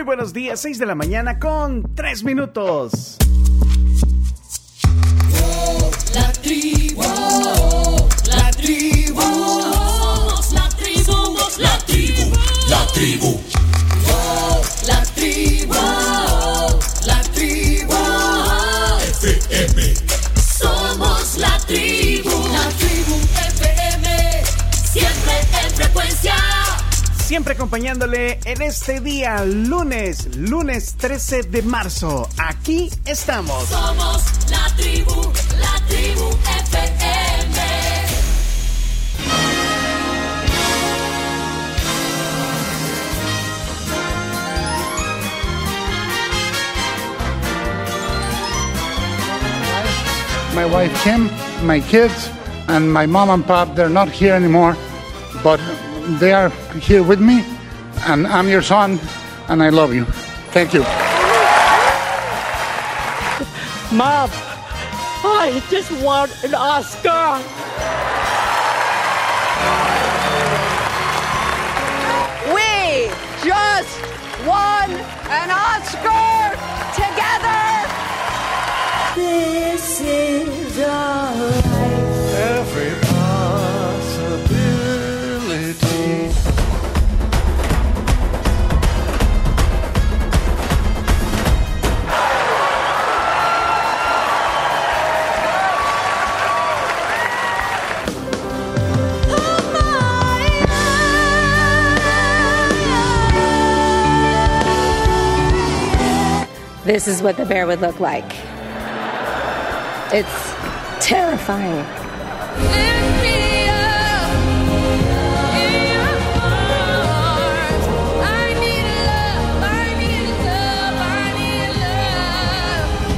Muy buenos días, 6 de la mañana con 3 minutos. La tribu, la tribu, somos la tribu, somos la tribu, la tribu. Siempre acompañándole en este día, lunes, lunes 13 de marzo. Aquí estamos. Somos la tribu, la tribu FM. my wife Kim, my kids, and my mom and pop. They're not here anymore, but they are here with me, and I'm your son, and I love you. Thank you. Mom, I just want an Oscar. We just won an Oscar together. This is our This is what the bear would look like. It's terrifying. Lift me up in your arms. I need love, I need love, I need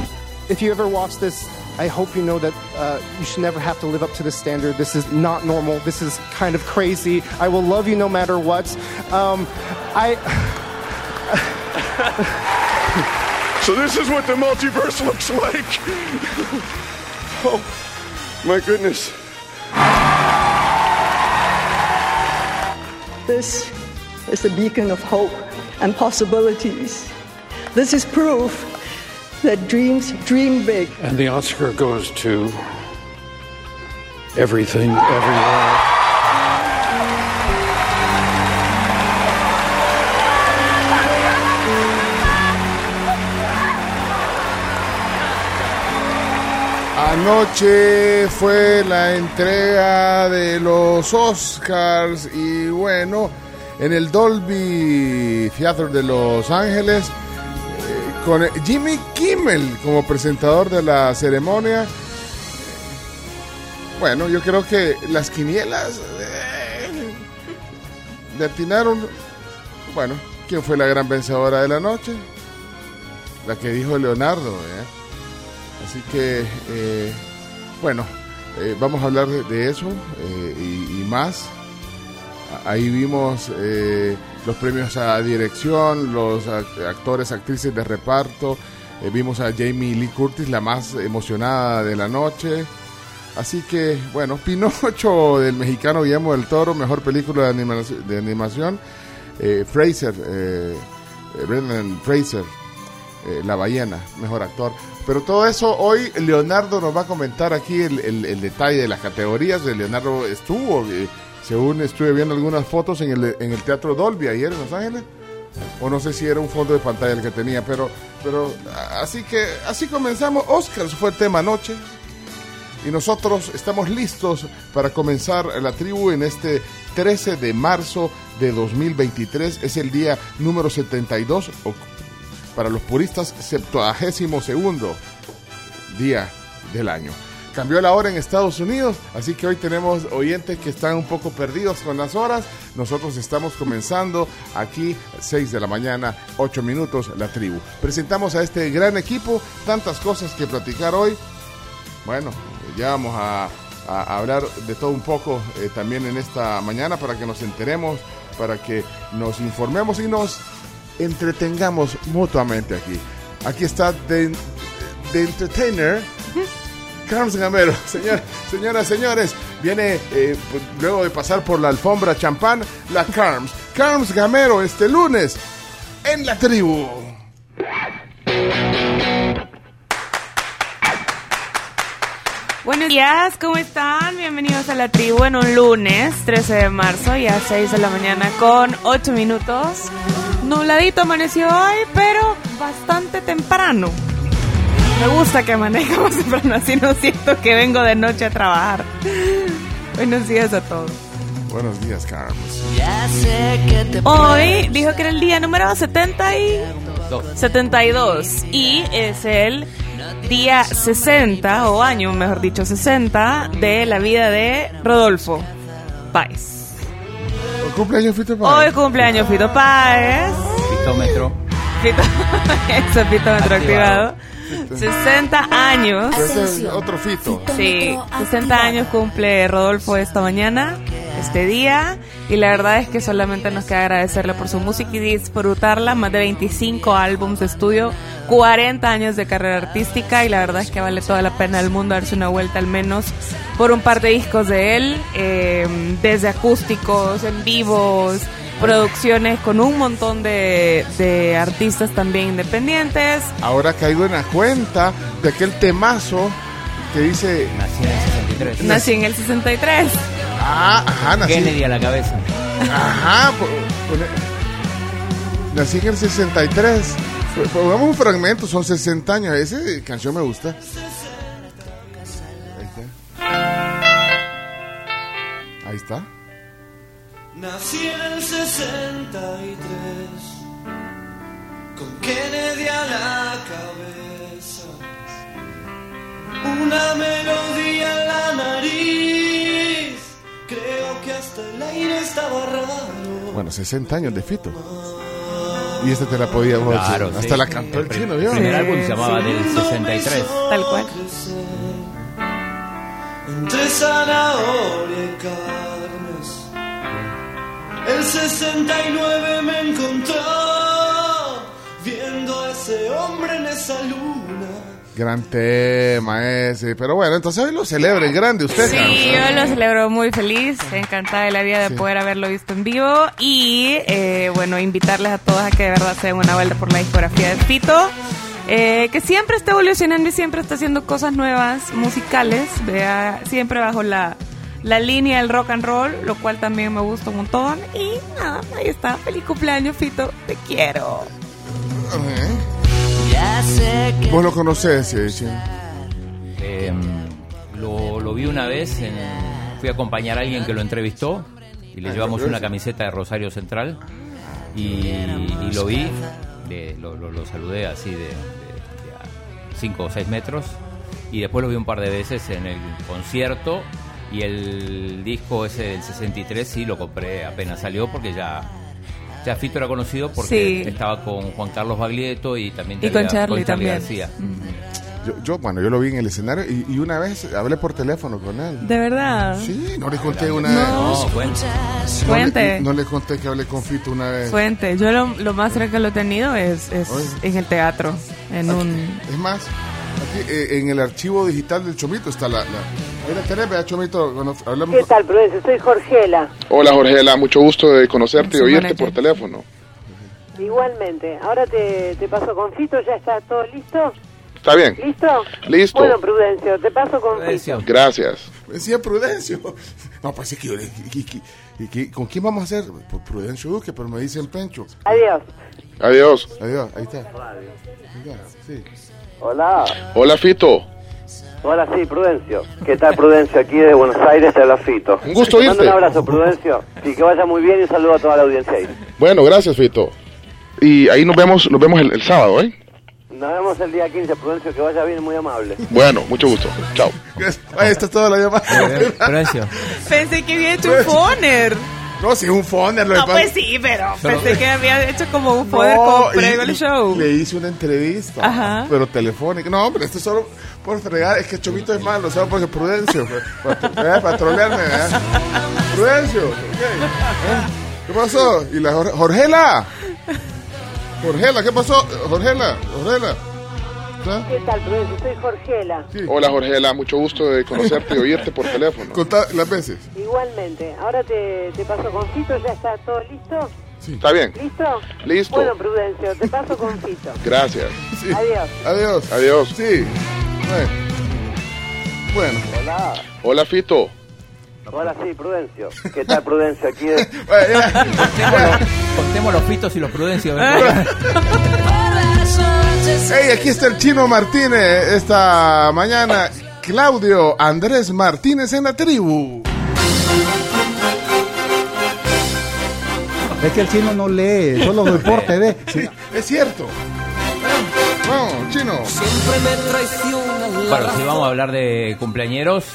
love. if you ever watch this, I hope you know that uh, you should never have to live up to this standard. This is not normal. This is kind of crazy. I will love you no matter what. Um, I. So this is what the multiverse looks like. oh, my goodness. This is a beacon of hope and possibilities. This is proof that dreams dream big. And the Oscar goes to everything, everywhere. Anoche fue la entrega de los Oscars y bueno, en el Dolby Theater de Los Ángeles, eh, con Jimmy Kimmel como presentador de la ceremonia. Bueno, yo creo que las quinielas eh, le atinaron. Bueno, ¿quién fue la gran vencedora de la noche? La que dijo Leonardo, ¿eh? Así que, eh, bueno, eh, vamos a hablar de, eso eh, y, más. Ahí vimos los premios a dirección, los act- actores, actrices de reparto. Vimos a Jamie Lee Curtis, la más emocionada de la noche. Así que, bueno, Pinocho del mexicano Guillermo del Toro, mejor película de, animación. De animación. Fraser, Brendan Fraser, La ballena, mejor actor. Pero todo eso hoy Leonardo nos va a comentar aquí el, el- detalle de las categorías. Leonardo estuvo, eh, según estuve viendo algunas fotos en el, en el Teatro Dolby ayer en Los Ángeles. O no sé si era un fondo de pantalla el que tenía, pero, pero así que así comenzamos. Oscars fue el tema anoche. Y nosotros estamos listos para comenzar la tribu en este 13 de marzo de 2023. Es el día número 72, o para los puristas, 72 segundo día del año. Cambió la hora en Estados Unidos, así que hoy tenemos oyentes que están un poco perdidos con las horas. Nosotros estamos comenzando aquí, 6 de la mañana, 8 minutos, la tribu. Presentamos a este gran equipo, tantas cosas que platicar hoy. Bueno, ya vamos a, a hablar de todo un poco eh, también en esta mañana para que nos enteremos, para que nos informemos y nos entretengamos mutuamente aquí. Aquí está The, The Entertainer, Carms Gamero. Señor, señoras, señores, viene eh, pues, luego de pasar por la alfombra champán, la Carms. Carms Gamero este lunes. en la tribu. Buenos días, ¿cómo están? Bienvenidos a la tribu en un lunes 13 de marzo, ya 6 de la mañana con 8 minutos. Nubladito amaneció hoy, pero bastante temprano. Me gusta que amanezca más temprano, así no siento que vengo de noche a trabajar. Buenos días a todos. Buenos días, Carlos. Hoy dijo que era el día número 70 y 72 y es el día 60 o año, mejor dicho, 60 de la vida de Rodolfo Páez. ¿Hoy cumpleaños Fito Páez? Hoy cumpleaños Fito Páez. Pitómetro. Fito, eso, pitómetro activado. 60 años. Ese es otro Fito. Sí, 60 años cumple Rodolfo esta mañana, este día, y la verdad es que solamente nos queda agradecerle por su música y disfrutarla, más de 25 álbumes de estudio, 40 años de carrera artística, y la verdad es que vale toda la pena del mundo darse una vuelta al menos por un par de discos de él, eh, desde acústicos, en vivos, producciones con un montón de, de artistas también independientes. Ahora caigo en la cuenta de aquel temazo que dice... Nací en el 63. Nací en el 63. Ah, ajá, nací. Kennedy a la cabeza. Ajá, po- pone- nací en el 63. P- Pongamos un fragmento, son 60 años. Esa canción me gusta. Ahí está. Ahí está. Nací en el 63 con Kennedy a la cabeza, una melodía en la nariz. Creo que hasta el aire estaba raro. Bueno, 60 años de Fito. Y esta te la podía Claro, Hasta sí. la cantó el chino, ¿vio? primer álbum se llamaba del 63. Tal cual. Entre zanahoria y carnes. El 69 me encontró viendo a ese hombre en esa luna. Gran tema ese. Pero bueno, entonces hoy lo celebra en grande usted, Sí, Carlos. yo lo celebro muy feliz, encantada de la vida de poder haberlo visto en vivo y eh, bueno, invitarles a todos a que de verdad se den una vuelta por la discografía de Fito, eh, que siempre está evolucionando y siempre está haciendo cosas nuevas, musicales, vea, siempre bajo la, la línea del rock and roll, lo cual también me gusta un montón y nada, ahí está, feliz cumpleaños Fito, te quiero. Vos lo conocés. Eh, lo, lo vi una vez, en- fui a acompañar a alguien que lo entrevistó y le Ah, llevamos ¿lo una camiseta de Rosario Central y, y lo vi, de- lo, lo- lo saludé así de, 5 o 6 metros y después lo vi un par de veces en el concierto y el disco ese del 63 sí lo compré apenas salió porque ya... Ya Fito era conocido porque Sí. estaba con Juan Carlos Baglietto y también Y con Charlie también. García. Yo, yo, bueno, yo lo vi en el escenario y, y una vez hablé por teléfono con él. ¿De verdad? Sí, no le conté una No. vez. No, cuenta. No Cuente. le, no le conté que hablé con Fito una vez. Fuente, yo lo, lo más cerca que lo he tenido es, en el teatro, en un... Es más, aquí eh, en el archivo digital del Chomito está la... la Chomito, hablamos... ¿Qué tal, Prudencio? Soy Jorgela. Hola, Jorgela, mucho gusto de conocerte y oírte por teléfono. Igualmente. Ahora te, te paso con Fito. ¿Ya está todo listo? ¿Está bien? ¿Listo? Listo. Bueno, Prudencio, te paso con Prudencio. Fito. Gracias. Decía Prudencio. No, pues es que yo le... y- y- y- y- ¿Con quién vamos a hacer? Por Prudencio Duque, pero me dice el Pencho. Adiós. Adiós. Adiós, ahí está. Ahí está, sí. Hola, Hola, Fito. Hola, sí, Prudencio. ¿Qué tal, Prudencio? Aquí de Buenos Aires te habla Fito. Un gusto Te mando un abrazo, Prudencio. Y que vaya muy bien y un saludo a toda la audiencia ahí. Bueno, gracias, Fito. Y ahí nos vemos, nos vemos el, el sábado, ¿eh? Nos vemos el día 15, Prudencio, que vaya bien, muy amable. Bueno, mucho gusto. Chao. Ahí está toda la llamada. Prudencio. Pensé que había hecho un foner. No, si es un foner. lo No, pues sí, pero Pero- pensé que había hecho como un foner No, al y- show. Le hice una entrevista, Ajá. pero telefónica. No, hombre, esto es solo por fregar. Es que Chomito es malo, solo porque Prudencio. Para, para, para trolearme, ¿verdad? Prudencio, ok. ¿Eh? ¿Qué pasó? ¿Y la Jor- Jorgela? Jorgela, ¿qué pasó? Jorgela, Jorgela. ¿Ah? ¿Qué tal, Prudencio? Soy Jorgela. Hola, Jorgela, mucho gusto de conocerte y oírte por teléfono. Contá las veces. Igualmente. Ahora te, te paso con Fito. ¿Ya está todo listo? Está bien. ¿Listo? Listo. Bueno, Prudencio, te paso con Fito. Gracias. Adiós. Adiós. Adiós. Sí. Bueno. Hola. Hola, Fito. Hola, sí, Prudencio. ¿Qué tal, Prudencio? Aquí de... Contemos los fitos y los prudencios. Hey, aquí está el chino Martínez esta mañana. Claudio Andrés Martínez en la tribu. Es que el chino no lee, solo deporte ve. Sí, es cierto. Vamos, chino. Siempre me traiciona la Bueno, si vamos a hablar de cumpleañeros,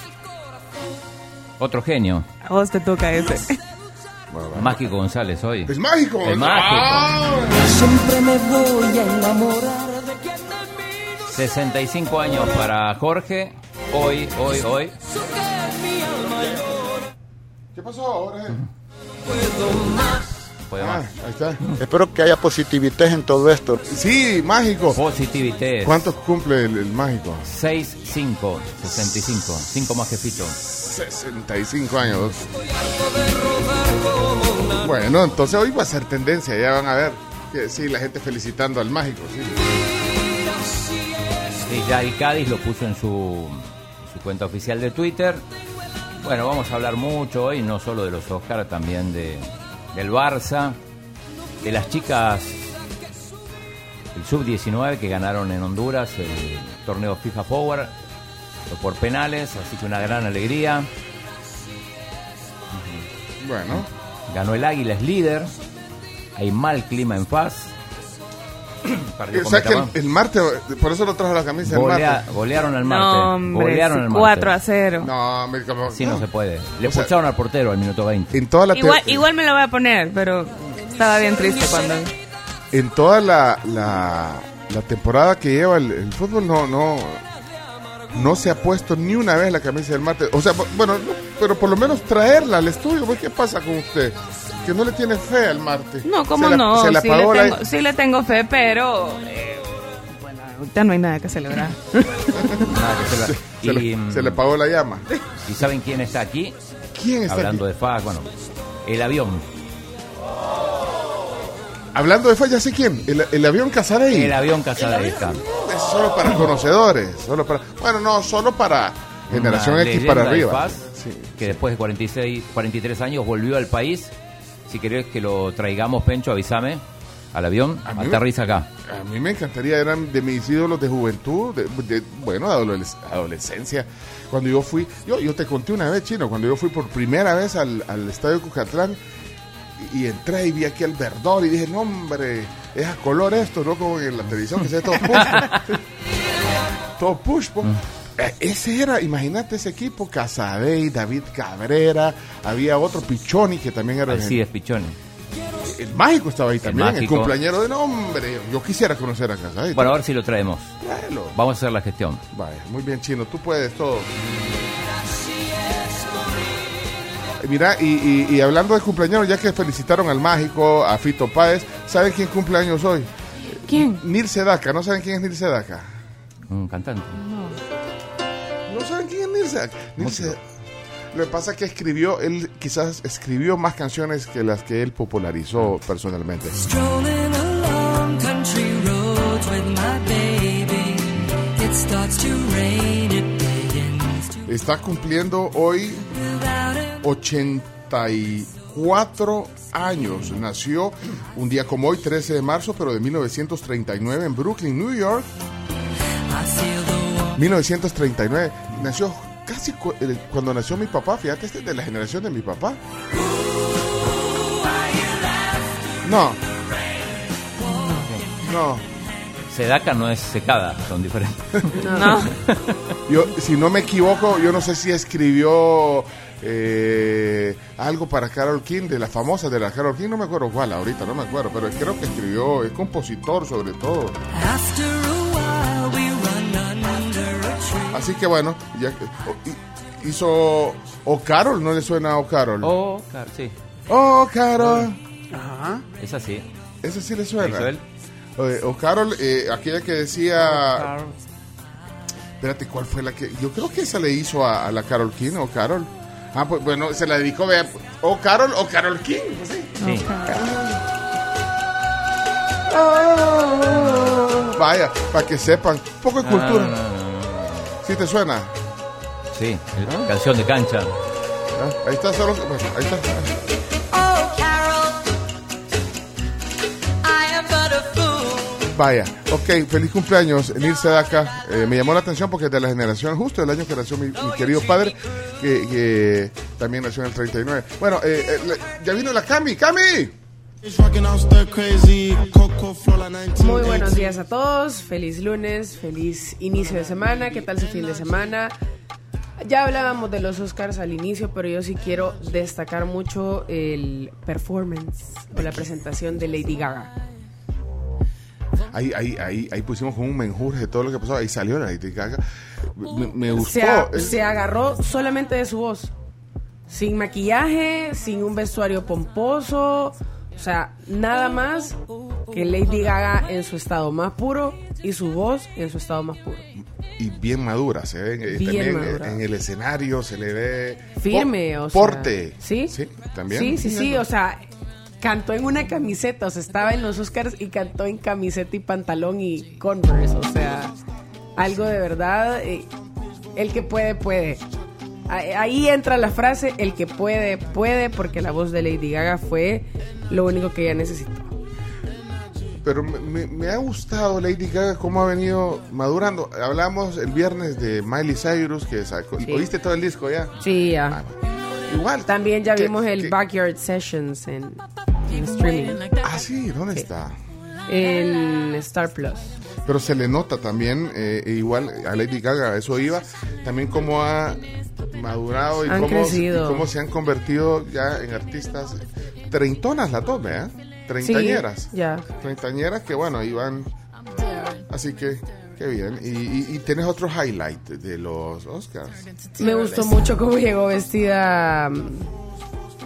otro genio, A vos te toca ese. Mágico González hoy. Es mágico. Es mágico. Ah. Siempre me voy a enamorar de quien 65 años para Jorge. Hoy, hoy, hoy. ¿Qué pasó ahora? eh? Ah, más. ahí está. Espero que haya positividad en todo esto. Sí, mágico. Positivité. ¿Cuántos cumple el, el mágico? 6, 5, 65. 5 más jefito. 65 años. Bueno, entonces hoy va a ser tendencia, ya van a ver. Que, sí, la gente felicitando al mágico. Sí. Sí, ya el Cádiz lo puso en su, su cuenta oficial de Twitter. Bueno, vamos a hablar mucho hoy, no solo de los Oscar, también de, del Barça, de las chicas el sub-19 que ganaron en Honduras el torneo FIFA Power por penales, así que una gran alegría. Bueno. Ganó el Águila, es líder. Hay mal clima en Paz. Perdió O sea que el, el martes, por eso lo trajo la camisa el Golea- martes. golearon al Marte. No, hombre, golearon al Marte. 4 a 0. No, me, como- Sí, no se puede. Le O sea, expulsaron al portero al minuto 20. En toda la, Igual, igual me lo voy a poner, pero estaba bien triste cuando... en toda la, la, la temporada que lleva el, el fútbol no, no, no se ha puesto ni una vez la camisa del martes. O sea, bu- bueno, no, pero por lo menos traerla al estudio. pues, ¿Qué pasa con usted? Que no le tiene fe al martes. No, ¿cómo Se la- no? Se le sí, le la... tengo, sí le tengo fe, pero... eh, bueno, ahorita no hay nada que celebrar. Nada que se, la- Se le, y, mm, se le apagó la llama. ¿Y saben quién está aquí? ¿Quién está Hablando aquí? de FAC, bueno, el avión. Hablando de ya sé quién. El, el avión Casarey. El avión Casadei está. Es solo para conocedores. Solo para, bueno, no, solo para generación Una X para de arriba. FAS, Sí. que después de 46, 43 años volvió al país. Si querés que lo traigamos, Pencho, avísame al avión. A me- Aterriza acá. A mí me encantaría, eran de mis ídolos de juventud, de, de- bueno, de adoles- adolescencia. Cuando yo fui, yo, yo te conté una vez, chino, cuando yo fui por primera vez al, al estadio Cucatlán y, y entré y vi aquí al verdor y dije, no, hombre, es a color esto, no como en la televisión que se ve todo push. todo push, po. Eh, Ese era, imagínate ese equipo, Casadei, David Cabrera, había otro Pichoni que también era Así es, Pichone. el mágico estaba ahí también, el, cumpleañero de nombre. Yo quisiera conocer a Casadei. Bueno, a ver si lo traemos. Tráelo. Vamos a hacer la gestión. Vaya, muy bien, Chino, tú puedes todo. Mira, y, y- y hablando de cumpleaños, ya que felicitaron al mágico, a Fito Páez, ¿saben quién cumple años hoy? ¿Quién? Nil Sedaka, ¿no saben quién es Nil Sedaka? Un cantante. ¿No saben quién es Nil Sedaka? Nil Sedaka- Lo que pasa es que escribió, él quizás escribió más canciones que las que él popularizó personalmente. Está cumpliendo hoy 84 años. Nació un día como hoy, 13 de marzo, pero de 1939 en Brooklyn, New York. 1939. Nació casi cu- cuando nació mi papá. Fíjate, este es de la generación de mi papá. No. No. Sedaka no es secada, son diferentes. No. Yo, si no me equivoco, yo no sé si escribió eh, algo para Carol King, de la famosa de la Carol King, no me acuerdo cuál ahorita, no me acuerdo, pero creo que escribió, es compositor sobre todo. After Así que bueno, ya, o- hi- hizo O Carol, ¿no le suena a O Carol? Oh, claro, sí. Oh, Carol. Ajá. Es así. Ese sí le ¿Hizo suena. él? O Carol, eh, aquella que decía... Espérate, ¿cuál fue la que...? Yo creo que esa le hizo a, a la Carol King, O Carol. Ah, pues bueno, se la dedicó, vea, O Carol o Carol King. pues sí. Sí. Vaya, para que sepan. Un poco de cultura. Ah, no, no, no. ¿Sí te suena? Sí, el- canción de cancha. Ah, Ahí está solo. Bueno, ahí está. Oh, Carol, I am but a fool. Vaya, ok, feliz cumpleaños, Neil Sedaka. Eh, me llamó la atención porque es de la generación, justo del año que nació mi, mi querido padre, que, que también nació en el 39. Bueno, eh, eh, ya vino la Cami, ¡Cami! Muy buenos días a todos, feliz lunes, feliz inicio de semana, ¿qué tal su fin de semana? Ya hablábamos de los Oscars al inicio, pero yo sí quiero destacar mucho el performance o la presentación de Lady Gaga. Ahí, ahí, ahí, ahí pusimos como un menjurje de todo lo que pasó. Ahí salió la Lady Gaga. Me, me gustó. Se, a- se agarró solamente de su voz, sin maquillaje, sin un vestuario pomposo, o sea, nada más que Lady Gaga en su estado más puro y su voz en su estado más puro. y bien madura, se ve eh, Bien también madura. eh, en el escenario, se le ve firme, po- o sea, porte. ¿sí? Sí, también. Sí, sí, sí, o sea, cantó en una camiseta, o sea, estaba en los Oscars y cantó en camiseta y pantalón y Converse, o sea, algo de verdad, eh, el que puede, puede. Ahí entra la frase, el que puede, puede, porque la voz de Lady Gaga fue lo único que ella necesitó. Pero me, me- me ha gustado Lady Gaga cómo ha venido madurando. Hablamos el viernes de Miley Cyrus, que sacó. Sí. ¿Oíste todo el disco ya? Sí, ya. Igual. También ya vimos el Backyard Sessions en, en streaming. Ah, sí, ¿dónde está? En Star Plus. Pero se le nota también, eh, igual a Lady Gaga, eso iba, también cómo ha madurado y cómo, y cómo se han convertido ya en artistas treintonas las dos, ¿verdad? Treintañeras. Sí, ya. Treintañeras que, bueno, iban... Así que, qué bien. Y, y, y tienes otro highlight de los Oscars. Me gustó mucho cómo llegó vestida um,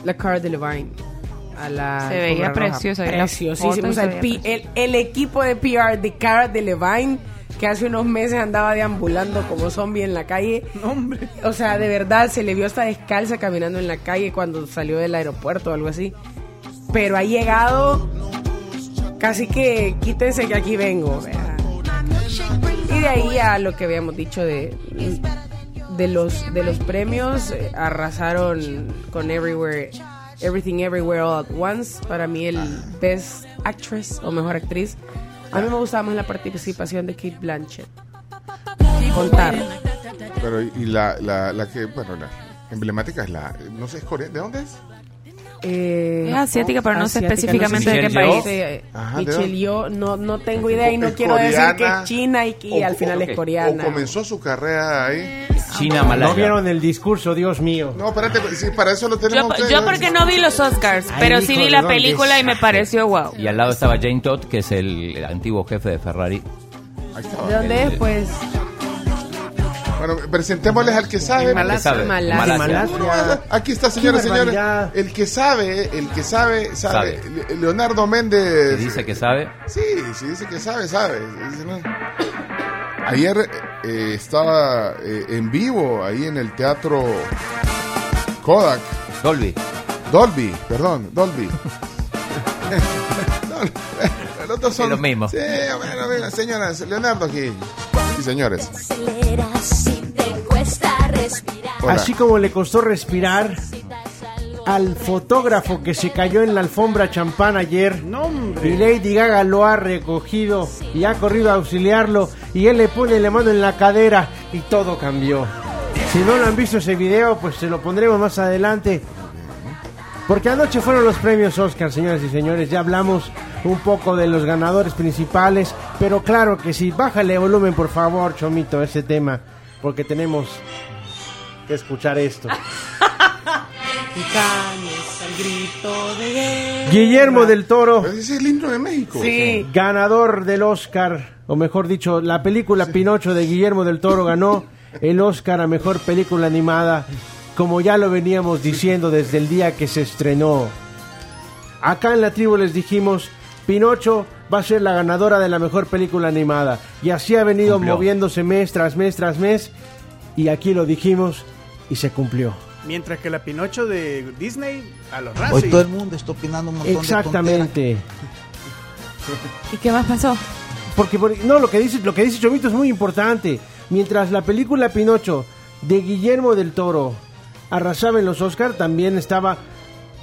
la Cara de Levine. A la Se veía preciosa, fotos O sea, el equipo de PR de Cara de Levine que hace unos meses andaba deambulando como zombie en la calle. Hombre. O sea, de verdad, se le vio hasta descalza caminando en la calle cuando salió del aeropuerto o algo así. Pero ha llegado casi que quítense que aquí vengo. vea. Y de ahí a lo que habíamos dicho de, de los de los premios, eh, arrasaron con Everywhere, Everything Everywhere All at Once. Para mí el Best Actress o Mejor Actriz. A mí me gustaba más la participación de Kate Blanchett. Contar. Pero, y la, la, la que, bueno, la emblemática es la, no sé, es coreana, ¿de dónde es? Eh, Es asiática, pero no sé específicamente sé de qué país. eh, Ajá, ¿de Michelle? Yeoh, no, no tengo idea y no quiero decir que coreana, es china y, y o- al final o- es coreana. O comenzó su carrera ahí. China, No Malaya. vieron el discurso, Dios mío. No, espérate, sí, para eso lo Yo, tenemos. ustedes. yo porque no vi los Oscars, Ay, pero sí vi la película y me es. pareció wow. Y al lado estaba Jane Todd, que es el, el antiguo jefe de Ferrari. Ahí estaba. ¿De dónde es? Pues Bueno, presentémosles al que sabe. Malasia. Malasia. Malasia. Aquí está, y Qué señores. El que sabe, el que sabe, sabe. Sabe. Le- Leonardo Méndez. dice que sabe. Sí, sí, dice que sabe, sabe. No. Ayer eh, estaba eh, en vivo ahí en el teatro Kodak. Dolby. Dolby, perdón, Dolby. Dolby. Los dos son Es lo mismo. Sí, bueno, mira, señoras, Leonardo aquí. Sí, señores. Hola. Así como le costó respirar al fotógrafo que se cayó en la alfombra champán ayer. No. Y Lady Gaga lo ha recogido y ha corrido a auxiliarlo y él le pone la mano en la cadera y todo cambió. Si no lo han visto ese video, pues se lo pondremos más adelante. Porque anoche fueron los premios Oscar, señoras y señores. Ya hablamos un poco de los ganadores principales. Pero claro que sí, bájale volumen por favor, Chomito, a ese tema. Porque tenemos que escuchar esto. Canes al grito de guerra. Guillermo del Toro, Pero ese es el himno de México. Sí. ganador del Oscar, o mejor dicho, la película Pinocho de Guillermo del Toro ganó el Oscar a mejor película animada, como ya lo veníamos diciendo desde el día que se estrenó. Acá en la tribu les dijimos, Pinocho va a ser la ganadora de la mejor película animada. Y así ha venido Cumplió. moviéndose mes tras mes tras mes. Y aquí lo dijimos y se cumplió. Mientras que la Pinocho de Disney a los Hoy Razzie. todo el mundo está opinando un montón de tonteras. Exactamente. ¿Y qué más pasó? Porque por- no, lo que dice lo que dice Chomito es muy importante. Mientras la película Pinocho de Guillermo del Toro arrasaba en los Oscar, también estaba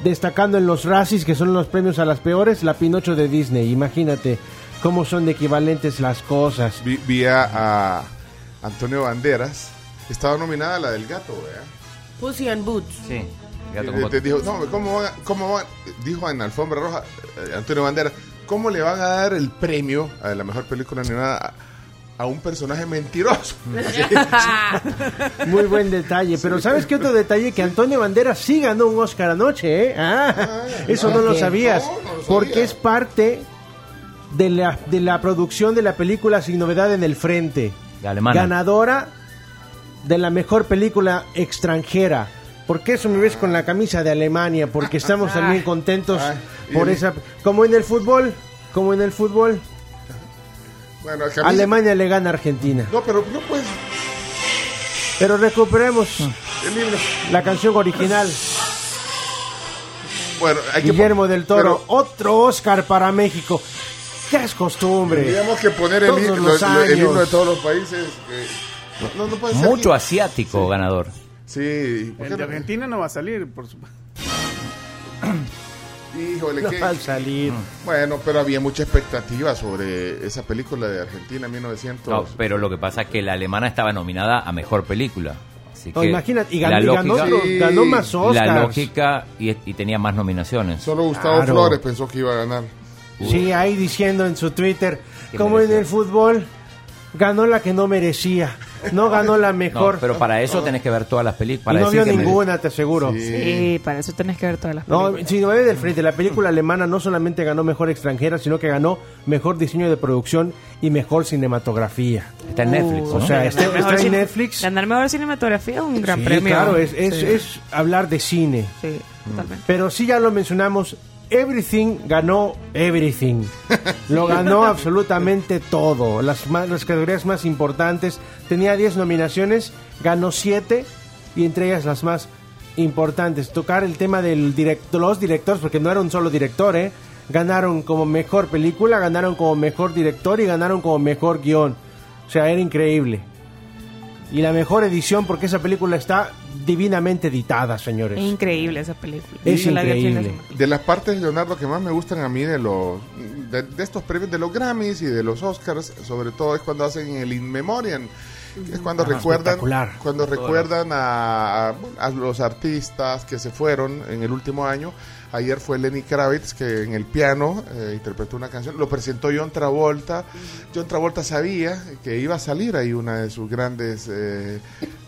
destacando en los Razzies, que son los premios a las peores, la Pinocho de Disney. Imagínate cómo son de equivalentes las cosas. Vi, vi a, a Antonio Banderas. Estaba nominada a la del gato, ¿verdad? Pussy and Boots. Sí. Y te- te dijo, no, ¿cómo van, cómo van? Dijo en Alfombra Roja, eh, Antonio Banderas, ¿cómo le van a dar el premio a la mejor película animada a, a un personaje mentiroso? Muy buen detalle. Pero ¿sabes qué otro detalle? Que Antonio Banderas sí ganó un Oscar anoche, ¿eh? Ah, eso no lo sabías. Porque es parte de la, de la producción de la película Sin Novedad en el Frente. Alemana. Ganadora de la mejor película extranjera. ¿Por qué eso me ves con la camisa de Alemania? Porque estamos también contentos por esa... Como en el fútbol, como en el fútbol, Bueno, el camisa- Alemania le gana a Argentina. No, pero no puedes. Pero recuperemos El libro. la canción original. Bueno, hay que Guillermo del Toro, pero otro Oscar para México. Ya es costumbre. Tendríamos que poner el, los himno de todos los países. eh, no, no puede ser Mucho que- asiático ganador. Sí, ¿por El de? Argentina no va a salir, por supuesto. Híjole, No qué- va a salir. Bueno, pero había mucha expectativa sobre esa película de Argentina 1900. No, pero lo que pasa es que la alemana estaba nominada a mejor película. Así No, que imagínate, y ganó, y ganó lógica- otro- ganó más Oscars. La lógica y, y tenía más nominaciones. Solo Gustavo Claro. Flores pensó que iba a ganar. Sí, ahí diciendo en su Twitter, ¿Qué como en el fútbol, ganó la que no merecía. No ganó la mejor. No, pero para eso tenés que ver todas las películas. y no vio ninguna, te aseguro. Sí, para eso tenés que ver todas las No, películas. sin novedad del frente, la película alemana no solamente ganó mejor extranjera, sino que ganó mejor diseño de producción y mejor cinematografía. Está en Netflix, O ¿no? sea, está, en Netflix. Ganar mejor cinematografía es un gran Sí, premio. claro, es, es, Sí. es hablar de cine. Sí, totalmente. Pero sí ya lo mencionamos, Everything ganó Everything. Lo ganó absolutamente todo. Las, más- las categorías más importantes. Tenía 10 nominaciones, ganó 7 y entre ellas las más importantes. Tocar el tema del direct, los directores, porque no era un solo director, ¿eh? Ganaron como mejor película, ganaron como mejor director y ganaron como mejor guion. O sea, era increíble. Y la mejor edición porque esa película está divinamente editada, señores. Es increíble esa película. Es Yo de increíble. De las partes, Leonardo, que más me gustan a mí de los de, de estos premios, de los Grammys y de los Oscars, sobre todo es cuando hacen el In Memoriam. que Es cuando Ah, recuerdan cuando recuerdan a, a- a los artistas que se fueron en el último año. Ayer fue Lenny Kravitz que en el piano eh, interpretó una canción. Lo presentó John Travolta. John Travolta sabía que iba a salir ahí una de sus grandes eh,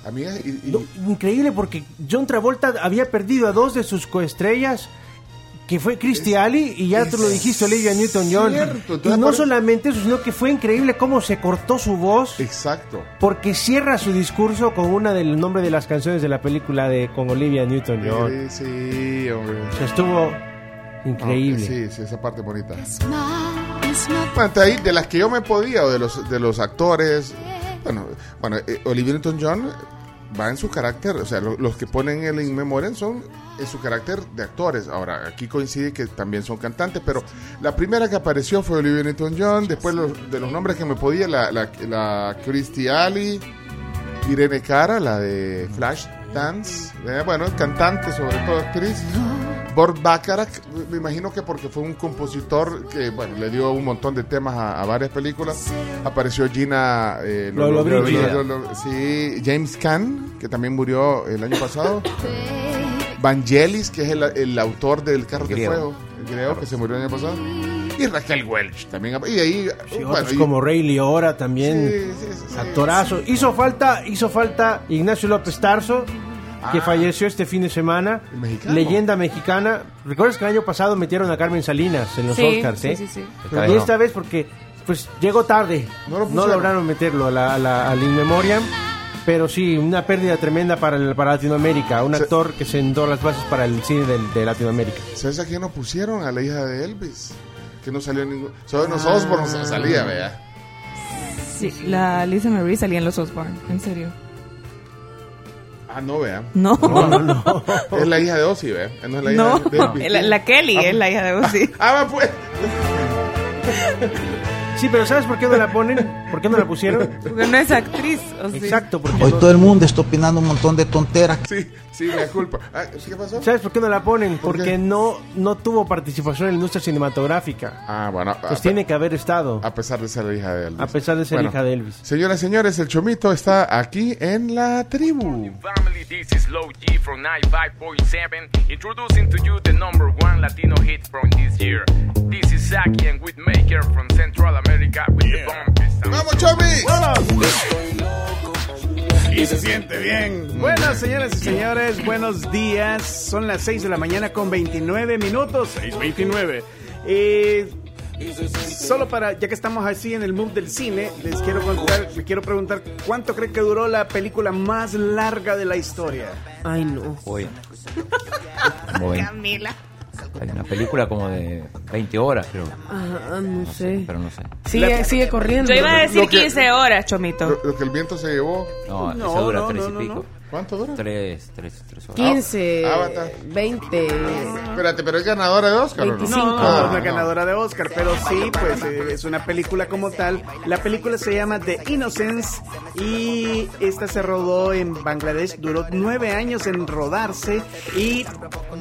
amigas. Y, increíble porque John Travolta había perdido a dos de sus coestrellas, que fue Christy Ali y ya tú lo dijiste, Olivia Newton-John. cierto, Y no por- solamente eso, sino que fue increíble cómo se cortó su voz, Exacto. porque cierra su discurso con una del nombre de las canciones de la película de con Olivia Newton-John. Sí, sí, hombre. O sea, estuvo increíble. Sí, sí, esa parte bonita. Bueno, de ahí, de las que yo me podía, o de los, de los actores, bueno, bueno eh, Olivia Newton-John va en su carácter, o sea, lo- los que ponen el In Memoriam son en su carácter de actores. Ahora, aquí coincide que también son cantantes, pero la primera que apareció fue Olivia Newton-John, después los- de los nombres que me podía, la, la, la Christy Ali, Irene Cara, la de Flash Dance, eh, bueno, cantante, sobre todo actriz. Burt Bacharach, me imagino que porque fue un compositor que, bueno, le dio un montón de temas a, a varias películas. Apareció Gina... eh, Lolo Lolo- Brigida. Lolo- Lolo- sí, James Caan, que también murió el año pasado. Vangelis, que es el, el autor del Carro de. Fuego, el griego, que se murió el año pasado. Y Raquel Welch también. Y ahí, Sí, bueno, otros y- como Ray Liora también, Sí, sí, sí, sí. actorazo. Hizo falta, hizo falta Ignacio López Tarso, que Ah. falleció este fin de semana, mexicano. leyenda mexicana. ¿Recuerdas que el año pasado metieron a Carmen Salinas en los Sí, Oscars? sí, eh? y no. esta vez porque pues llegó tarde, No no, lo pusieron. lograron meterlo a la, a la- al In Memoriam. Pero sí, una pérdida tremenda para, el- para Latinoamérica. Un Se- actor que sentó las bases para el cine del- de Latinoamérica. ¿Sabes a quién no pusieron? A la hija de Elvis. Que no salió ningún. Solo en los Osborne salía, vea. Sí, la Lisa Marie salía en los Osborne, en serio. Ah, no, vea. No, no, Es la hija de Ozzy, vea. No es la hija de, de Elvis. La, la Kelly es la hija de Ozzy. Ah, va, pues. Sí, pero ¿sabes por qué no la ponen? ¿Por qué no la pusieron? Porque no es actriz. ¿o sí? Exacto, porque Hoy no- todo el mundo está opinando un montón de tonteras. Sí, sí, me culpa. Ah, ¿Qué pasó? ¿Sabes por qué no la ponen? ¿Por Porque qué? no no tuvo participación en la industria cinematográfica. Ah, bueno. Pues a- tiene que haber estado. A pesar de ser la hija de Elvis. A pesar de ser Bueno, hija de Elvis. Señoras y señores, el Chomito está aquí en la tribu. Family, this is Low G from 95.7, introducing to you the number one Latino hit from this year. This is Saki and Whitmaker from Central America with the bump. ¡Vamos, Chomi! Y se siente bien. Buenas, señoras y señores, buenos días. Son las 6 de la mañana con 29 minutos. 6.29. Eh, solo para, ya que estamos así en el mood del cine, les quiero contar, les quiero preguntar cuánto creen que duró la película más larga de la historia. Ay, no. Vein- Camila. Hay una película como de 20 horas, creo. Ah, no sé. Pero no sé. Sigue, sigue corriendo. Yo iba a decir Lo que- 15 horas, Chomito. Lo, lo que el viento se llevó. No, No, esa dura no, tres no, y no, pico. no. ¿Cuánto dura? Tres, tres, tres horas. 15, Avatar. 20. Espérate, ¿pero es ganadora de Oscar o no? 25. No, Ah, no es ganadora de Oscar, pero sí, pues eh, es una película como tal. La película se llama The Innocence y esta se rodó en Bangladesh, duró nueve años en rodarse y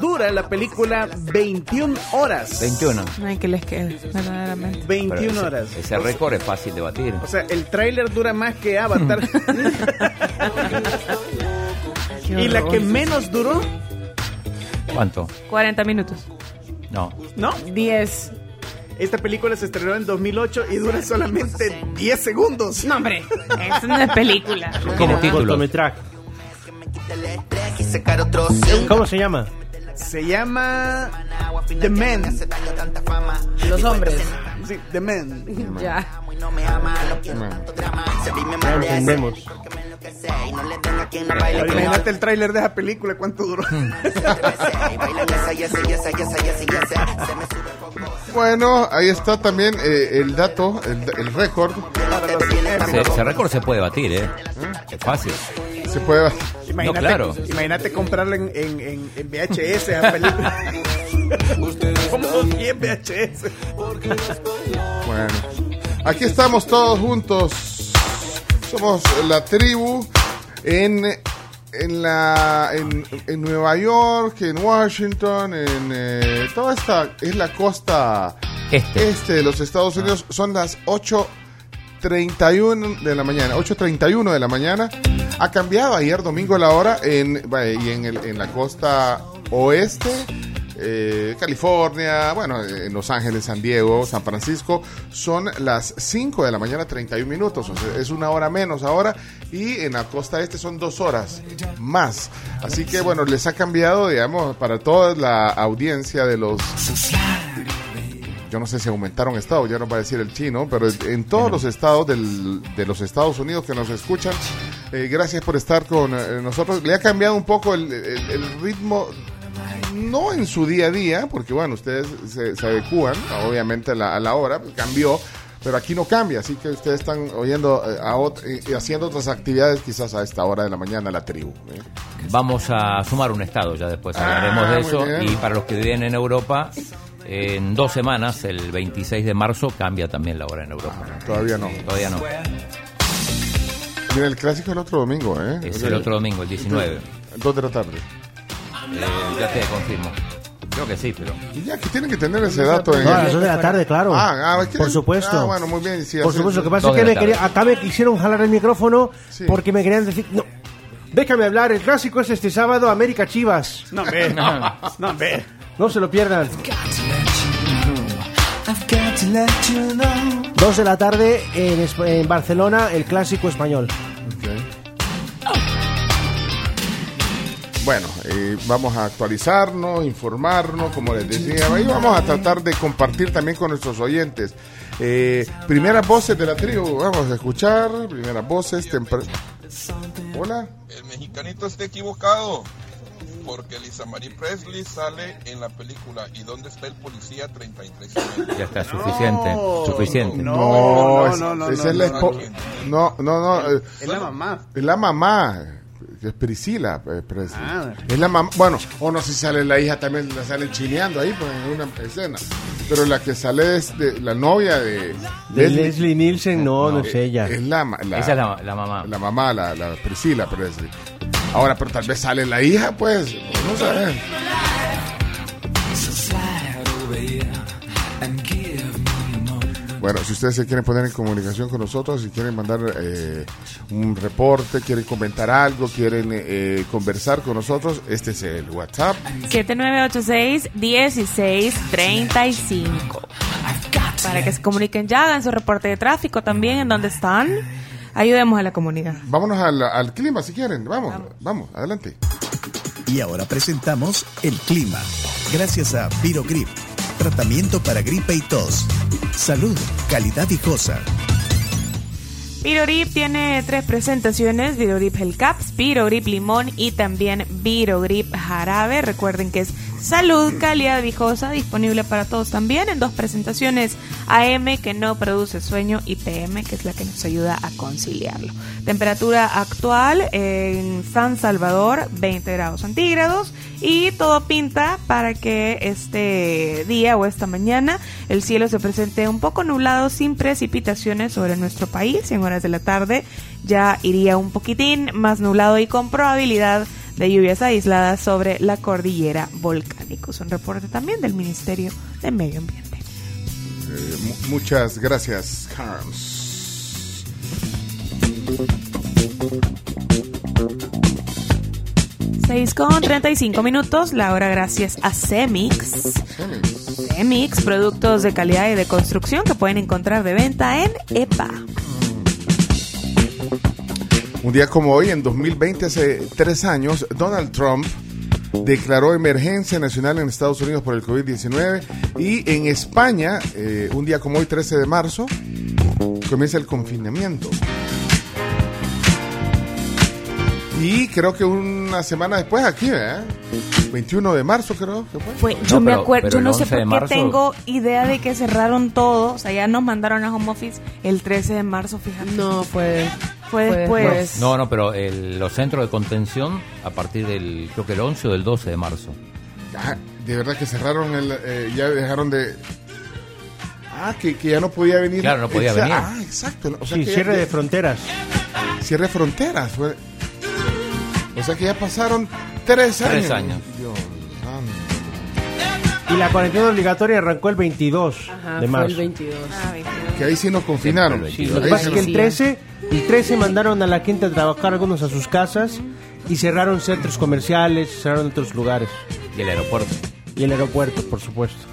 dura la película 21 horas. 21. No hay que les quede, verdaderamente. 21 Pero ese- horas. Ese récord es fácil de batir. O sea, el tráiler dura más que Avatar. y la que menos duró, ¿Cuánto? 40 minutos. No. ¿no? 10. Esta película se estrenó en 2008 y dura solamente 10 segundos. No, hombre, es película. Tiene título. Cortometraje. ¿Cómo se llama? Se llama The Men. Los hombres. Sí, The Men. Ya. Ahora Imagínate el tráiler de esa película, ¿cuánto duró? Bueno, ahí está también eh, el dato, el, el récord. Ese, ese récord se puede batir, ¿eh? Es fácil. Se puede. Imagínate, No, claro. imagínate comprarla en, en, en, en VHS esa película. Como 10 VHS. Bueno, aquí estamos todos juntos. Somos la tribu en, en, la, en, en Nueva York, en Washington, en eh, toda esta es la costa Este. este de los Estados Unidos. Son las 8.31 de la mañana. 8.31 de la mañana. Ha cambiado ayer domingo la hora en, y en, el, en la costa oeste. Eh, California, bueno, en Los Ángeles, San Diego, San Francisco, son las 5 de la mañana, 31 minutos, o sea, es una hora menos ahora, y en la costa este son dos horas más. Así que, bueno, les ha cambiado, digamos, para toda la audiencia de los yo no sé si aumentaron estados, ya nos va a decir el chino, pero en todos los estados del- de los Estados Unidos que nos escuchan, eh, gracias por estar con eh, nosotros. Le ha cambiado un poco el ritmo, no en su día a día, porque bueno, ustedes se, se adecúan, obviamente, a la, a la hora, cambió. Pero aquí no cambia, así que ustedes están oyendo eh, a ot- y haciendo otras actividades quizás a esta hora de la mañana la tribu. ¿eh? Vamos a sumar un estado, ya después Ah, hablaremos de muy eso. bien. Y para los que viven en Europa, en dos semanas, el 26 de marzo, cambia también la hora en Europa. Todavía no. Todavía no. Mira, el clásico el otro domingo, ¿eh? Es el otro domingo, el 19. Dos de la tarde. Eh, ya te confirmo. Creo que sí, pero. Y ya que tienen que tener ese dato en No, a las 2 de la tarde, claro. Ah, ah. Por supuesto. Ah, bueno, muy bien. sí, Por así- supuesto, lo que pasa Dos es que de me la quería, me quisieron jalar el micrófono Sí. porque me querían decir, no, déjame hablar, el clásico es este sábado, América Chivas. No, ve. No, ve. No se lo pierdan. Dos de la tarde en, en Barcelona, el clásico español. Bueno, eh, vamos a actualizarnos, informarnos, como les decía, y vamos a tratar de compartir también con nuestros oyentes. Eh, primeras voces de la tribu, vamos a escuchar, primeras voces. Hola. El mexicanito está equivocado. Porque Lisa Marie Presley sale en la película ¿Y dónde está el policía 33 Ya está suficiente. No, suficiente. No, no, no, no, esa no, es la no, espo- No, no, no. Es la mamá. Es la mamá, es Priscila eh, Presley. Ah. Es la mamá, bueno, o no sé si sale la hija también, la sale chineando ahí pues, en una escena. Pero la que sale es de, la novia de, De Leslie Nielsen, no, no es ella. Es la, la- Esa es la, la mamá. la mamá, la, la Priscila Presley. Ahora, pero tal vez sale la hija, pues. No sé. Bueno, si ustedes se quieren poner en comunicación con nosotros, si quieren mandar eh, un reporte, quieren comentar algo, quieren eh, conversar con nosotros, este es el WhatsApp. 7986-1635. Para que se comuniquen ya, hagan su reporte de tráfico también en donde están. Ayudemos a la comunidad. Vámonos al, al clima si quieren. Vamos, vamos, adelante. Y ahora presentamos el clima. Gracias a Virogrip, tratamiento para gripe y tos. Salud, calidad y cosa. Virogrip tiene tres presentaciones, Virogrip Gel Caps, Virogrip Limón y también Virogrip Jarabe. Recuerden que es salud, calidad viejosa, disponible para todos también en dos presentaciones, AM que no produce sueño y PM que es la que nos ayuda a conciliarlo. Temperatura actual en San Salvador 20 grados centígrados y todo pinta para que este día o esta mañana el cielo se presente un poco nublado sin precipitaciones sobre nuestro país y en horas de la tarde ya iría un poquitín más nublado y con probabilidad lluvias aisladas sobre la cordillera volcánica. Es un reporte también del Ministerio de Medio Ambiente. Eh, mu- muchas gracias, Carms. 6 con 35 minutos, la hora gracias a Cemix. Cemix, productos de calidad y de construcción que pueden encontrar de venta en EPA. Un día como hoy, en 2020, hace tres años, Donald Trump declaró emergencia nacional en Estados Unidos por el COVID-19 y en España, eh, un día como hoy, 13 de marzo, comienza el confinamiento. Y creo que una semana después aquí, ¿eh? 21 de marzo creo que fue. Fue, yo me acuerdo, yo no sé por qué tengo idea de que cerraron todo, o sea, ya nos mandaron a home office el 13 de marzo, fíjate. No, fue, fue después. No, no, pero el- los centros de contención a partir del, creo que el 11 o del 12 de marzo. Ah, de verdad que cerraron el... eh, ya dejaron de... Ah, que, que ya no podía venir. Claro, no podía venir. Ah, exacto. O sea Sí, que ya- cierre de fronteras. Cierre de fronteras. fue- O sea que ya pasaron tres años. Tres años. Dios. Y la cuarentena obligatoria arrancó el 22 Ajá, de fue marzo. el 22. Que ahí sí nos confinaron. Sí, lo que pasa es que el 13, el 13 mandaron a la gente a trabajar algunos a sus casas y cerraron centros comerciales, cerraron otros lugares. Y el aeropuerto. Y el aeropuerto, por supuesto.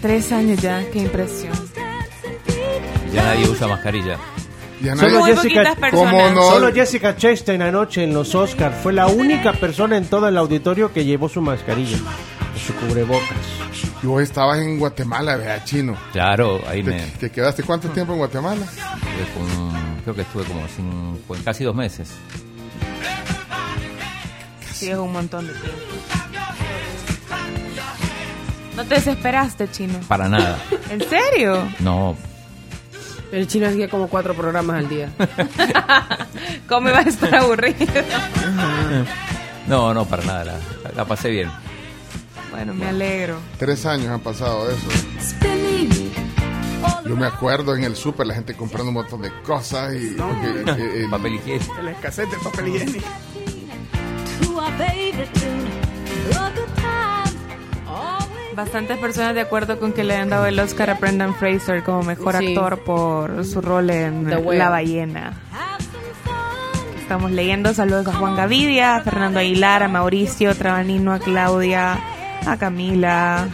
Tres años ya, qué impresión. Ya nadie usa mascarilla. Ya Solo Muy Jessica, poquitas personas. ¿Cómo no? solo Jessica Chastain anoche en los Oscars fue la única persona en todo el auditorio que llevó su mascarilla, su cubrebocas. Y vos estabas en Guatemala, vea, chino. Claro, ahí ¿Te, me... te quedaste cuánto tiempo en Guatemala? estuve con- creo que estuve como cinco- casi dos meses. Sí, es un montón de tiempo. ¿No te desesperaste, chino? Para nada. ¿En serio? No, El chino hacía como cuatro programas al día. ¿Cómo iba a estar aburrido? no, no, para nada. La, la pasé bien. Bueno, me alegro. Tres años han pasado de eso. Yo me acuerdo en el súper la gente comprando un montón de cosas y... porque, eh, el- Papel higiénico. La escasez del papel higiénico. Bastantes personas de acuerdo con que le han dado el Oscar a Brendan Fraser como mejor Sí. actor por su rol en. La ballena. Estamos leyendo saludos a Juan Gavidia, a Fernando Aguilar, a Mauricio Trabanino, a Claudia, a Camila,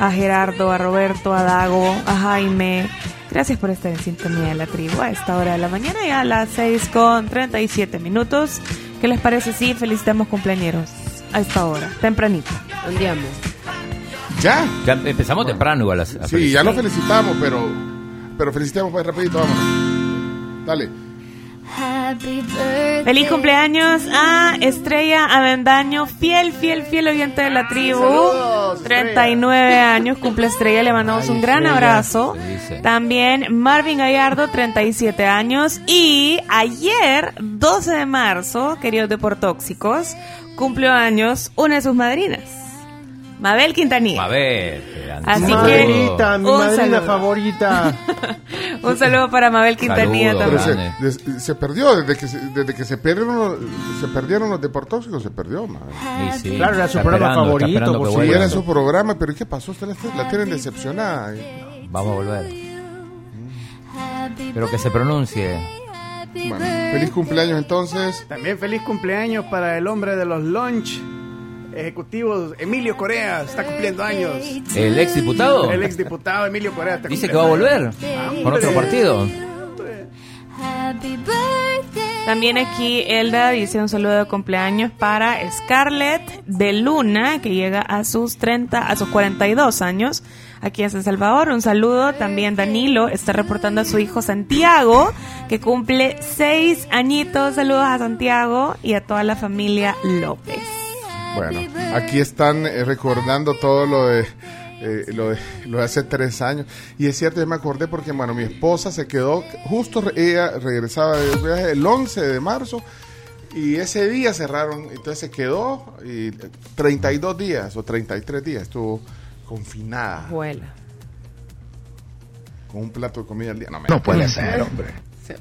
a Gerardo, a Roberto, a Dago, a Jaime. Gracias por estar en sintonía de la tribu a esta hora de la mañana y a las 6 con 37 minutos. ¿Qué les parece si felicitamos cumpleaños a esta hora, tempranito? Andiamo. ¿Ya? Ya empezamos temprano igual a, a Sí, felicitar. ya lo felicitamos, pero... Pero felicitamos pues rapidito, vámonos. Dale. Feliz cumpleaños a Estrella Avendaño, fiel, fiel, fiel oyente de la tribu. 39 años cumple Estrella, le mandamos un gran Estrella. abrazo. También Marvin Gallardo, 37 años. Y ayer, 12 de marzo, queridos deportóxicos, cumplió años una de sus madrinas, Mabel Quintanilla. Mabel. Así que Mabelita, mi un madrina saludo. favorita. Un saludo para Mabel Quintanilla también. se, des- se perdió, desde que se, desde que se perdieron, los- se perdieron los deportóxicos, se perdió. Sí, sí. Claro, era su Está programa favorito, por que Sí, era su programa, pero ¿y qué pasó? Ustedes la, la tienen decepcionada. Vamos a volver. Pero que se pronuncie. Bueno, feliz cumpleaños entonces. También feliz cumpleaños para el hombre de los lunch ejecutivos, Emilio Corea, está cumpliendo años. ¿El ex diputado? El exdiputado Emilio Corea está Dice que va a volver años. con otro partido. También aquí Elda dice un saludo de cumpleaños para Scarlett de Luna, que llega a sus 30, a sus 42 años, aquí en San Salvador. Un saludo también Danilo está reportando a su hijo Santiago, que cumple 6 añitos. Saludos a Santiago y a toda la familia López. Bueno, aquí están eh, recordando todo lo de, eh, lo de lo de hace tres años. Y es cierto, yo me acordé porque, bueno, mi esposa se quedó, justo ella regresaba de viaje el 11 de marzo. Y ese día cerraron, entonces se quedó y eh, 32 días o 33 días estuvo confinada Vuela. con un plato de comida al día. No, me- No puede ser, hombre. Se.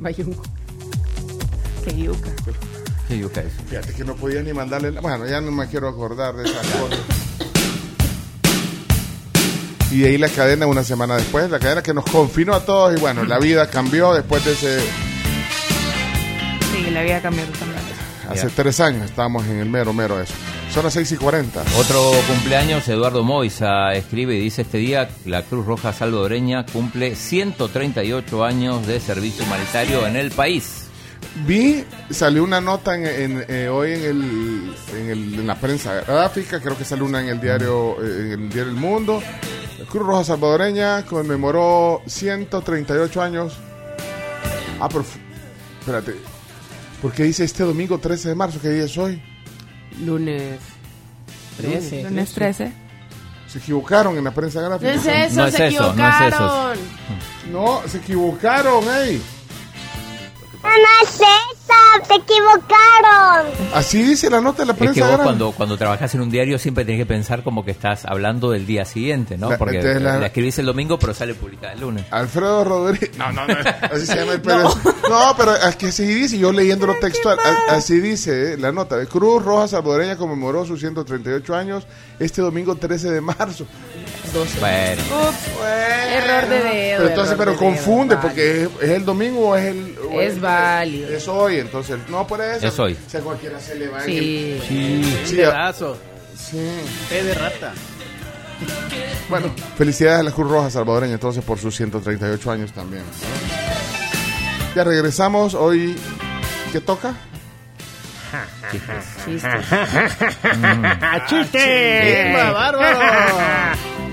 Qué yuca. Sí. Fíjate que no podía ni mandarle. la- Bueno, ya no me quiero acordar de esas cosas. Y de ahí la cadena una semana después, la cadena que nos confinó a todos y bueno, la vida cambió después de ese... Sí, la vida cambió. Hace tres años estábamos en el mero, mero eso. Son las 6 y 40. Otro cumpleaños, Eduardo Moisa escribe y dice este día la Cruz Roja Salvadoreña cumple 138 años de servicio humanitario en el país. Vi, salió una nota en, en, eh, hoy en, el, en, el- en la prensa gráfica, creo que salió una en el diario, eh, en el diario El Mundo. La Cruz Roja Salvadoreña conmemoró 138 años. Ah, pero, espérate, ¿por qué dice este domingo 13 de marzo? ¿Qué día es hoy? Lunes 13. Lunes 13. Se equivocaron en la prensa No gráfica. es eso, No es se eso, no es equivocaron. No, se equivocaron, ey. No es esa, se equivocaron. Así dice la nota de la Es prensa que vos cuando, cuando trabajas en un diario siempre tenés que pensar como que estás hablando del día siguiente, ¿no? La- Porque la- la escribís el domingo pero sale publicada el lunes. Alfredo Rodríguez. No, no, no. Así se llama el Pérez. No, pero es que así dice, yo leyéndolo textual, a- así dice eh, la nota. Cruz Roja Salvadoreña conmemoró sus 138 años este domingo 13 de marzo. Bueno, Error de dedo. Pero entonces, pero de dedo, confunde, vale. porque es, es el domingo o es el. o Es válido. Es hoy, entonces. No, por eso. Es hoy. Si a cualquiera se le va en Sí. el- sí. Sí, Pedazo. sí. Té de rata. Bueno, felicidades a la Cruz Roja Salvadoreña entonces por sus 138 años también. ¿no? Ya regresamos hoy. ¿Qué toca? ¡Chiste! ¡Chimba, bárbaro!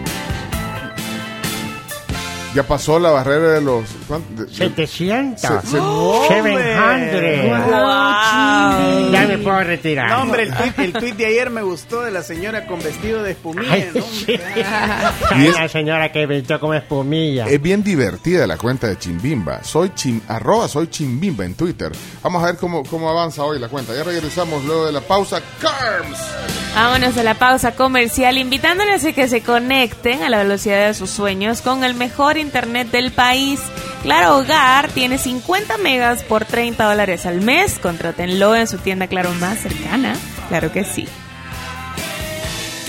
Ya pasó la barrera de los. ¿cuánto? De- de- 700. Se- se- 700. Wow. Ya me puedo retirar. No, hombre, el tweet, el tweet de ayer me gustó de la señora con vestido de espumilla. Ay, ¿no? sí. Y es- una señora que pintó como espumilla. Es bien divertida la cuenta de Chimbimba. Soy chim, arroba soy Chimbimba en Twitter. Vamos a ver cómo, cómo avanza hoy la cuenta. Ya regresamos luego de la pausa. Carms. Vámonos a la pausa comercial, invitándoles a que se conecten a la velocidad de sus sueños con el mejor internet del país. Claro Hogar tiene 50 megas por 30 dólares al mes. Contrátenlo en su tienda Claro más cercana. Claro que sí.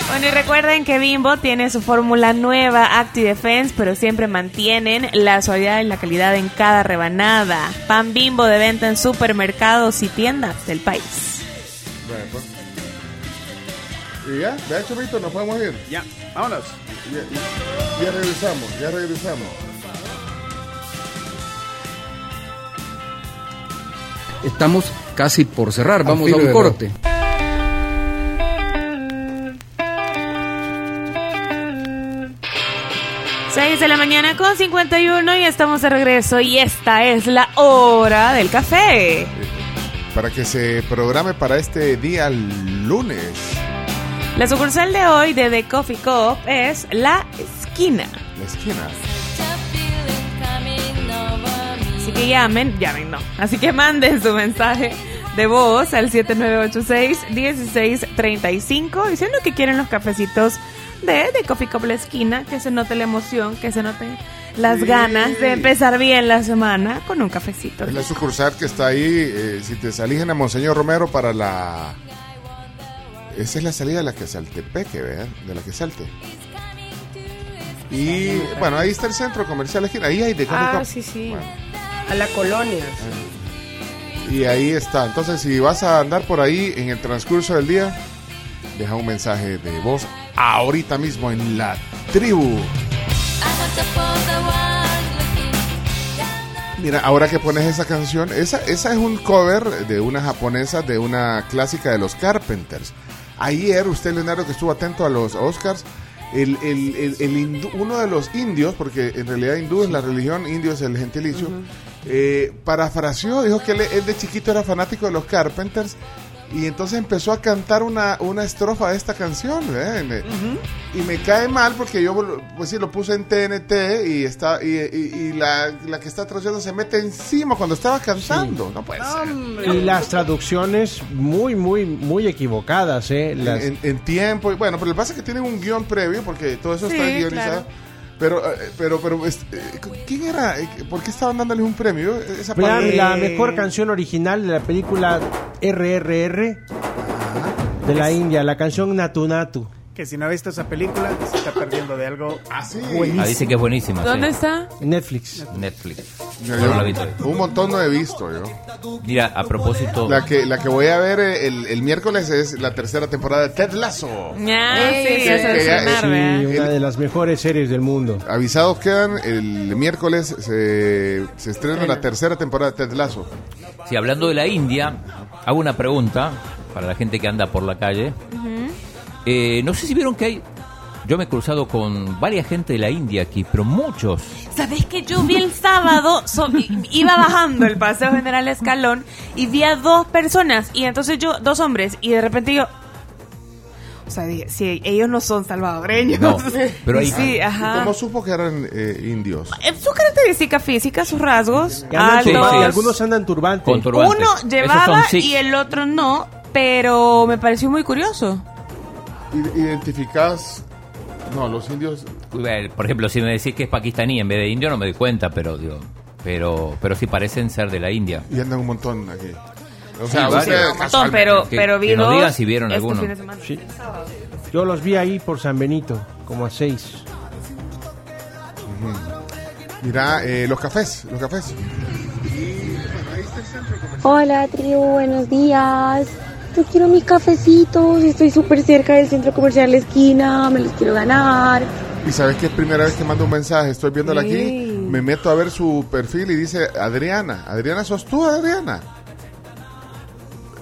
Bueno, y recuerden que Bimbo tiene su fórmula nueva ActiDefense, pero siempre mantienen la suavidad y la calidad en cada rebanada. Pan Bimbo de venta en supermercados y tiendas del país. Bueno, pues. Y ya, de hecho, Víctor, nos podemos ir. Ya, vámonos. Ya, regresamos, ya regresamos. Estamos casi por cerrar, vamos a un corte. 6 de la mañana con 51 y estamos de regreso y esta es la hora del café. Para que se programe para este día lunes. La sucursal de hoy de The Coffee Cup es La Esquina. La esquina. Así que llamen, llamen no. Así que manden su mensaje de voz al 7986-1635 diciendo que quieren los cafecitos de, de Coffee Cup La Esquina, que se note la emoción, que se note las Sí. ganas de empezar bien la semana con un cafecito. Es la sucursal que está ahí. eh, si te salís en la Monseñor Romero para la. Esa es la salida de la Quesaltepeque, ¿verdad? De la Quesalte. Y bueno, ahí está el centro comercial. Ahí hay de Ah, sí, sí. A la colonia. Y ahí está. Entonces, si vas a andar por ahí en el transcurso del día, deja un mensaje de voz ahorita mismo en la tribu. Mira, ahora que pones esa canción, esa, esa es un cover de una japonesa de una clásica de los Carpenters. Ayer, usted, Leonardo, que estuvo atento a los Oscars, el, el- el- el hindú- uno de los indios, porque en realidad hindú es la religión, indio es el gentilicio, eh, parafraseó, dijo que él, él de chiquito era fanático de los Carpenters y entonces empezó a cantar una, una estrofa de esta canción. ¿eh? Me- Y me cae mal porque yo pues sí lo puse en TNT y está y, y- y la, la que está traduciendo se mete encima cuando estaba cantando. No puede ser. Y las traducciones muy, muy, muy equivocadas, ¿eh? Las- En, en tiempo. y Bueno, pero lo que pasa es que tienen un guion previo porque todo eso está guionizado. claro. Pero, eh, pero, pero, este, eh, ¿quién era? Eh, ¿Por qué estaban dándoles un premio? Esa La, la mejor canción original de la película RRR de la India, la canción Natu Natu. Que si no ha visto esa película, se está perdiendo de algo así. Ah, dice que es buenísima. sí. ¿Dónde está? Netflix. Netflix. Yo- Yo no la he visto. Un montón no he visto yo. Mira, a propósito. La que, la que voy a ver eh, el, el miércoles es la tercera temporada de Ted Lasso. Ah, sí, es ¿verdad? Una de las mejores series del mundo. Avisados quedan, el miércoles se, se estrena la tercera temporada de Ted Lasso. Sí, hablando de la India, hago una pregunta para la gente que anda por la calle. Eh, no sé si vieron que hay. Yo me he cruzado con varias gente de la India aquí, pero muchos. ¿Sabes que yo vi el sábado? so- iba bajando el Paseo General Escalón y vi a dos personas, y entonces yo, dos hombres, y de repente yo. O sea, dije, si ellos no son salvadoreños. No, pero Y ahí, sí, ajá. ¿Cómo supo que eran eh, indios? Eh, Sus características físicas, sus rasgos. Andan altos. turbantes, Algunos andan turbantes. Con turbantes. Uno llevaba y el otro no, pero me pareció muy curioso. ¿Identificás? No, los indios. Bueno, Por ejemplo, si me decís que es pakistaní en vez de indio, no me doy cuenta, pero digo, pero, pero sí parecen ser de la India. Y andan un montón aquí. O Sí, sea, varios. ustedes Un montón, pero- Que- pero vi que nos dos digan si vieron este alguno. Sí. Yo los vi ahí por San Benito, como a seis. Mira, eh, los cafés, los cafés. Hola, tribu, buenos días. Yo quiero mis cafecitos. Estoy súper cerca del centro comercial La Esquina. Me los quiero ganar. Y sabes que es primera vez que mando un mensaje, estoy viéndola Sí. aquí, me meto a ver su perfil y dice Adriana. Adriana, ¿sos tú, Adriana?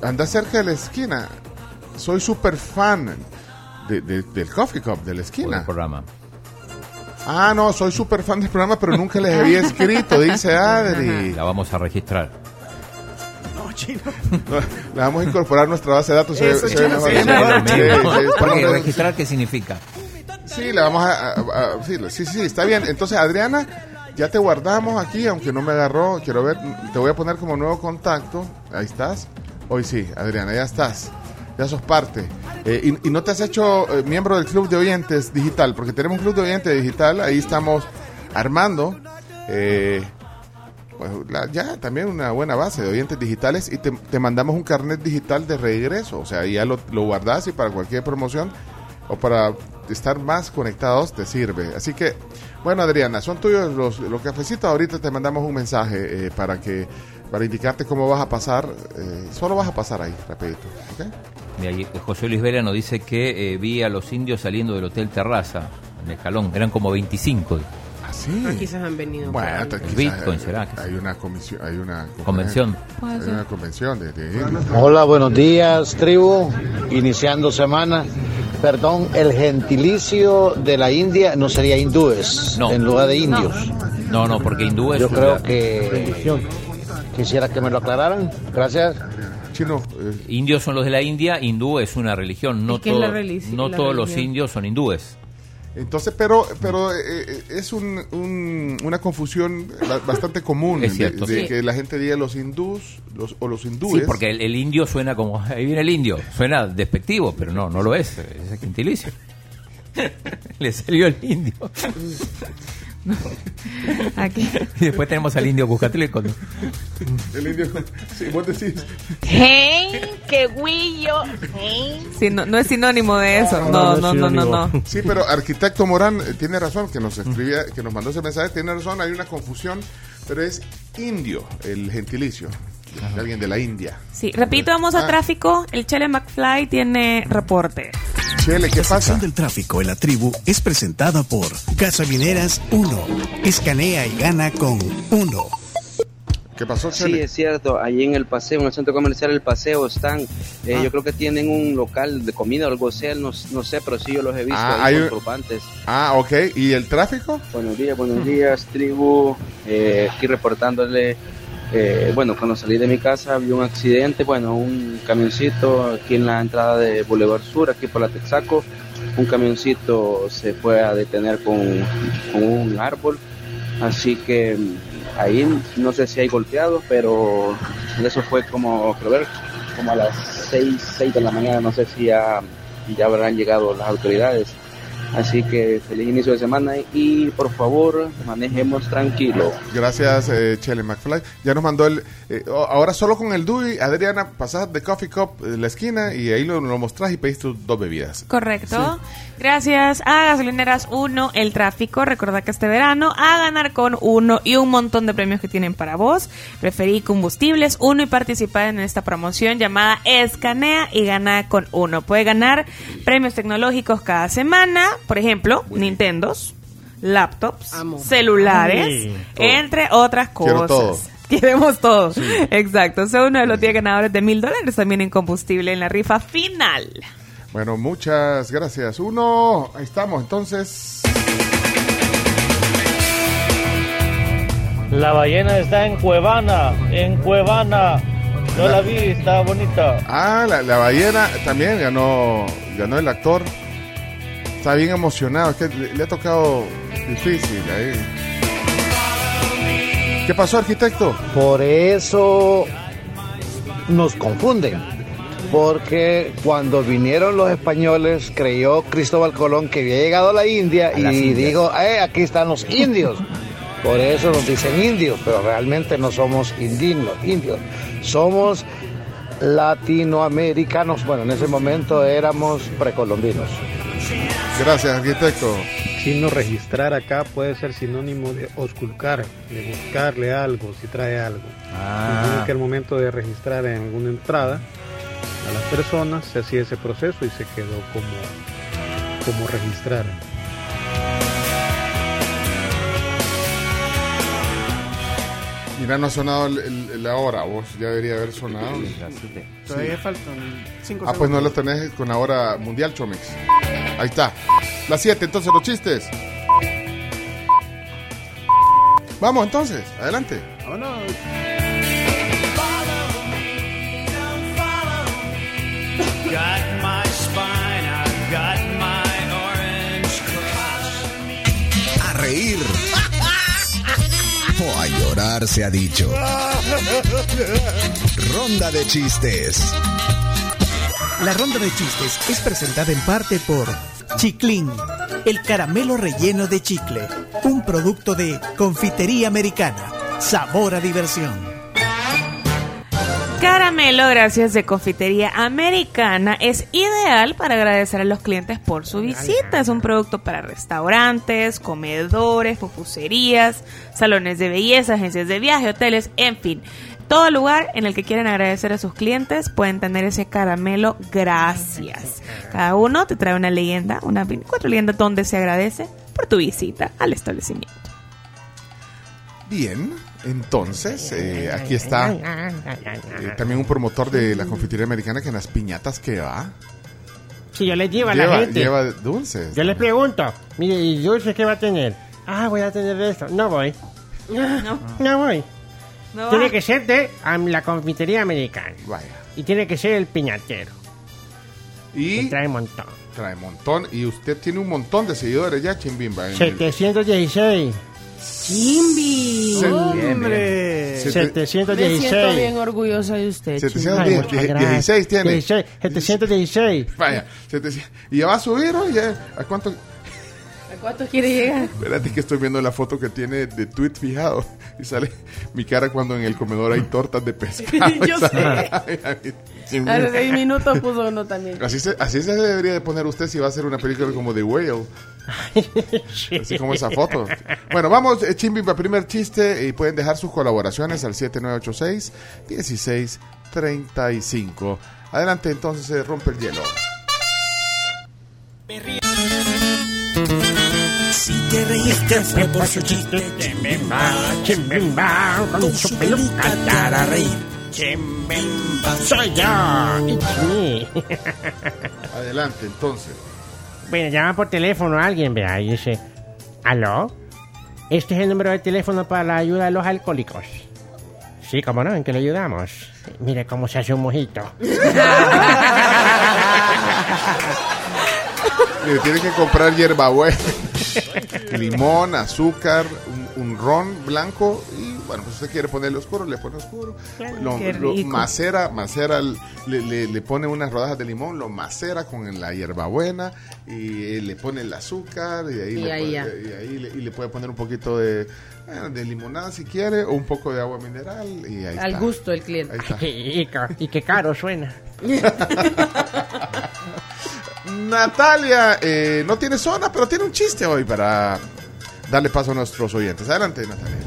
Anda cerca de la esquina. Soy súper fan de- de- del Coffee Cup, de la esquina. programa. Ah, no, soy súper fan del programa, pero nunca les había escrito, dice Adri. La vamos a registrar. No, chino. La vamos a incorporar a nuestra base de datos. se Eso, chino, mejor. sí, Sí, sí, registrar, ¿qué significa? Sí, la vamos a, a- a- sí, sí, sí, está bien. Entonces, Adriana, ya te guardamos aquí, aunque no me agarró. Quiero ver, te voy a poner como nuevo contacto. Ahí estás. Hoy sí, Adriana, ya estás. Ya sos parte. Eh, y, y no te has hecho eh, miembro del Club de Oyentes Digital, porque tenemos un Club de Oyentes Digital. Ahí estamos armando. eh, pues, la- ya también una buena base de oyentes digitales y te, te mandamos un carnet digital de regreso. O sea, ya lo, lo guardas y para cualquier promoción o para estar más conectados te sirve. Así que, bueno, Adriana, son tuyos los, los cafecitos. Ahorita te mandamos un mensaje eh, para que para indicarte cómo vas a pasar. eh, solo vas a pasar ahí, rapidito. ahí José Luis Vera nos dice que eh, vi a los indios saliendo del Hotel Terraza, en el Escalón. Eran como 25. ¿Ah, sí? Ah, quizás han venido. Bueno, quizás Bitcoin, hay- ¿será que Hay una comisión, hay una Convención. Hay una convención de, de- Hola, buenos días, tribu. Iniciando semana. Perdón, el gentilicio de la India no sería hindúes No. en lugar de indios. No, no, porque hindú es Yo creo que quisiera que me lo aclararan. Gracias. Chino, Indios son los de la India, hindú es una religión. No, ¿Y qué es la todo- no La todos los indios son hindúes. Entonces, pero, pero eh, eh, es un, un- una confusión ba- bastante común Es de- cierto, de, sí. que la gente diga los hindús los, o los Sí, hindúes. porque el, el indio suena como, ahí viene el indio, suena despectivo, pero no, no lo es, es gentilicio. Le salió el indio. Aquí. Y después tenemos al indio Cuscatleco. ¿no? El indio, sí, vos decís. Hey, qué guillo. Sí, no, no es sinónimo de eso. No, no, no, no, no. Sí, pero arquitecto Morán eh, tiene razón, que nos escribía, que nos mandó ese mensaje, tiene razón, hay una confusión, pero es indio el gentilicio, de alguien de la India. Sí, repito, vamos a Ah. tráfico. El Chele McFly tiene reporte. Chele, ¿qué La sección del tráfico en la tribu es presentada por Gasolineras 1. Escanea y gana con 1. ¿Qué pasó, Sí, es cierto. Allí en el paseo, en el centro comercial El Paseo, están. eh, Ah. Yo creo que tienen un local de comida o algo así. No, no sé, pero sí yo los he visto Ah, ahí hay. Ah, ok, ¿y el tráfico? Buenos días, buenos días, tribu. Eh, aquí reportándole. Eh, bueno, cuando salí de mi casa vi un accidente. Bueno, un camioncito aquí en la entrada de Boulevard Sur, aquí por la Texaco. Un camioncito se fue a detener con, con un árbol. Así que mm, ahí no sé si hay golpeados, pero eso fue como, creo ver, como a las 6, 6 de la mañana. No sé si ya, ya habrán llegado las autoridades. Así que feliz inicio de semana y por favor manejemos tranquilo. Gracias, eh, Chele McFly. Ya nos mandó el... eh, ahora solo con el DUI, Adriana, pasás de Coffee Cup de la esquina y ahí lo, lo mostrás y pedís tus dos bebidas. Correcto. Gracias a Gasolineras 1, el tráfico. Recordad que este verano a ganar con uno y un montón de premios que tienen para vos. Preferí combustibles uno y participar en esta promoción llamada Escanea y gana con uno. Puede ganar premios tecnológicos cada semana, por ejemplo, Nintendos, laptops, celulares, Ay, entre otras Quiero cosas. Queremos todo. Exacto. Soy uno de los 10 ganadores de mil dólares también en combustible en la rifa final. Bueno, muchas gracias. Uno, ahí estamos, entonces... La ballena está en Cuevana, en Cuevana. No la vi, está bonita. Ah, la, la ballena también ganó, ganó el actor. Está bien emocionado, es que le, le ha tocado difícil ahí. ¿Qué pasó, arquitecto? Por eso nos confunden. Porque cuando vinieron los españoles, creyó Cristóbal Colón que había llegado a la India A y dijo, eh, aquí están los indios. Por eso nos dicen indios, pero realmente no somos indinos, indios. Somos latinoamericanos. Bueno, en ese momento éramos precolombinos. Gracias, arquitecto. Signo registrar acá puede ser sinónimo de osculcar, de buscarle algo, si trae algo. Ah. Que al momento de registrar en alguna entrada a las personas se hacía ese proceso y se quedó como, como registrar. Mira, no ha sonado el- el- la hora, vos ya debería haber sonado. Todavía faltan 5 Ah, pues no lo tenés con la hora mundial, Chomix. Ahí está. Las 7, entonces los chistes. Vamos entonces, adelante. Vámonos. A reír o a llorar se ha dicho. Ronda de chistes. La ronda de chistes es presentada en parte por Chiclín, el caramelo relleno de chicle, un producto de confitería americana. Sabor a diversión. Caramelo, gracias de Confitería Americana, es ideal para agradecer a los clientes por su visita. Es un producto para restaurantes, comedores, pupuserías, salones de belleza, agencias de viaje, hoteles, en fin. Todo lugar en el que quieran agradecer a sus clientes pueden tener ese caramelo gracias. Cada uno te trae una leyenda, una 24 leyendas donde se agradece por tu visita al establecimiento. Bien, entonces, eh, aquí está eh, también un promotor de la confitería americana que en las piñatas que va. Si yo les llevo a la Lleva, gente. lleva dulces. Yo les pregunto, mire, ¿y dulce qué va a tener? Ah, voy a tener esto. No voy. No, no voy. No tiene va. que ser de la confitería americana. Vaya. Y tiene que ser el piñatero. Y trae montón. Trae montón. Y usted tiene un montón de seguidores ya, Chimbimba. en el- 716. Chimbi. ¡Hombre! Se- Me siento bien 716. orgullosa de usted. Chimbi. 716 Ay, muchas gracias. tiene. 16, 716. Vaya, 700. ¿Y ya va a subir o ya? ¿A cuánto? ¿A cuánto quiere llegar? Espérate que estoy viendo la foto que tiene de tweet fijado y sale mi cara cuando en el comedor hay tortas de pescado. Yo sé. Hace seis minutos puso uno también. Así se, así se debería de poner usted si va a hacer una película como The Whale. Así como esa foto. Bueno, vamos, eh, Chimbimba, primer chiste y pueden dejar sus colaboraciones al 7986-1635. Adelante, entonces se rompe el hielo. Si te reíste fue por su chiste, Chimbimba, Chimbimba, con su peluca te hará reír. Chimbimba, soy yo. Adelante, entonces. Bueno, llama por teléfono a alguien, vea, y dice, ¿aló? Este es el número de teléfono para la ayuda a los alcohólicos. Sí, cómo no, ¿en qué le ayudamos? Mire cómo se hace un mojito. Mire, tiene que comprar hierbabuena, limón, azúcar, un, un ron blanco y bueno, pues usted quiere ponerle oscuro, le pone oscuro. Lo, qué lo rico. macera, macera, le, le- le pone unas rodajas de limón, lo macera con la hierbabuena y eh, le pone el azúcar y ahí, Y le, ahí puede, y ahí le, y le puede poner un poquito de, eh, de limonada si quiere o un poco de agua mineral y ahí Al está. gusto del cliente. Ahí está. y, ca- y qué caro suena. Natalia, eh, no tiene zona, pero tiene un chiste hoy para darle paso a nuestros oyentes. Adelante, Natalia.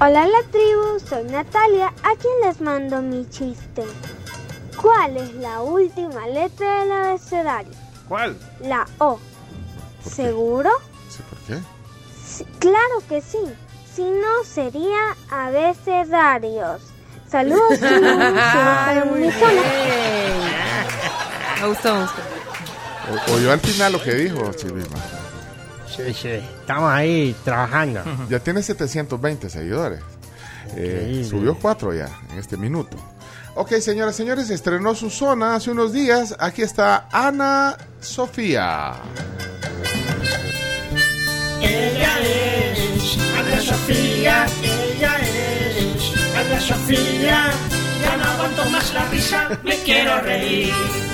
Hola la tribu, soy Natalia, a quien les mando mi chiste. ¿Cuál es la última letra del abecedario? ¿Cuál? La O. ¿Seguro? Sí, ¿Por qué? Sí, claro que sí. Si no, sería abecedarios. Saludos, tribu. Me gustó, me gustó. O- oyó al final lo que dijo Chivima. Sí, sí, estamos ahí trabajando. Ya tiene 720 seguidores. Eh, subió 4 ya en este minuto. Ok, señoras y señores, estrenó su zona hace unos días. Aquí está Ana Sofía. Ella es Ana Sofía, ella es Ana Sofía. Ya no aguanto más la risa, me quiero reír.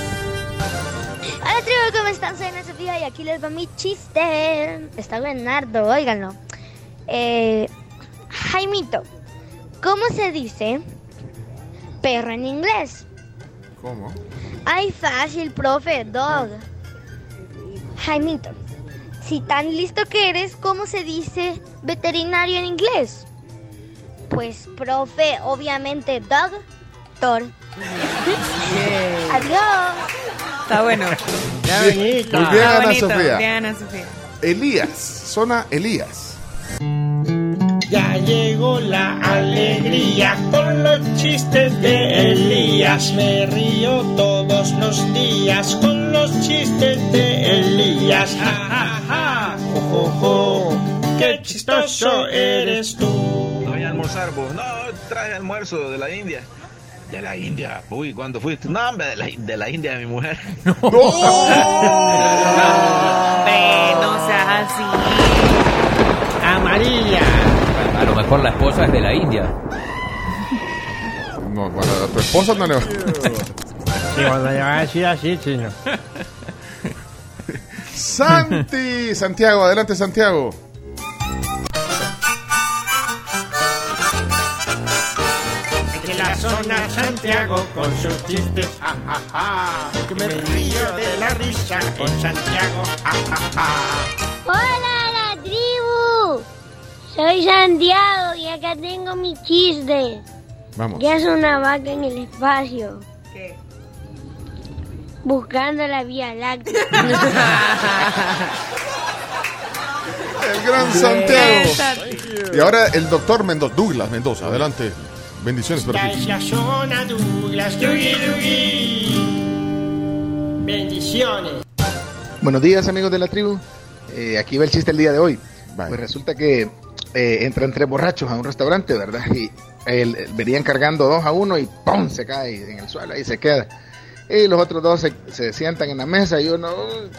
Hola ¿cómo están? Soy Ana Sofía y aquí les va mi chiste. Está Leonardo, óiganlo. Eh, Jaimito, ¿cómo se dice perro en inglés? ¿Cómo? Ay, fácil, profe, dog. Jaimito, si tan listo que eres, ¿cómo se dice veterinario en inglés? Pues, profe, obviamente, doctor. Adiós. Está bueno. Muy bien, Está Ana bonito, Sofía. bien, Ana Sofía. Elías, zona Elías. Ya llegó la alegría con los chistes de Elías. Me río todos los días con los chistes de Elías. Ja, ja, ja. Jo, jo, jo. Qué chistoso eres tú. Voy a almorzar, vos. No, traje almuerzo de la India. De la India. Uy, ¿cuándo fuiste? No, hombre, de la, de la India, mi mujer. Ve, no seas así. Amarilla. A lo mejor la esposa es de la India. No, bueno, a tu esposa no le va. Sí, cuando le va a decir así, chino. Santi, Santiago, adelante Santiago. Zona Santiago con sus chistes. Ja, ja, ja. Que me río de la risa con Santiago. Ja, ja, ja. Hola, la tribu. Soy Santiago y acá tengo mi chiste. Vamos. ¿Qué hace una vaca en el espacio? ¿Qué? Buscando la Vía Láctea. El gran Santiago. Y ahora el doctor Mendoza, Douglas Mendoza, adelante. Bendiciones para ti. es la zona Douglas. Yugi, yugi. Bendiciones. Buenos días amigos de la tribu. Eh, aquí va el chiste el día de hoy. Pues resulta que eh, entran tres borrachos a un restaurante, ¿verdad? Y él, venían cargando dos a uno y ¡pum! se cae en el suelo y se queda. Y los otros dos se, se sientan en la mesa y uno,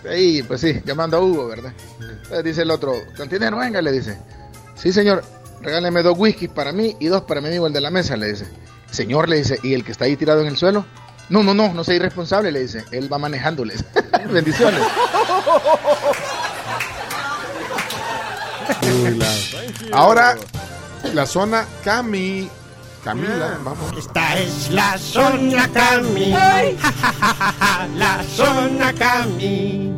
ahí, pues sí, llamando a Hugo, ¿verdad? Entonces dice el otro, cantinero, venga, le dice. Sí, señor, regáleme dos whisky para mí y dos para mi amigo el de la mesa, le dice. Señor, le dice, ¿y el que está ahí tirado en el suelo? No, no, no, no sea irresponsable, le dice. Él va manejando, le dice. Bendiciones. Uy, la- Ahora, la zona Cami. Camila, vamos. Esta es la zona Cami. Ja, ja, ja, ja, ja, la zona Cami.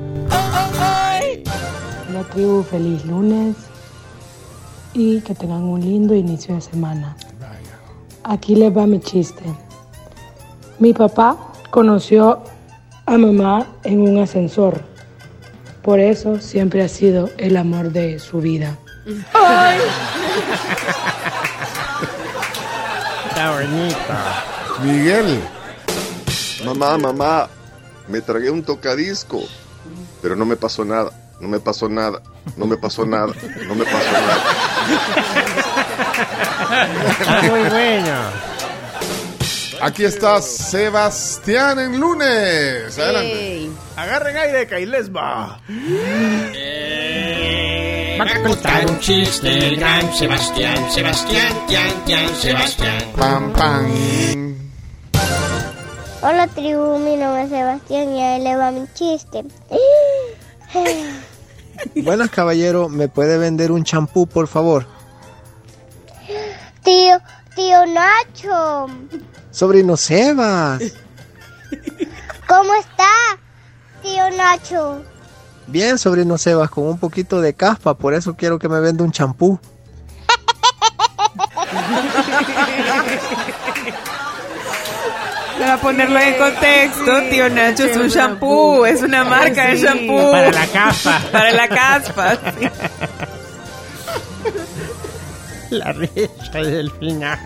La tribu, feliz lunes y que tengan un lindo inicio de semana. Aquí les va mi chiste. Mi papá conoció a mamá en un ascensor. Por eso siempre ha sido el amor de su vida. Está bonita. Miguel. Mamá, mamá, me tragué un tocadisco, pero no me pasó nada, no me pasó nada, no me pasó nada, no me pasó nada. Está muy bueno. Aquí está Sebastián en lunes. Adelante. Agarren aire, que ahí les va. Va a contar un chiste el gran Sebastián, Sebastián, Tian, Tian, Sebastián. Pam, pam. Hola tribu, mi nombre es Sebastián y ahí le va mi chiste. Buenas, caballero. ¿Me puede vender un champú, por favor? Tío, tío Nacho, Sobrino Sebas. ¿cómo está? Tío Nacho. Bien, sobrino Sebas, con un poquito de caspa. Por eso quiero que me venda un champú. Para ponerlo en contexto, tío Nacho es un shampoo, es una marca de shampoo. para la caspa. Para la caspa. sí. La risa del final.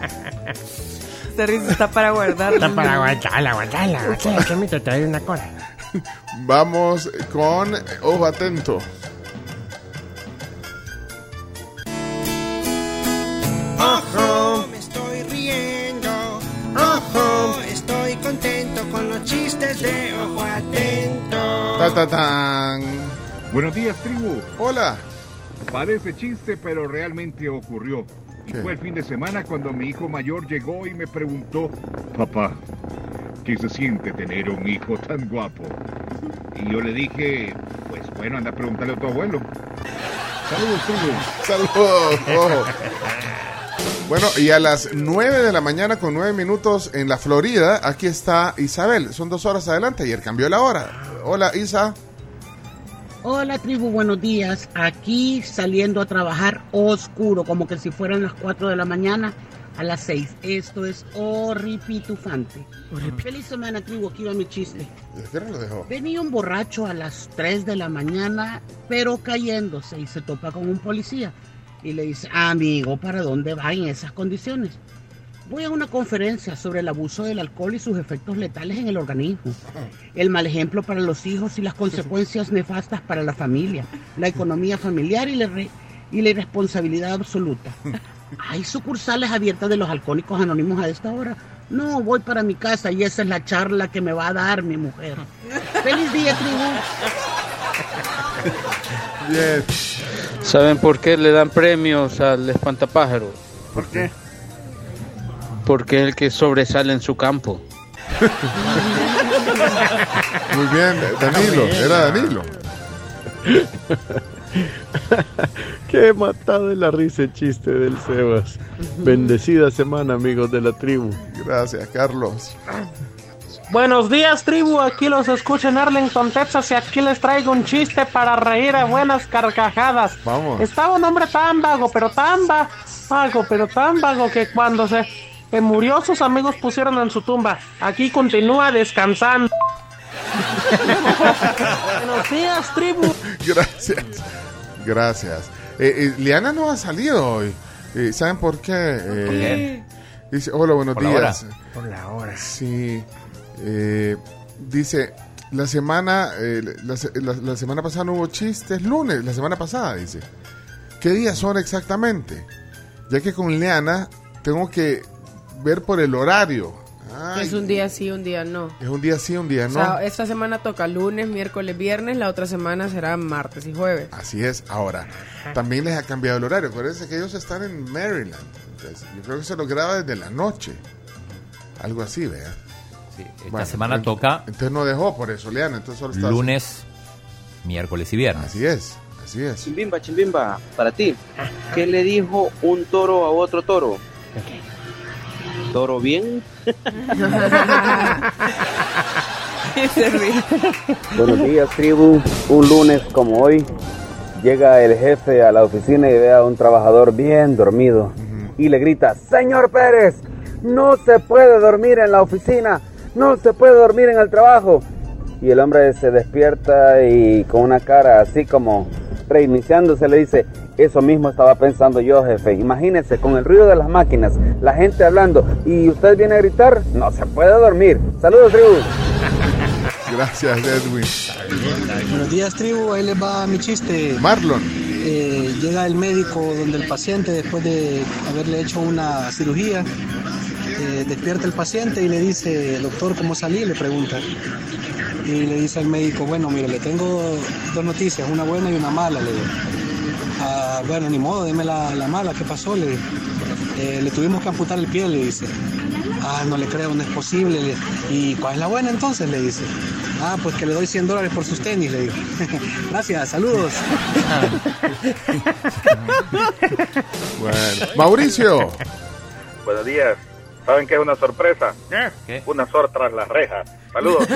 Esta risa está para guardarla. Está para aguantarla, aguantarla. aguantarla. Chomito, te doy una cosa. Vamos con Ojo Atento. Ojo, de ojo atento. Ta, ta, tan. Buenos días, tribu. Hola. Parece chiste, pero realmente ocurrió. Y fue el fin de semana cuando mi hijo mayor llegó y me preguntó, papá, ¿qué se siente tener un hijo tan guapo? Y yo le dije, pues bueno, anda a preguntarle a tu abuelo. Saludos, tribu. Saludos. ojo. Bueno, y a las 9 de la mañana con 9 minutos en la Florida, aquí está Isabel. Son dos horas adelante, ayer cambió la hora. Hola, Isa. Hola tribu, buenos días. Aquí saliendo a trabajar oscuro, como que si fueran las 4 de la mañana a las 6. Esto es horripitufante. Feliz semana tribu, aquí va mi chiste. ¿Qué lo dejó? Venía un borracho a las 3 de la mañana, pero cayéndose y se topa con un policía. Y le dice, amigo, ¿para dónde va en esas condiciones? Voy a una conferencia sobre el abuso del alcohol y sus efectos letales en el organismo. El mal ejemplo para los hijos y las consecuencias nefastas para la familia, la economía familiar y la, y la irresponsabilidad absoluta. ¿Hay sucursales abiertas de los alcohólicos anónimos a esta hora? No, voy para mi casa y esa es la charla que me va a dar mi mujer. ¡Feliz día, tribu! Bien. ¿Saben por qué le dan premios al espantapájaro? ¿Por qué? Porque es el que sobresale en su campo. Muy bien, Danilo. Era Danilo. Qué matado de la risa el chiste del Sebas. Bendecida semana, amigos de la tribu. Gracias, Carlos. Buenos días, tribu. Aquí los escucho en Arlington, Texas, y aquí les traigo un chiste para reír a buenas carcajadas. Vamos. Estaba un hombre tan vago, pero tan va- vago, pero tan vago que cuando se que murió, sus amigos pusieron en su tumba. Aquí continúa descansando. Buenos días, tribu. Gracias. Gracias. Eh, eh, Liana no ha salido hoy. Eh, ¿Saben por qué? Eh, qué? Dice, hola, buenos Por la días. hora. Por la hora. Sí. Eh, dice, la semana, eh, la, la- la semana pasada no hubo chistes, lunes, la semana pasada, dice. ¿Qué días son exactamente? Ya que con Liana tengo que ver por el horario. Es un día sí, un día no. Es un día sí, un día O no. sea, esta semana toca lunes, miércoles, viernes, la otra semana será martes y jueves. Así es. Ahora, también les ha cambiado el horario. Acuérdense que ellos están en Maryland. Entonces, yo creo que se lo graba desde la noche. Algo así, vea. Sí, esta semana toca Entonces no dejó por eso, Leana. Entonces solo está lunes, miércoles y viernes. Así es, así es. Chimbimba, chimbimba, para ti. ¿Qué le dijo un toro a otro toro? ¿Toro bien? Buenos días, tribu. Un lunes como hoy, llega el jefe a la oficina y ve a un trabajador bien dormido y le grita, Señor Pérez, no se puede dormir en la oficina, no se puede dormir en el trabajo. Y el hombre se despierta y con una cara así como reiniciándose le dice, eso mismo estaba pensando yo, jefe. Imagínese, con el ruido de las máquinas, la gente hablando y usted viene a gritar, no se puede dormir. Saludos, tribu. Gracias, Edwin. Buenos días, tribu. Ahí les va mi chiste. Marlon. Eh, llega el médico donde el paciente, después de haberle hecho una cirugía, eh, despierta el paciente y le dice, doctor, ¿cómo salí? Le pregunta. Y le dice al médico, bueno, mire, le tengo dos noticias, una buena y una mala. Le digo. "Ah, bueno, ni modo, deme la, la mala, ¿qué pasó? Le. "Eh, le tuvimos que amputar el pie, le dice. Ah, no le creo, no es posible. Le- ¿Y cuál es la buena entonces? Le dice. Ah, pues que le doy 100 dólares por sus tenis, le digo. Gracias, saludos. Bueno, Mauricio. Buenos días. ¿Saben qué es una sorpresa? Una sor tras las rejas. Saludos.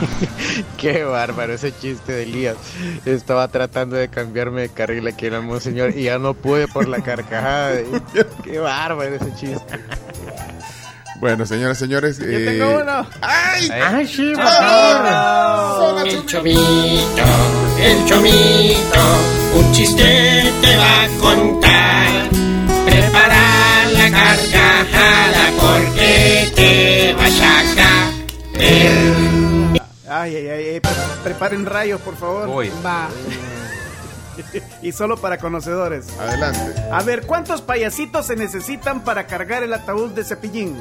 Qué bárbaro ese chiste de Elías. Estaba tratando de cambiarme de carril aquí en el Monseñor y ya no pude por la carcajada. de- Qué bárbaro ese chiste. Bueno, señoras y señores. Yo eh, tengo uno. ¡Ay! ¡Ay, sí, por favor! El chomito, el chomito, un chiste te va a contar. Prepara la carcajada porque te vas a caer. Ay, ay, ay, ay, pre- preparen rayos, por favor. Voy. Va. y solo para conocedores. Adelante. A ver, ¿cuántos payasitos se necesitan para cargar el ataúd de cepillín?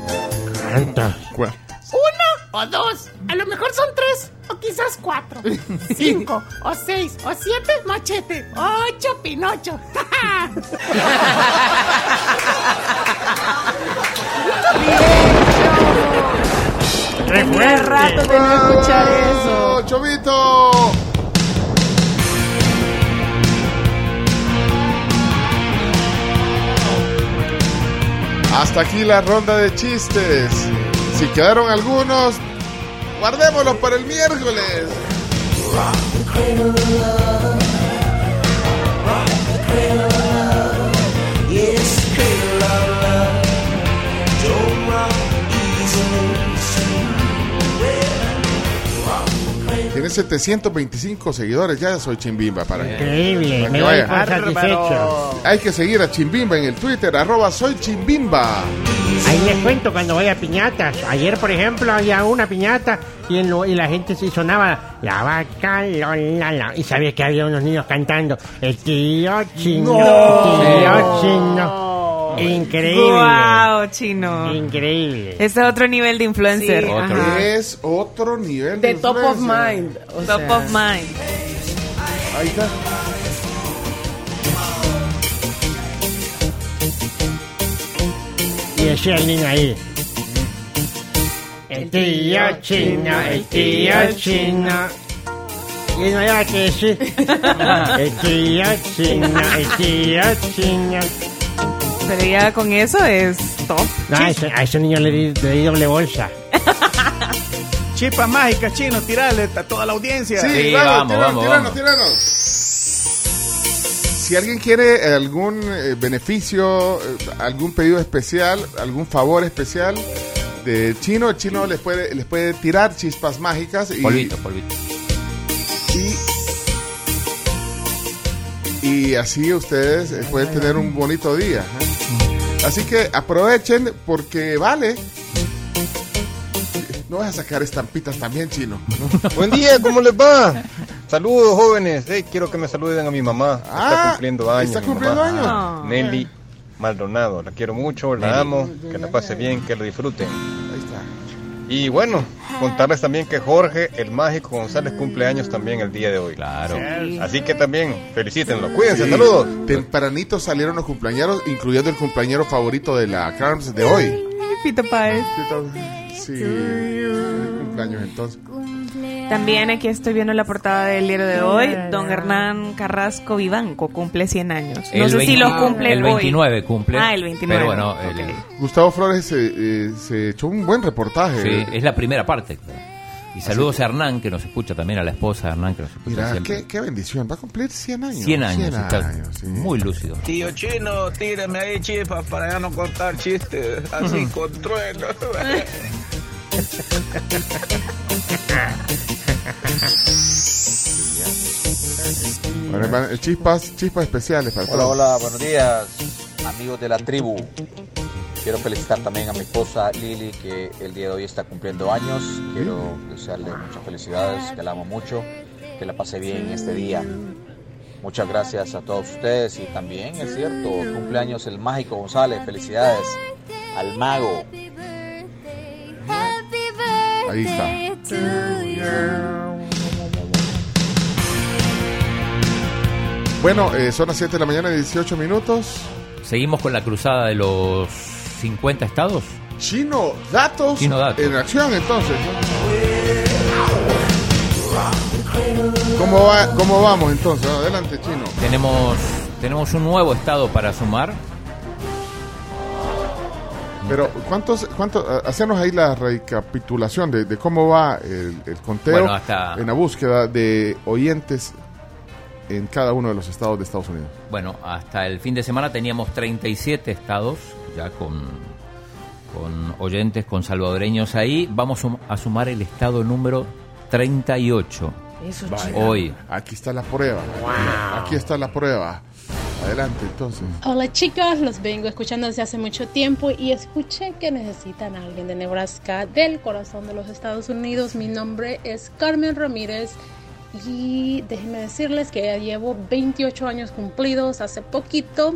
Uno o dos, a lo mejor son tres o quizás cuatro, cinco o seis o siete machete, ocho pinocho. Tenía rato de no escuchar eso. ¡Chovito! Hasta aquí la ronda de chistes. Si quedaron algunos, guardémoslos para el miércoles. Tiene 725 seguidores, ya soy Chimbimba para que- Increíble, para me vaya. por satisfecho. Hay que seguir a Chimbimba en el Twitter, arroba soy Chimbimba. Ahí les cuento cuando voy a piñatas. Ayer, por ejemplo, había una piñata y, en lo- y la gente se sonaba la vaca, la, la. Y sabía que había unos niños cantando el tío chino, No. el tío chino. Increíble. Wow, chino. Increíble. Ese es otro nivel de influencer. Sí, ajá. Es otro nivel De top of mind. o Top sea. of mind. Ahí está. Y el niño ahí. El tío chino, el tío chino. Y no había que decir. El tío chino, el tío chino. Pero ya con eso es top. No, a ese, a ese niño le di, le di doble bolsa. Chispa mágica, chino, tirale a toda la audiencia. Sí, vamos, tiranos, tiranos, tiranos. Si alguien quiere algún eh, beneficio, eh, algún pedido especial, algún favor especial de Chino, el Chino les puede, les puede tirar chispas mágicas y, Polvito, polvito. y así ustedes eh, pueden tener un bonito día. ¿eh? Así que aprovechen porque vale. No vas a sacar estampitas también, chino. Buen día, ¿cómo les va? Saludos, jóvenes. Hey, quiero que me saluden a mi mamá. Ah, está cumpliendo años. ¿está cumpliendo años? Nelly Maldonado. La quiero mucho, la Nelly. amo. Que la pase bien, que lo disfruten. Y bueno, contarles también que Jorge, el mágico González, cumple años también el día de hoy. Claro. Así que también felicítenlo. Cuídense, Sí. saludos. Tempranito salieron los cumpleaños, incluyendo el cumpleañero favorito de la Carms de hoy. Pito Páez. Sí, cumpleaños entonces. También aquí estoy viendo la portada del diario de hoy. Don Hernán Carrasco Vivanco cumple 100 años. No El sé si 20 lo cumple El hoy. 29 cumple. Ah, el 29. Pero bueno, el- Gustavo Flores se, eh, se echó un buen reportaje. sí, es la primera parte. Y saludos a Hernán, que nos escucha también, a la esposa de Hernán, que nos escucha Mira, siempre. qué, qué bendición. Va a cumplir 100 años. 100 años, está años, sí. muy lúcido. Tío Chino, tíreme ahí chispas para ya no contar chistes así con trueno. Bueno, chispas, chispas especiales para Hola, todos. hola, buenos días, amigos de la tribu. Quiero felicitar también a mi esposa Lili, que el día de hoy está cumpliendo años. Quiero desearle muchas felicidades, que la amo mucho, que la pase bien este día. Muchas gracias a todos ustedes y también es cierto, cumpleaños el mágico González, felicidades al mago. Ahí está. Bueno, eh, son las 7 de la mañana, 18 minutos. Seguimos con la cruzada de los 50 estados. Chino, datos, Chino, datos. en acción entonces. ¿Cómo, va, ¿Cómo vamos entonces? Adelante, Chino. Tenemos, tenemos un nuevo estado para sumar. Pero, ¿cuántos, cuántos, hacernos ahí la recapitulación de, de cómo va el, el conteo Bueno, hasta- en la búsqueda de oyentes en cada uno de los estados de Estados Unidos? Bueno, hasta el fin de semana teníamos 37 estados ya con, con oyentes, con salvadoreños ahí. Vamos a sumar el estado número 38. Eso, Vaya. Hoy. Aquí está la prueba. Aquí está la prueba. Adelante, entonces. Hola chicos, los vengo escuchando desde hace mucho tiempo y escuché que necesitan a alguien de Nebraska, del corazón de los Estados Unidos. Mi nombre es Carmen Ramírez y déjenme decirles que ya llevo 28 años cumplidos hace poquito.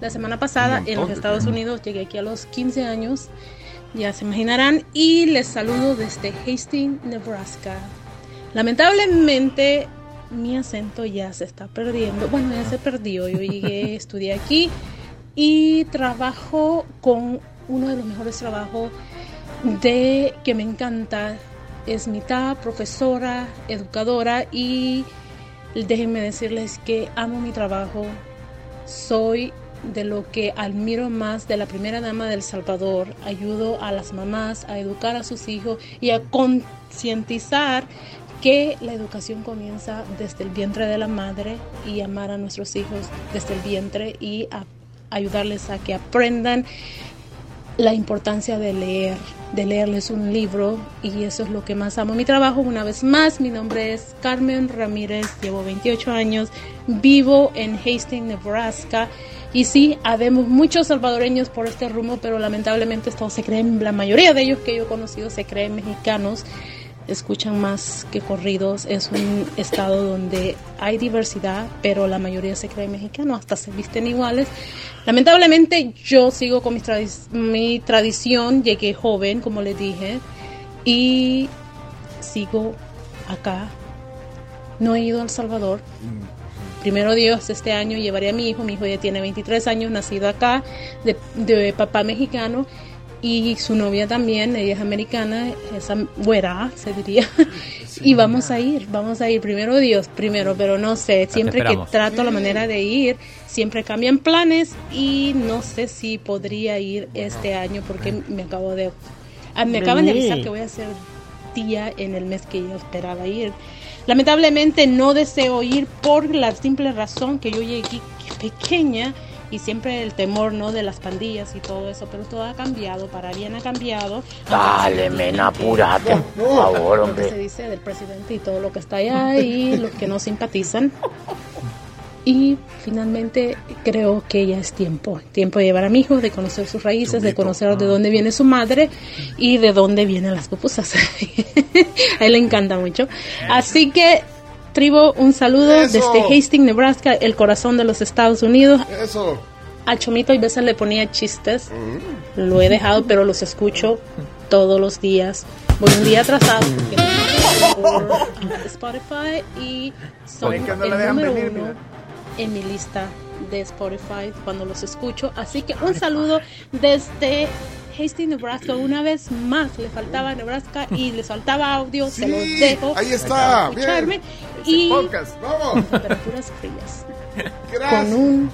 La semana pasada en los Estados. Unidos llegué aquí a los 15 años, ya se imaginarán, y les saludo desde Hastings, Nebraska. Lamentablemente mi acento ya se está perdiendo. Bueno, ya se perdió. Yo llegué, estudié aquí y trabajo con uno de los mejores trabajos de que me encanta. Es mitad profesora, educadora y déjenme decirles que amo mi trabajo. Soy de lo que admiro más de la primera dama del Salvador. Ayudo a las mamás a educar a sus hijos y a concientizar que la educación comienza desde el vientre de la madre y amar a nuestros hijos desde el vientre y ayudarles a que aprendan la importancia de leer, de leerles un libro y eso es lo que más amo. Mi trabajo, una vez más, mi nombre es Carmen Ramírez, llevo 28 años, vivo en Hastings, Nebraska y sí, habemos muchos salvadoreños por este rumbo, pero lamentablemente todos se creen, la mayoría de ellos que yo he conocido se creen mexicanos escuchan más que corridos. Es un estado donde hay diversidad, pero la mayoría se cree mexicano, hasta se visten iguales. Lamentablemente yo sigo con mi, tradi- mi tradición, llegué joven, como les dije, y sigo acá. No he ido a El Salvador. Primero Dios, este año llevaré a mi hijo, mi hijo ya tiene 23 años, nacido acá, de, de papá mexicano, y su novia también, ella es americana, esa güera, se diría. y vamos a ir, vamos a ir, primero Dios, primero, pero no sé, siempre que trato la manera de ir, siempre cambian planes y no sé si podría ir este año porque me acabo de... ah, me acaban de avisar que voy a ser tía en el mes que yo esperaba ir. Lamentablemente no deseo ir por la simple razón que yo llegué pequeña y siempre el temor no de las pandillas y todo eso, pero todo ha cambiado, para bien ha cambiado. Dale, men, apúrate, por favor, Lo que hombre. se dice del presidente y todo lo que está allá y los que no simpatizan. Y finalmente creo que ya es tiempo, tiempo de llevar a mi hijo, de conocer sus raíces, de conocer de dónde viene su madre y de dónde vienen las pupusas. a él le encanta mucho. Así que, tribu, un saludo Eso. desde Hastings, Nebraska, el corazón de los Estados Unidos. Eso. Al chomito a veces le ponía chistes, lo he dejado, pero los escucho todos los días. Voy un día atrasado. Spotify y son el número venir, uno mira. en mi lista de Spotify cuando los escucho. Así que un saludo desde Hastings, Nebraska. Una vez más le faltaba Nebraska y les faltaba audio. se los dejo. ahí está, escucharme. Y Vamos. temperaturas frías. Gracias. Con un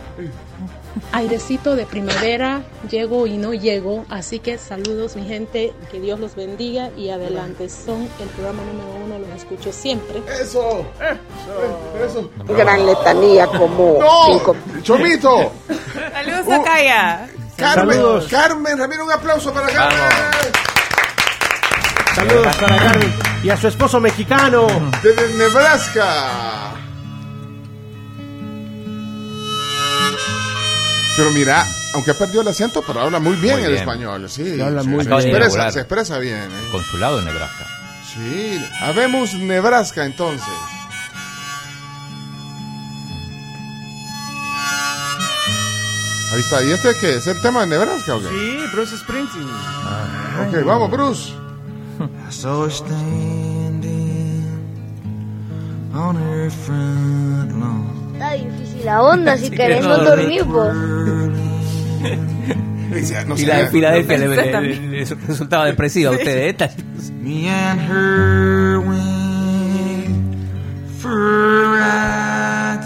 airecito de primavera, llego y no llego. Así que saludos, mi gente. Que Dios los bendiga y adelante. Son el programa número uno, los escucho siempre. Eso. Eso. Gran letanía como ¡No! cinco. ¡Chomito! Saludos a Kaya. Carmen, Saludos. Carmen, Ramiro, un aplauso para Carmen. Saludos para Carmen y a su esposo mexicano. Desde Nebraska. Pero mira, aunque ha perdido el acento, pero habla muy bien Muy el bien. español. Sí, Habla sí, muy se, bien. expresa, se expresa bien. ¿eh? Consulado en Nebraska. Sí, habemos Nebraska entonces. Ahí está. ¿Y este qué? ¿Es el tema de Nebraska o qué? Sí, Bruce Springsteen. Ok, vamos, Bruce. I saw her standing on her front lawn. Está difícil la onda si querés no dormir, vos. No sé. la de Filadelfia le, le- también. le- le resultaba depresiva a ustedes. Esta- Me and her went for a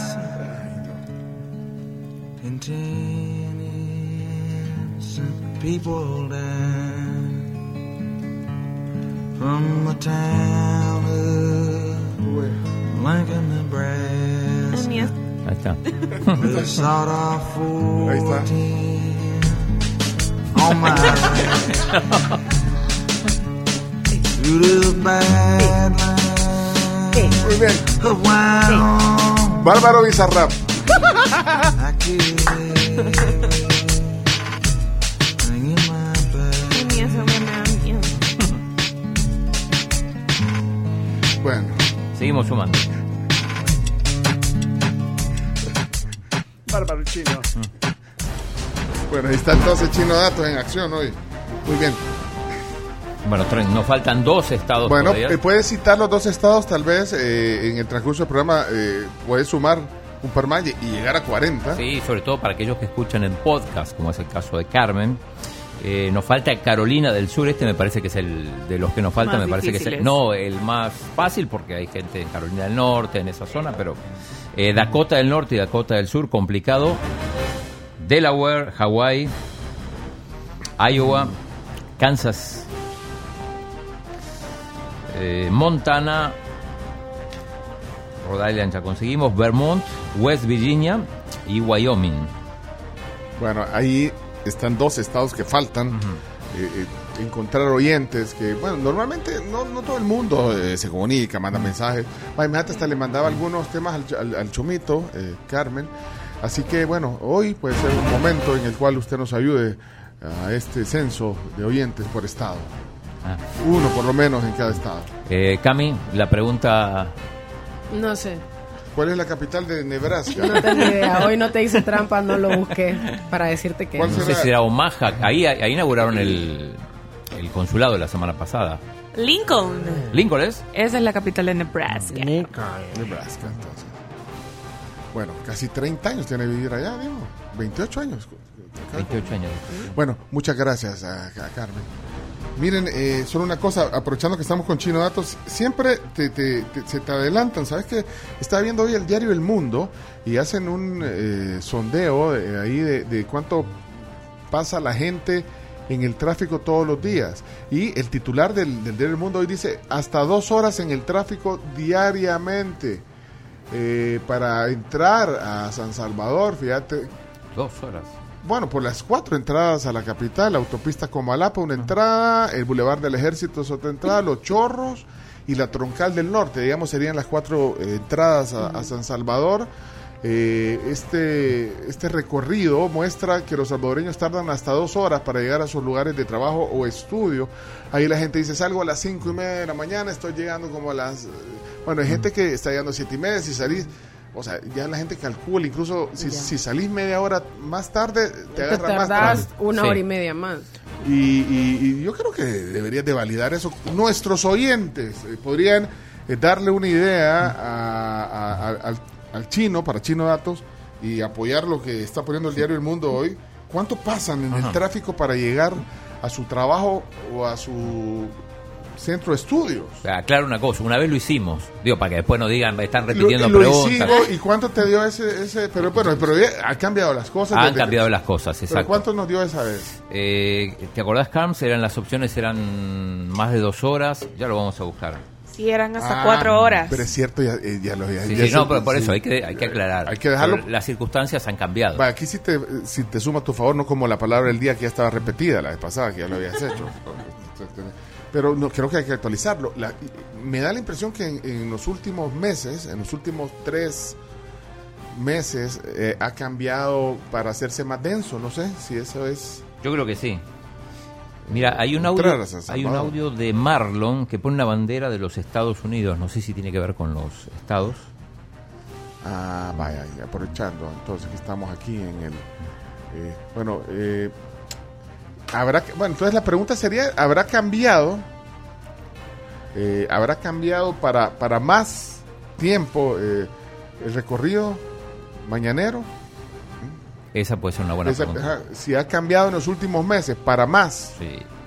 people died from the town of Lincoln, Nebraska. Ahí está. They sawed off Ahí está. 14 on my right. Through the Badlands Muy bien. of Wyoming. Bárbaro Bizarrap. I carry Seguimos sumando. Bárbaro chino. bueno, ahí está entonces Chino Datos en acción hoy. Muy bien. Bueno, nos faltan dos estados Bueno, todavía. eh, puedes citar los dos estados, tal vez eh, en el transcurso del programa eh, puedes sumar un par más y y llegar a 40. Sí, sobre todo para aquellos que escuchan en podcast, como es el caso de Carmen. Eh, nos falta Carolina del Sur, este me parece que es el de los que nos falta, Más me parece que es el, no el más fácil porque hay gente en Carolina del Norte, en esa zona, pero eh, Dakota del Norte y Dakota del Sur, complicado. Delaware, Hawái, Iowa, Kansas, eh, Montana, Rhode Island ya conseguimos, Vermont, West Virginia y Wyoming. Bueno, ahí están dos estados que faltan. Eh, eh, encontrar oyentes que, bueno, normalmente no, no todo el mundo eh, se comunica, manda mensajes. Imagínate, hasta le mandaba algunos temas al, al- al Chomito, eh, Carmen. Así que, bueno, hoy puede ser un momento en el cual usted nos ayude a este censo de oyentes por estado. Ah. Uno por lo menos en cada estado. Eh, Cami, la pregunta No sé. ¿Cuál es la capital de Nebraska? No tengo idea. Hoy no te hice trampa, no lo busqué para decirte que. no sé si era Omaha, ahí, ahí inauguraron el, el consulado la semana pasada. Lincoln. ¿Lincoln es? Esa es la capital de Nebraska. Nebraska, entonces. Bueno, casi 30 años tiene vivir allá, digo. 28 años. 28 años. Bueno, muchas gracias a, a Carmen. Miren, eh, solo una cosa, aprovechando que estamos con Chino Datos, siempre te- se te adelantan. ¿Sabes que Estaba viendo hoy el diario El Mundo y hacen un eh, sondeo eh, ahí de, de cuánto pasa la gente en el tráfico todos los días. Y el titular del, del diario El Mundo hoy dice, hasta dos horas en el tráfico diariamente eh, para entrar a San Salvador, fíjate. Dos horas. Bueno, por las cuatro entradas a la capital, la autopista Comalapa, una entrada, el Boulevard del Ejército es otra entrada, Los Chorros y la Troncal del Norte, digamos, serían las cuatro eh, entradas a, a San Salvador. Eh, este, este recorrido muestra que los salvadoreños tardan hasta dos horas para llegar a sus lugares de trabajo o estudio. Ahí la gente dice, salgo a las cinco y media de la mañana, estoy llegando como a las... eh, Bueno, hay gente que está llegando a siete y media, si salís... O sea, ya la gente calcula, incluso si, si salís media hora más tarde, te Te agarra más tráfico. una Sí. hora y media más. Y, y- y yo creo que deberías de validar eso. Nuestros oyentes eh, podrían eh, darle una idea a- a- a- al, al chino, para Chino Datos, y apoyar lo que está poniendo el diario El Mundo hoy. ¿Cuánto pasan en el tráfico para llegar a su trabajo o a su centro de estudios? Aclaro una cosa, una vez lo hicimos, digo, para que después no digan, están repitiendo Lo- lo preguntas. hicimos, ¿Y cuánto te dio ese? ese pero bueno, pero ya han cambiado las cosas. Han que- cambiado las cosas, ¿Pero exacto. cuánto nos dio esa vez? Eh, ¿Te acordás, Carms? Eran las opciones eran más de dos horas. Ya lo vamos a buscar. Sí, eran hasta Ah, cuatro horas. Pero es cierto, ya, eh, ya lo ya, Sí, ya sí, se- no, pero por sí. eso hay que, hay que aclarar. Hay que dejarlo- Pero Las circunstancias han cambiado. Va, aquí sí te, si te suma a tu favor, no como la palabra del día que ya estaba repetida la vez pasada, que ya lo habías hecho. Pero no, creo que hay que actualizarlo. La- me da la impresión que en, en los últimos meses, en los últimos tres meses, eh, ha cambiado para hacerse más denso. No sé si eso es... Yo creo que sí. Mira, hay un audio, hay un audio de Marlon que pone una bandera de los Estados Unidos. No sé si tiene que ver con los estados. Ah, vaya, aprovechando, entonces que estamos aquí en el... eh, bueno, eh, habrá... que- Bueno, entonces la pregunta sería, ¿habrá cambiado? eh, ¿Habrá cambiado para, para más tiempo eh, el recorrido mañanero? Esa puede ser una buena Esa- pregunta. ajá, si ha cambiado en los últimos meses para más.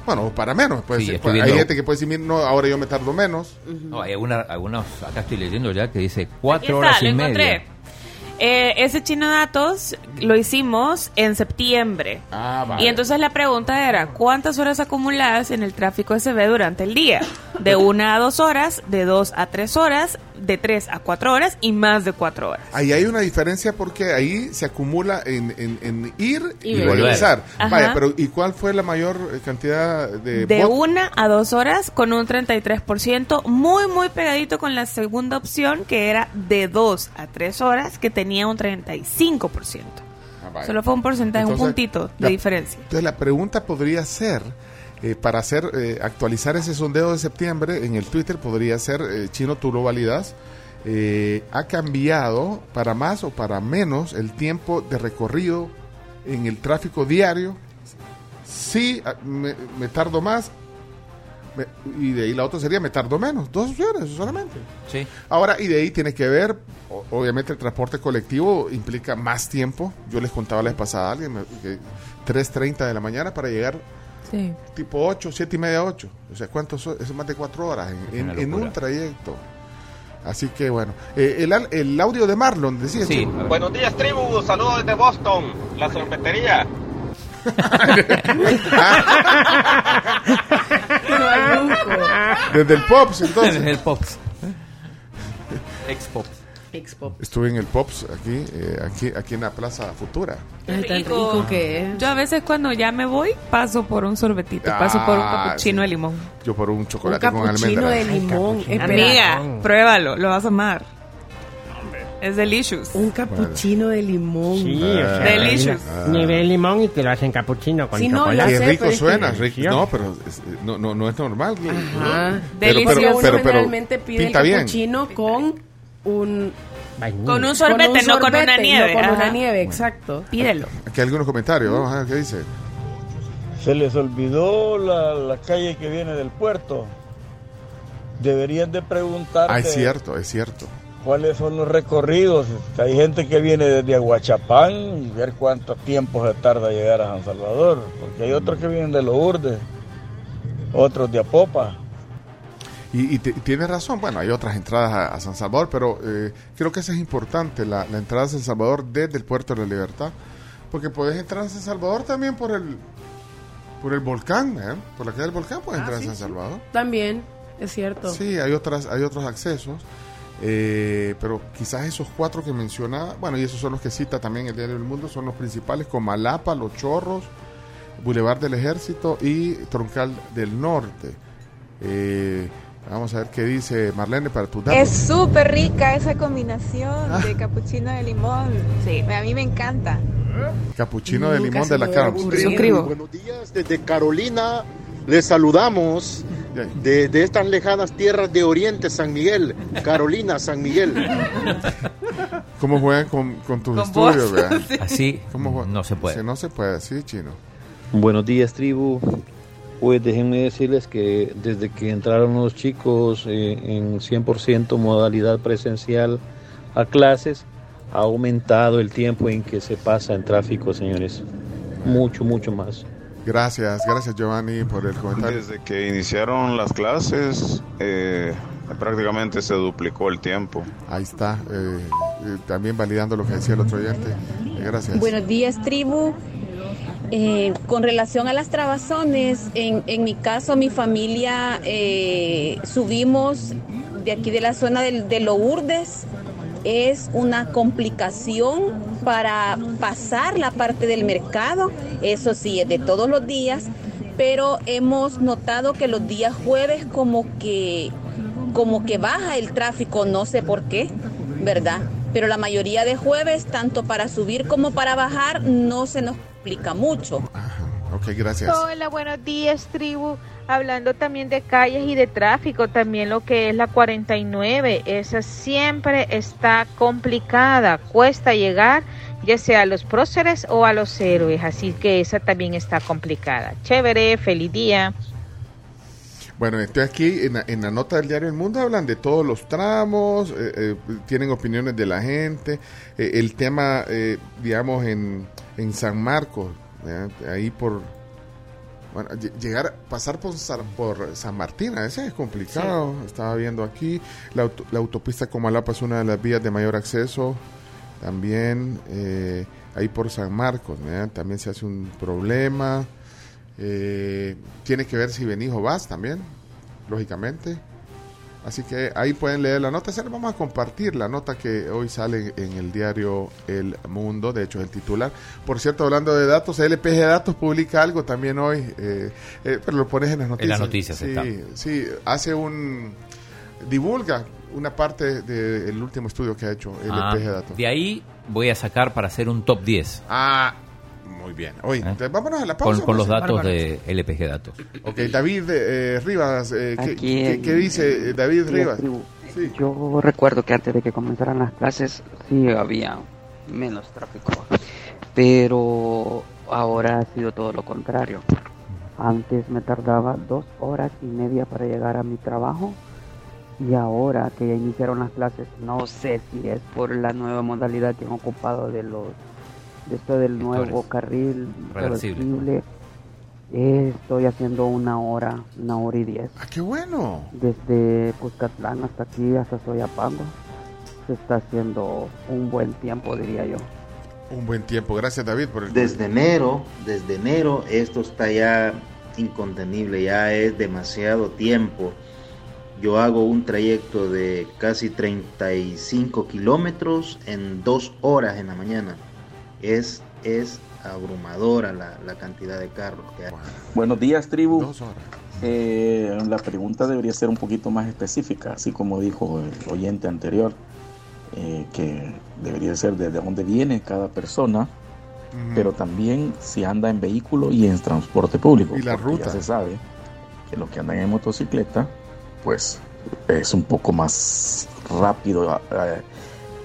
Bueno, o para menos. Puede Sí, ser. hay gente que puede decir, "Mira, no, ahora yo me tardo menos. No, hay alguna- algunos, acá estoy leyendo ya que dice cuatro está, horas y encontré. Eh, ese chino datos lo hicimos en septiembre. Ah, Y entonces la pregunta era, ¿cuántas horas acumuladas en el tráfico SB durante el día? De una a dos horas, de dos a tres horas, de tres a cuatro horas y más de cuatro horas. Ahí hay una diferencia porque ahí se acumula en, en- en ir y, Y regresar. Ajá. Vaya, pero ¿y cuál fue la mayor eh, cantidad de, De una a dos horas con un 33%, muy, muy pegadito con la segunda opción que era de dos a tres horas que tenía un 35%. Ah. Solo fue un porcentaje, un puntito de la- diferencia. Entonces la pregunta podría ser, eh, para hacer eh, actualizar ese sondeo de septiembre en el Twitter, podría ser, eh, Chino, tú lo validas, eh, ¿ha cambiado para más o para menos el tiempo de recorrido en el tráfico diario? Sí, ah, me, me tardo más. me- y de ahí la otra sería me tardo menos, dos opciones solamente. Sí. Ahora, y de ahí tiene que ver, o- obviamente el transporte colectivo implica más tiempo. Yo les contaba la vez pasada a alguien que 3.30 de la mañana para llegar Sí. tipo 8, 7 y media, 8. O sea, ¿cuánto son? Es más de 4 horas en, un trayecto. Así que bueno, Eh, el, al- el audio de Marlon, decía. Sí, Chico. Buenos días, tribu. Saludos desde Boston, la sorbetería. Desde el Pops, entonces. Desde el Pops. Ex Pops. Expo. Estuve en el Pops aquí, eh, aquí, aquí en la Plaza Futura. Ay, tan rico que es. Yo a veces cuando ya me voy, paso por un sorbetito, paso por un Ah, capuchino sí. de limón. Yo por un Un chocolate con capuchino almendra. de limón. Espera. Amiga, pruébalo, lo vas a amar. Es delicious. Un capuchino de limón. Sí, o sea, Delicious. Ah. Nivel limón y te lo hacen capuchino con Sí, no, chocolate. sé, rico pero suena, rico. No, pero es- no, no, no es normal. Ajá. Pero- Delicioso. pero- pero- pero generalmente pide el pinta bien. capuchino con un... Con un sorbete, no con una nieve. No con una nieve, exacto. Pídelo. Aquí hay algunos comentarios, vamos a ver qué dice. Se les olvidó la, la calle que viene del puerto. Deberían de preguntar Ah, es cierto, es cierto. cuáles son los recorridos. Hay gente que viene desde Aguachapán y ver cuánto tiempo se tarda llegar a San Salvador. Porque hay otros que vienen de Lourdes, otros de Apopa. Y, y te- y tienes razón, bueno, hay otras entradas a, a San Salvador, pero eh, creo que eso es importante, la, la entrada a San Salvador desde el Puerto de la Libertad, porque puedes entrar a San Salvador también por el por el volcán, ¿eh? por la calle del volcán puedes Ah, entrar sí, a San sí. Salvador. También, es cierto. Sí, hay otras, hay otros accesos, eh, pero quizás esos cuatro que mencionaba, bueno, y esos son los que cita también el Diario del Mundo, son los principales, Comalapa, Los Chorros, Boulevard del Ejército y Troncal del Norte. Eh, Vamos a ver qué dice Marlene para tu dato. Es súper rica esa combinación de capuchino de limón. Sí. A mí me encanta. Capuchino de limón de la Carms. Buenos días desde Carolina. Les saludamos de, de estas lejanas tierras de Oriente, San Miguel, Carolina, San Miguel. ¿Cómo juegan con, con tus Con estudios? Sí. Así ¿Cómo no se puede. No se puede, sí, chino. Buenos días, tribu. Pues déjenme decirles que desde que entraron los chicos eh, en 100% modalidad presencial a clases, ha aumentado el tiempo en que se pasa en tráfico, señores. Mucho, mucho más. Gracias, gracias Giovanni por el comentario. Desde que iniciaron las clases, eh, prácticamente se duplicó el tiempo. Ahí está, eh, eh, también validando lo que decía el otro oyente. Eh, gracias. Buenos días, tribu. Eh, con relación a las trabazones, en, mi caso, mi familia eh, subimos de aquí de la zona del- de, Lourdes. Es una complicación para pasar la parte del mercado. Eso sí, es de todos los días. Pero hemos notado que los días jueves como que como que baja el tráfico, no sé por qué, ¿verdad? Pero la mayoría de jueves, tanto para subir como para bajar, no se nos complica mucho. Ok, gracias. Hola, buenos días, tribu. Hablando también de calles y de tráfico, también lo que es la 49, esa siempre está complicada, cuesta llegar, ya sea a los próceres o a los héroes, así que esa también está complicada. Chévere, feliz día. Bueno, estoy aquí en la, en la nota del diario El Mundo, hablan de todos los tramos, eh, eh, tienen opiniones de la gente, eh, el tema, eh, digamos, en, en San Marcos, ahí por, bueno, lle- llegar, pasar por, San- por San Martín, a veces es complicado, estaba viendo aquí, la, auto- la autopista Comalapa es una de las vías de mayor acceso, también eh, ahí por San Marcos, ¿verdad? también se hace un problema. Eh, tiene que ver si venís o vas también, lógicamente. Así que ahí pueden leer la nota. Se les vamos a compartir la nota que hoy sale en el diario El Mundo, de hecho es el titular. Por cierto, hablando de datos, LPG Datos publica algo también hoy, eh, eh, pero lo pones en las noticias. En las noticias sí, está. sí, hace un... divulga una parte del último estudio que ha hecho Ah, LPG Datos. de ahí voy a sacar para hacer un top 10. Ah, muy bien. Oye, entonces vámonos a la ¿Eh? Con, pausa. con los datos de LPG Datos. Ok, David eh, Rivas, eh, ¿qué, Aquí qué- dice eh, David Rivas? Yo recuerdo que antes de que comenzaran las clases sí había menos tráfico, pero ahora ha sido todo lo contrario. Antes me tardaba dos horas y media para llegar a mi trabajo y ahora que ya iniciaron las clases, no sé si es por la nueva modalidad que han ocupado de los de esto del nuevo carril Reversible. reversible. Estoy haciendo una hora, una hora y diez. ¡Ah, qué bueno! Desde Cuscatlán hasta aquí, hasta Soyapango. Se está haciendo un buen tiempo, diría yo. Un buen tiempo. Gracias, David, por el... Desde enero, desde enero esto está ya incontenible, ya es demasiado tiempo. Yo hago un trayecto de casi 35 kilómetros en dos horas en la mañana. Es, es abrumadora la, la cantidad de carros que hay. Buenos días, tribu. Eh, la pregunta debería ser un poquito más específica, así como dijo el oyente anterior, eh, que debería ser desde dónde viene cada persona, pero también si anda en vehículo y en transporte público. Y la ruta. Ya se sabe que los que andan en motocicleta, pues es un poco más rápido eh,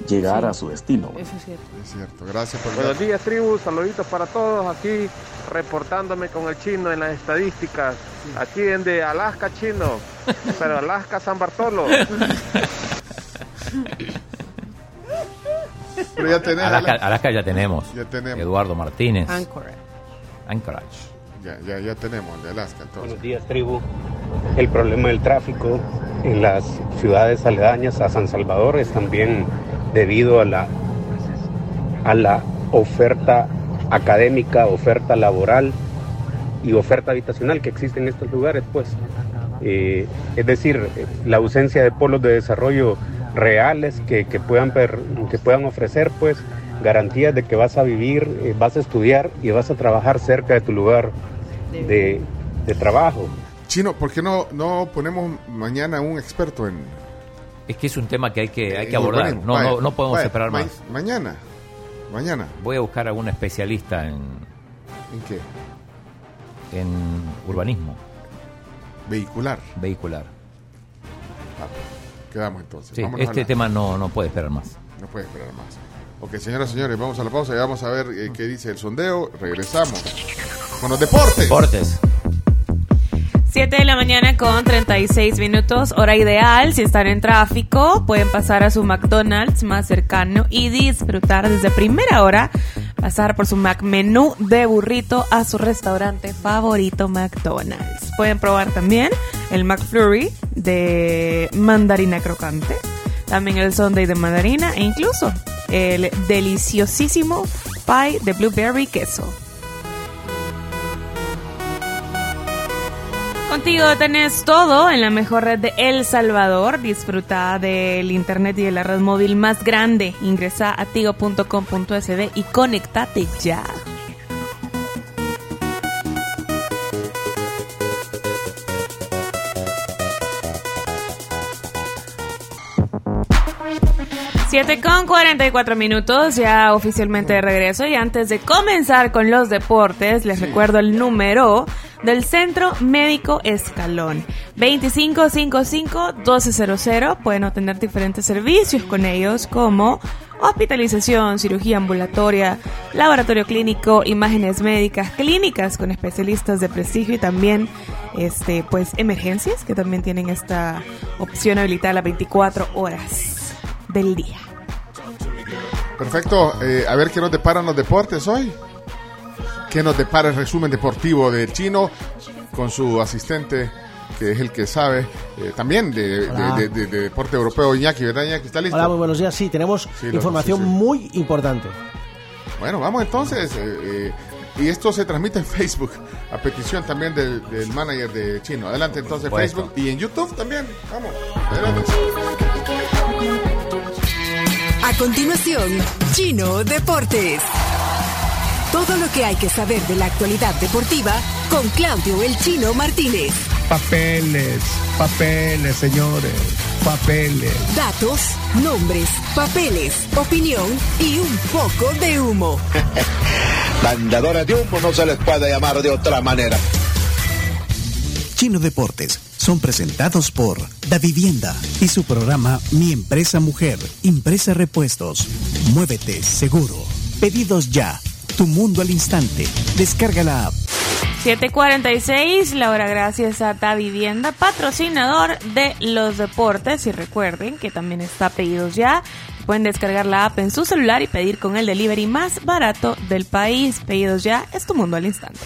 llegar Sí. a su destino. Eso es cierto. Es cierto. Gracias por Buenos días, tribu. Saluditos para todos. Aquí reportándome con el chino en las estadísticas. Aquí en de Alaska, chino. Pero Alaska, San Bartolo. Pero ya tenés Alaska, Alaska. Alaska ya tenemos. Ya tenemos. Eduardo Martínez. Anchorage. Anchorage. Ya, ya, ya tenemos de Alaska, entonces. Buenos días, tribu. El problema del tráfico en las ciudades aledañas a San Salvador es también debido a la, a la oferta académica, oferta laboral y oferta habitacional que existe en estos lugares, pues. Eh, es decir, la ausencia de polos de desarrollo reales que, que puedan, per- que puedan ofrecer, pues, garantías de que vas a vivir, eh, vas a estudiar y vas a trabajar cerca de tu lugar de, de trabajo. Chino, ¿por qué no, no ponemos mañana un experto en, Es que es un tema que hay que, hay en que abordar. No, no, no podemos esperar ma- más. Mañana, mañana. Voy a buscar a algún especialista en, ¿En qué? en urbanismo Vehicular. vehicular. Quedamos entonces. Sí, Vámonos a este tema no, no puede esperar más. No puede esperar más. Ok, señoras y señores, vamos a la pausa y vamos a ver eh, qué dice el sondeo. Regresamos con los deportes. Deportes. 7 de la mañana con 36 minutos, hora ideal. Si están en tráfico, pueden pasar a su McDonald's más cercano y disfrutar desde primera hora, pasar por su Mac menú de burrito a su restaurante favorito McDonald's. Pueden probar también el McFlurry de mandarina crocante, también el Sunday de mandarina e incluso el deliciosísimo pie de blueberry queso. Contigo tenés todo en la mejor red de El Salvador. Disfruta del internet y de la red móvil más grande. Ingresa a tigo.com.sd y conectate ya. Siete con 44 minutos, ya oficialmente de regreso. Y antes de comenzar con los deportes, les recuerdo el número del Centro Médico Escalón. 2555-1200. Pueden obtener diferentes servicios con ellos, como hospitalización, cirugía ambulatoria, laboratorio clínico, imágenes médicas, clínicas con especialistas de prestigio y también este pues emergencias que también tienen esta opción habilitada las 24 horas del día. Perfecto. eh, a ver qué nos deparan los deportes hoy. ¿Qué nos depara el resumen deportivo de Chino con su asistente, que es el que sabe eh, también de, de- Hola. de- de- de deporte europeo, Iñaki, ¿verdad, Iñaki? ¿Está listo? Hola, muy buenos días. Sí, tenemos Sí, información sí, sí. muy importante. Bueno, vamos entonces. eh, eh, y esto se transmite en Facebook, a petición también del, del manager de Chino. Adelante entonces. Facebook y en YouTube también. Vamos, adelante. A continuación, Chino Deportes. Todo lo que hay que saber de la actualidad deportiva con Claudio El Chino Martínez. Papeles, papeles, señores, papeles. Datos, nombres, papeles, opinión y un poco de humo. Mandadores de humo no se les puede llamar de otra manera. Chino Deportes son presentados por Da Vivienda y su programa Mi Empresa Mujer, Impresa Repuestos. Muévete seguro. Pedidos ya. Tu mundo al instante. Descarga la app. 746, la hora gracias a Da Vivienda, patrocinador de los deportes. Y recuerden que también está Pedidos Ya. Pueden descargar la app en su celular y pedir con el delivery más barato del país. Pedidos Ya es tu mundo al instante.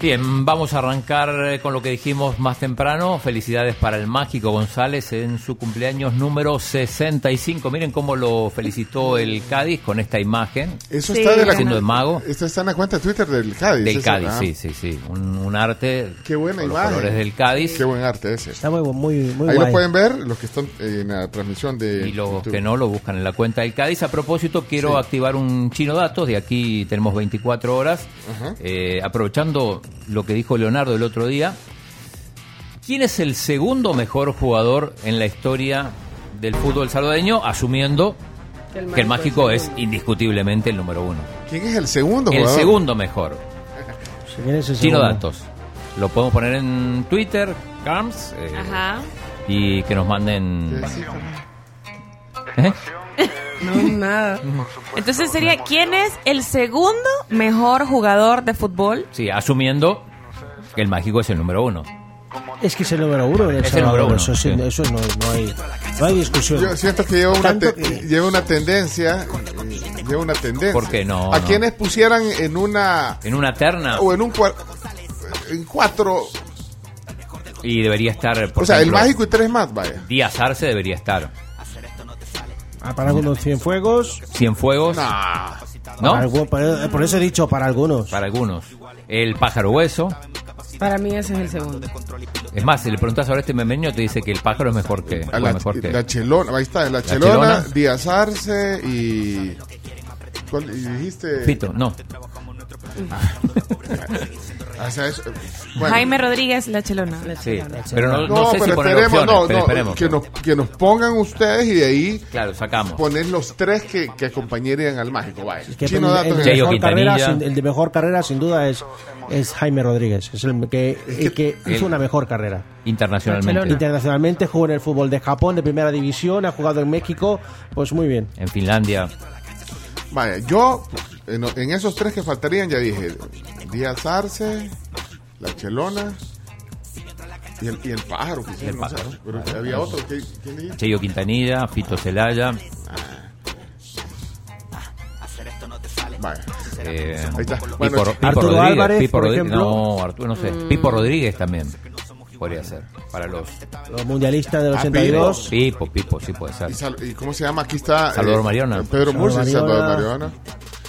Bien, vamos a arrancar eh, con lo que dijimos más temprano. Felicidades para el Mágico González en su cumpleaños número 65. Miren cómo lo felicitó el Cádiz con esta imagen. Eso está de la Haciendo de mago. Esto está en la cuenta de Twitter del Cádiz. Del Cádiz, ah. sí, sí, sí. Un, un arte. Qué buena con los imagen. colores del Cádiz. Qué buen arte ese. Está muy, muy, muy Ahí guay. lo pueden ver, los que están en la transmisión de Y los YouTube. que no lo buscan en la cuenta del Cádiz. A propósito, quiero Sí. activar un chino datos. De aquí tenemos 24 horas. Eh, aprovechando lo que dijo Leonardo el otro día. ¿Quién es el segundo mejor jugador en la historia del fútbol salvadoreño? Asumiendo Que el que el Mágico es es indiscutiblemente el número uno. ¿Quién es el segundo El segundo mejor. Si quieres ese Chino datos. Lo podemos poner en Twitter, Carms, eh, Ajá. y que nos manden. ¿Eh? No, nada. Entonces sería, ¿quién es el segundo mejor jugador de fútbol? Sí, asumiendo que el mágico es el número uno. Es que es el número uno del Es el número uno, Eso, sí, sí. eso no, no hay, no hay discusión. Yo siento que lleva una, te- que- lleva una tendencia. eh, Lleva una tendencia. ¿Por qué no? A no? quienes pusieran en una. En una terna. O en un en cuatro. Y debería estar. Por o sea, el mágico y tres más, vaya. Díaz Arce debería estar. Ah, para algunos Cienfuegos. Cienfuegos. Nah. ¿No? Algu- por, por eso he dicho para algunos. Para algunos. El pájaro hueso. Para mí ese es el segundo. Es más, si le preguntas ahora a este memeño, te dice que el pájaro es mejor que. La, mejor que la Chelona, ahí está, la, La Chelona, Chelona. Díaz Arce y. ¿Cuál y dijiste? Fito, no. O sea, es- bueno. Jaime Rodríguez, La Chelona. Sí, pero no, no No, sé pero esperemos, opciones, no, pero no, esperemos. que, nos, que nos pongan ustedes y de ahí Claro, sacamos. poner los tres que, que acompañarían al mágico. Vaya. Que Chino el, de el- mejor carrera, sin- el de mejor carrera, sin duda, es, es Jaime Rodríguez. Es el que, el que hizo el- una mejor carrera. Internacionalmente. Internacionalmente jugó en el fútbol de Japón, de primera división, ha jugado en México, pues muy bien. En Finlandia. Vaya, yo en, en esos tres que faltarían ya dije Díaz Arce, La Chelona y el, y el pájaro. que hicieron, no sé, pero había otro. ¿qué- ¿Quién dijiste? Cheyo Quintanilla, Fito Celaya. Vaya. Eh, Ahí está. Pipo, Bueno, Pipo Arturo Rodríguez, Álvarez, Pipo por Rodríguez, ejemplo. no, Arturo, no sé. Mm. Pipo Rodríguez también podría ser para los Los mundialistas del Ah, 82. Pipo, Pipo, sí puede ser. ¿Y, Sal- y cómo se llama? Aquí está. Salvador eh, Mariona. Pedro Salvador Murcia Salvador Mariona. Mariona.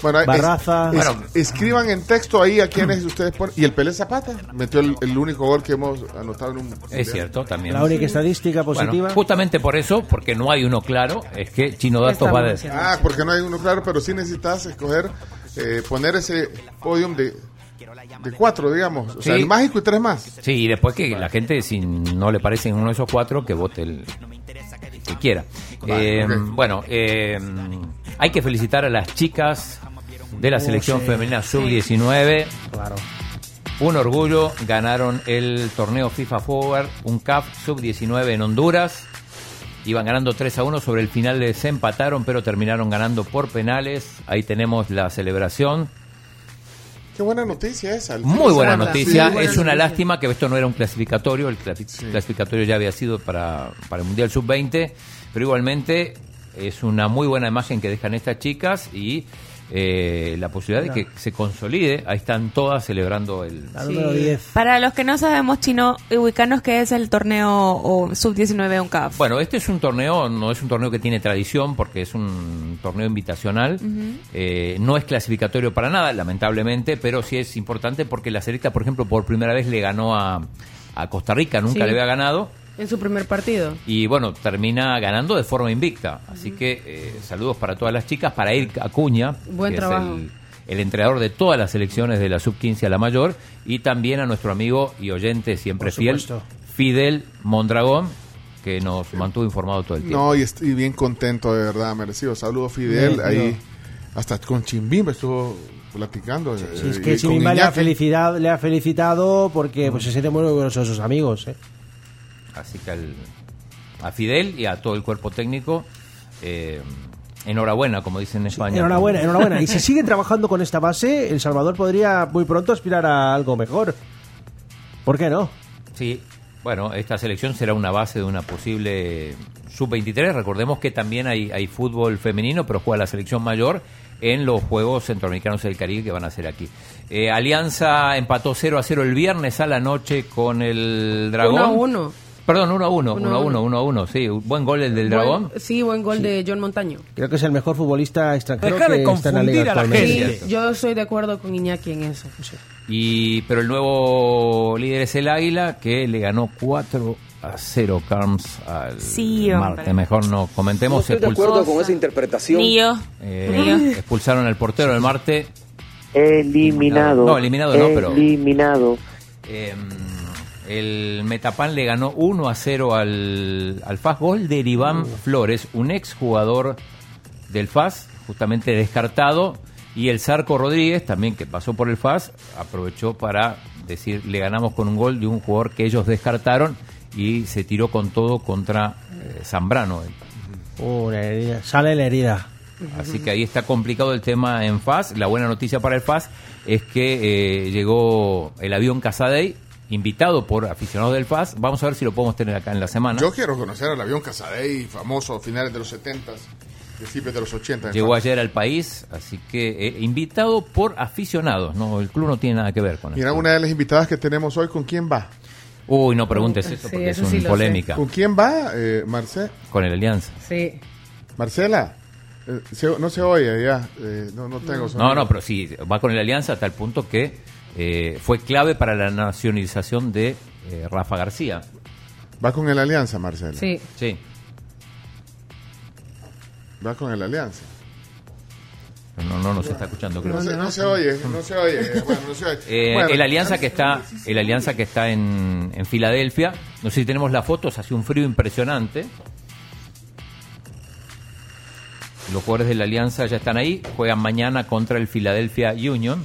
Bueno, es- Barraza. es- Bueno. escriban en texto ahí a quienes ustedes ponen. Y el Pelé Zapata metió el, el único gol que hemos anotado en un. Es cierto, también. La única estadística Bueno, positiva. justamente por eso, porque no hay uno claro, es que Chino Datos va a decir. Ah, porque no hay uno claro, pero sí necesitas escoger, eh, poner ese podium de, de cuatro, digamos. O sea, el mágico y tres más. Sí, y después que la gente, si no le parecen uno de esos cuatro, que vote el que quiera. Vale, Eh, ok. Bueno, eh, hay que felicitar a las chicas de la Oh, selección sí. femenina sub-19. Claro. Un orgullo, ganaron el torneo FIFA Forward, un CAF sub-19 en Honduras. Iban ganando 3 a 1, sobre el final les empataron, pero terminaron ganando por penales. Ahí tenemos la celebración. Qué buena noticia esa. Muy buena semana. noticia. Sí, buena es una noticia. lástima que esto no era un clasificatorio. El clasi- clasificatorio ya había sido para, para el Mundial Sub-20. Pero igualmente es una muy buena imagen que dejan estas chicas y eh, la posibilidad de que se consolide. Ahí están todas celebrando el. La número 10. Para los que no sabemos chino, ubicanos que es el torneo o sub-19 UNCAF. Bueno, este es un torneo, no es un torneo que tiene tradición porque es un torneo invitacional. Eh, no es clasificatorio para nada, lamentablemente, pero sí es importante porque la selecta, por ejemplo, por primera vez le ganó a, a Costa Rica, nunca Sí. le había ganado. En su primer partido. Y bueno, termina ganando de forma invicta. Así que eh, saludos para todas las chicas, para Ir Acuña, Buen que trabajo. es el, el entrenador de todas las selecciones de la sub-15 a la mayor, y también a nuestro amigo y oyente siempre fiel. Fidel Mondragón, que nos mantuvo informado todo el tiempo. No, y estoy bien contento, de verdad, merecido. Saludos, Fidel. Bien, ahí, no. hasta con Chimbimba estuvo platicando. Si eh, es que con Chimimba le ha, Iñaki. felicidad, le ha felicitado porque pues, se siente muy orgulloso de sus amigos. ¿eh? Así que al- a Fidel y a todo el cuerpo técnico, eh, enhorabuena, como dicen en España. Enhorabuena, enhorabuena. Y si siguen trabajando con esta base, El Salvador podría muy pronto aspirar a algo mejor. ¿Por qué no? Sí, bueno, esta selección será una base de una posible sub-23. Recordemos que también hay, hay fútbol femenino, pero juega la selección mayor en los Juegos Centroamericanos del Caribe que van a ser aquí. Eh, Alianza empató 0 a 0 el viernes a la noche con el Dragón. 1 a 1. Perdón, 1 a 1, Uno 1 a a 1, uno. 1 a 1, sí, buen gol el del Buen- Dragón. sí, buen gol de John Montaño. Creo que es el mejor futbolista extranjero Deja de que está en la liga confundir a la actualmente. Sí, yo estoy de acuerdo con Iñaki en eso. Y, pero el nuevo líder es el Águila, que le ganó 4 a 0 Carms al Sí. Marte. Mejor no comentemos. expulsó- interpretación. Ni yo. Eh, Ni yo. expulsaron al portero del Marte. Eliminado. No, eliminado no, pero- Eliminado. Eh, el Metapan le ganó 1 a 0 al, al FAS. Gol de Iván Flores, un ex jugador del FAS, justamente descartado. Y el Zarco Rodríguez, también que pasó por el FAS, aprovechó para decir, le ganamos con un gol de un jugador que ellos descartaron y se tiró con todo contra eh, Zambrano. La herida. Sale la herida. Así que ahí está complicado el tema en FAS. La buena noticia para el FAS es que eh, llegó el avión Casadei, invitado por aficionados del FAS. Vamos a ver si lo podemos tener acá en la semana. Yo quiero conocer al avión Casadei, famoso a finales de los 70, principios de los 80. Llegó ayer al país, así que eh, invitado por aficionados. No, el club no tiene nada que ver con Mira, esto. una de las invitadas que tenemos hoy, ¿con quién va? Uy, no preguntes eso Sí, porque eso es una polémica. ¿Con quién va, eh, Marce? Con el Alianza. Sí. Marcela? Eh, se- no se oye ya, eh, no, no tengo No, sonido. no, pero sí, va con el Alianza hasta el punto que eh, fue clave para la nacionalización de eh, Rafa García. Va con el Alianza, Marcela. Sí. Sí. Va con el Alianza. No, no nos está escuchando, creo. No se, no se oye, no se oye. Bueno, no se oye. Eh, Bueno, el alianza que está el alianza que está en, en Filadelfia no sé si tenemos las fotos hace un frío impresionante los jugadores de la alianza ya están ahí juegan mañana contra el Philadelphia Union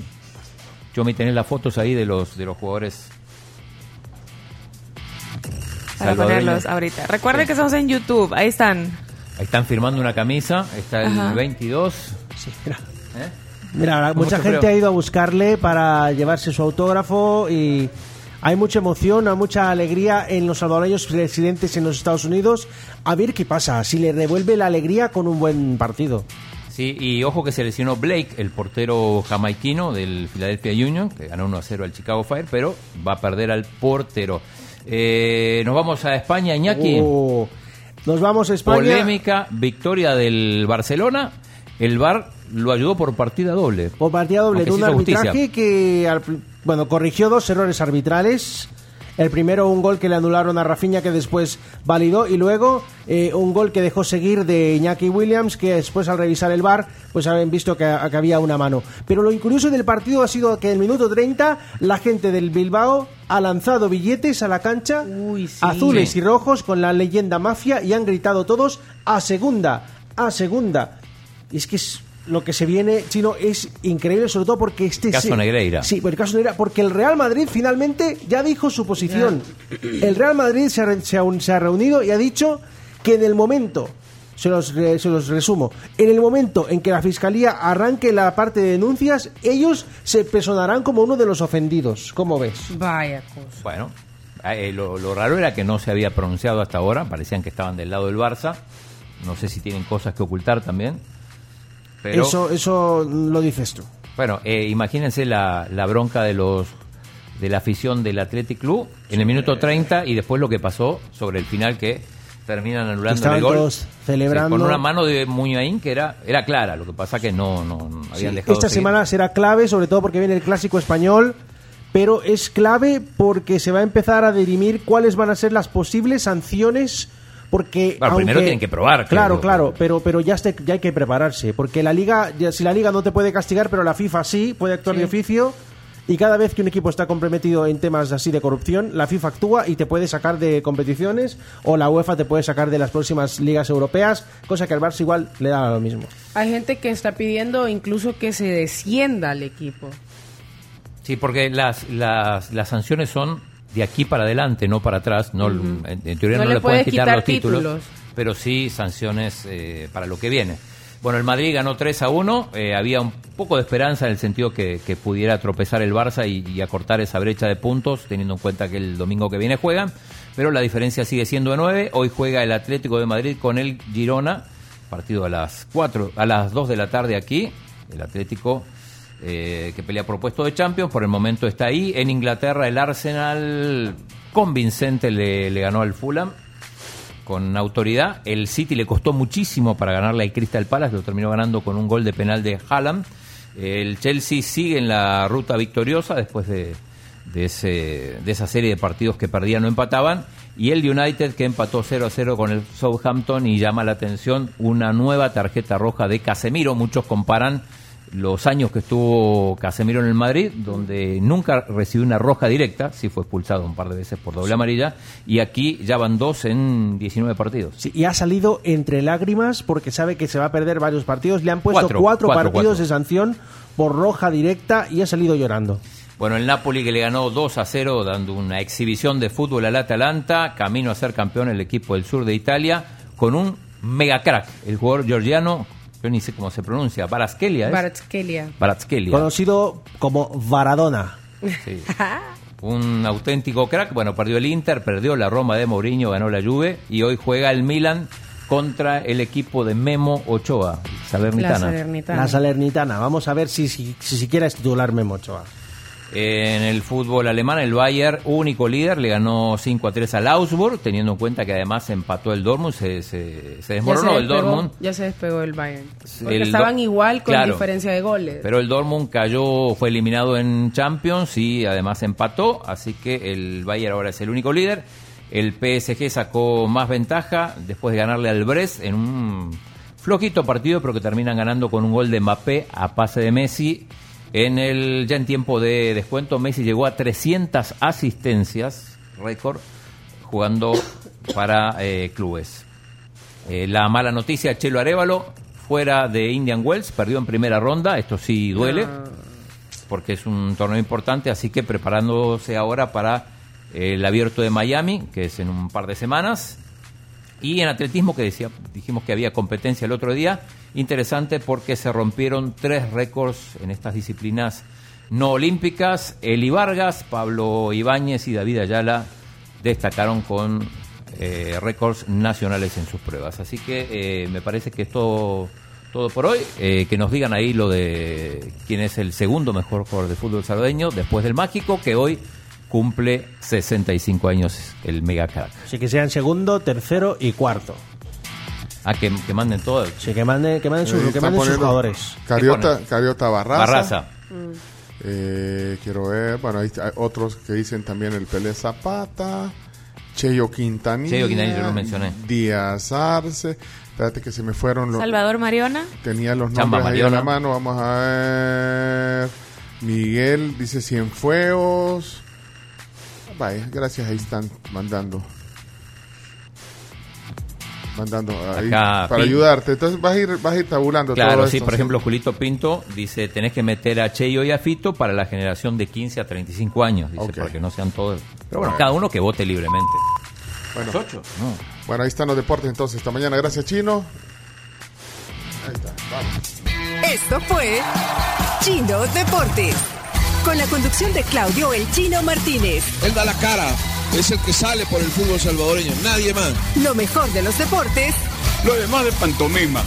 yo me tenés las fotos ahí de los de los jugadores Para ponerlos ahorita. Recuerden que estamos en YouTube. Ahí están. ahí están firmando una camisa está el Ajá. 22 mira. ¿Eh? Mira, mucha gente ha ido a buscarle para llevarse su autógrafo y hay mucha emoción, hay mucha alegría en los salvadoreños residentes en los Estados Unidos. A ver qué pasa, si le revuelve la alegría con un buen partido. Sí, y ojo que se lesionó Blake, el portero jamaiquino del Philadelphia Union, que ganó 1 a 0 al Chicago Fire, pero va a perder al portero. Eh, nos vamos a España, Iñaki. Oh, nos vamos a España. Polémica, victoria del Barcelona. El VAR lo ayudó por partida doble. Por partida doble de un arbitraje justicia. que al bueno corrigió dos errores arbitrales. El primero un gol que le anularon a Rafinha que después validó y luego eh, un gol que dejó seguir de Iñaki Williams que después al revisar el bar pues habían visto que, que había una mano. Pero lo curioso del partido ha sido que en el minuto 30 la gente del Bilbao ha lanzado billetes a la cancha azules Sí. y rojos con la leyenda mafia y han gritado todos a segunda, a segunda. Y es que es lo que se viene, Chino, es increíble, sobre todo porque este... Caso se- Negreira. Sí, por el caso Negreira, porque el Real Madrid finalmente ya dijo su posición. El Real Madrid se ha, re- se ha se ha reunido y ha dicho que en el momento, se los, re- se los resumo, en el momento en que la Fiscalía arranque la parte de denuncias, ellos se personarán como uno de los ofendidos. ¿Cómo ves? Vaya cosa. Bueno, eh, lo, lo raro era que no se había pronunciado hasta ahora. Parecían que estaban del lado del Barça. No sé si tienen cosas que ocultar también. Pero, Eso, eso lo dices tú. bueno, eh, imagínense la, la bronca de los de la afición del Athletic Club en el minuto 30 y después lo que pasó sobre el final que terminan anulando Estaban el gol. todos celebrando. Con una mano de Muñain que era, era clara. Lo que pasa que no, no, no habían Sí, dejado Esta seguir. semana será clave, sobre todo porque viene el clásico español, pero es clave porque se va a empezar a dirimir cuáles van a ser las posibles sanciones. Porque Claro, primero tienen que probar, Claro, creo. claro, pero, pero ya, este- ya hay que prepararse. Porque la liga, ya- si la liga no te puede castigar, pero la FIFA sí, puede actuar Sí. de oficio. Y cada vez que un equipo está comprometido en temas así de corrupción, la FIFA actúa y te puede sacar de competiciones o la UEFA te puede sacar de las próximas ligas europeas, cosa que al Barça igual le da lo mismo. Hay gente que está pidiendo incluso que se descienda al equipo. Sí, porque las, las, las sanciones son de aquí para adelante, no para atrás. No, en, en teoría No no, le le pueden quitar, quitar los títulos, títulos. pero sí sanciones eh, para lo que viene. Bueno, el Madrid ganó 3 a 1. eh, había un poco de esperanza en el sentido que, que pudiera tropezar el Barça y, y acortar esa brecha de puntos, teniendo en cuenta que el domingo que viene juegan. Pero la diferencia sigue siendo de 9. Hoy juega el Atlético de Madrid con el Girona. Partido a las 4, a las 2 de la tarde aquí. El Atlético eh, que pelea por puesto de Champions, por el momento está ahí. En Inglaterra el Arsenal convincente le, ganó al Fulham con autoridad. El City le costó muchísimo para ganarle al Crystal Palace, lo terminó ganando con un gol de penal de Haaland. El Chelsea sigue en la ruta victoriosa después de, de, ese, de esa serie de partidos que perdían o empataban. Y el United que empató 0 a 0 con el Southampton y llama la atención una nueva tarjeta roja de Casemiro. Muchos comparan los años que estuvo Casemiro en el Madrid, donde nunca recibió una roja directa, sí fue expulsado un par de veces por doble amarilla, y aquí ya van dos en 19 partidos. Sí, y ha salido entre lágrimas porque sabe que se va a perder varios partidos. Le han puesto Cuatro, cuatro, cuatro, partidos cuatro. de sanción por roja directa y ha salido llorando. Bueno, el Napoli que le ganó 2 a 0, dando una exhibición de fútbol al Atalanta, camino a ser campeón el equipo del sur de Italia, con un mega crack, el jugador georgiano, yo ni sé cómo se pronuncia, Baraskelia, ¿es? Baratskelia. Barazkelia. Conocido como Varadona. Sí. Un auténtico crack. Bueno, perdió el Inter, perdió la Roma de Mourinho, ganó la Juve y hoy juega el Milan contra el equipo de Memo Ochoa, Salernitana. La Salernitana. La Salernitana. Vamos a ver si, si, si siquiera es titular Memo Ochoa. En el fútbol alemán, el Bayern, único líder, le ganó 5 a 3 al Augsburg, teniendo en cuenta que además empató el Dortmund, se, se, se Ya desmoronó se el Dortmund. Ya se despegó el Bayern. Porque El estaban igual con Claro. diferencia de goles. Pero el Dortmund cayó, fue eliminado en Champions y además empató, así que el Bayern ahora es el único líder. El PSG sacó más ventaja después de ganarle al Brest en un Flojito partido, pero que terminan ganando con un gol de Mbappé a pase de Messi. En el ya en tiempo de descuento, Messi llegó a 300 asistencias, récord, jugando para eh, clubes. Eh, la mala noticia, Chelo Arevalo, fuera de Indian Wells, perdió en primera ronda, esto sí duele, porque es un torneo importante, así que preparándose ahora para el abierto de Miami, que es en un par de semanas. Y en atletismo, que decía, dijimos que había competencia el otro día, interesante porque se rompieron tres récords en estas disciplinas no olímpicas. Eli Vargas, Pablo Ibáñez y David Ayala destacaron con eh, récords nacionales en sus pruebas. Así que eh, me parece que es todo, todo por hoy. Eh, que nos digan ahí lo de quién es el segundo mejor jugador de fútbol salvadoreño después del mágico, que hoy cumple 65 años el mega crack. Así que sean segundo, tercero y cuarto. Ah, que, que manden todo. Sí, que manden, que manden, sus, que manden jugadores. Cariota, Cariota Barraza. Barraza. Eh, quiero ver, bueno, hay, hay otros que dicen también el Pelé Zapata, Cheyo Quintanilla. Cheyo Quintanilla, yo lo mencioné. Díaz Arce. Espérate que se me fueron los. Salvador Mariona. Tenía los Chamba nombres ahí a Mariona. la mano. Vamos a ver. Miguel dice Cienfuegos. Vaya, gracias, ahí están mandando. Mandando ahí Acá, para ayudarte. Entonces vas a ir, vas a ir tabulando Claro, todo sí, esto, por ejemplo, Julito Pinto dice, tenés que meter a Cheyo y a Fito para la generación de 15 a 35 años, dice, para que no sean todos... Pero bueno, Bueno. cada uno que vote libremente. Bueno, Ocho, no. bueno, ahí están los deportes entonces. Esta mañana, gracias, Chino. Ahí está, vamos. Esto fue Chino Deportes. Con la conducción de Claudio El Chino Martínez. Él da la cara, es el que sale por el fútbol salvadoreño, nadie más. Lo mejor de los deportes Lo demás de pantomima.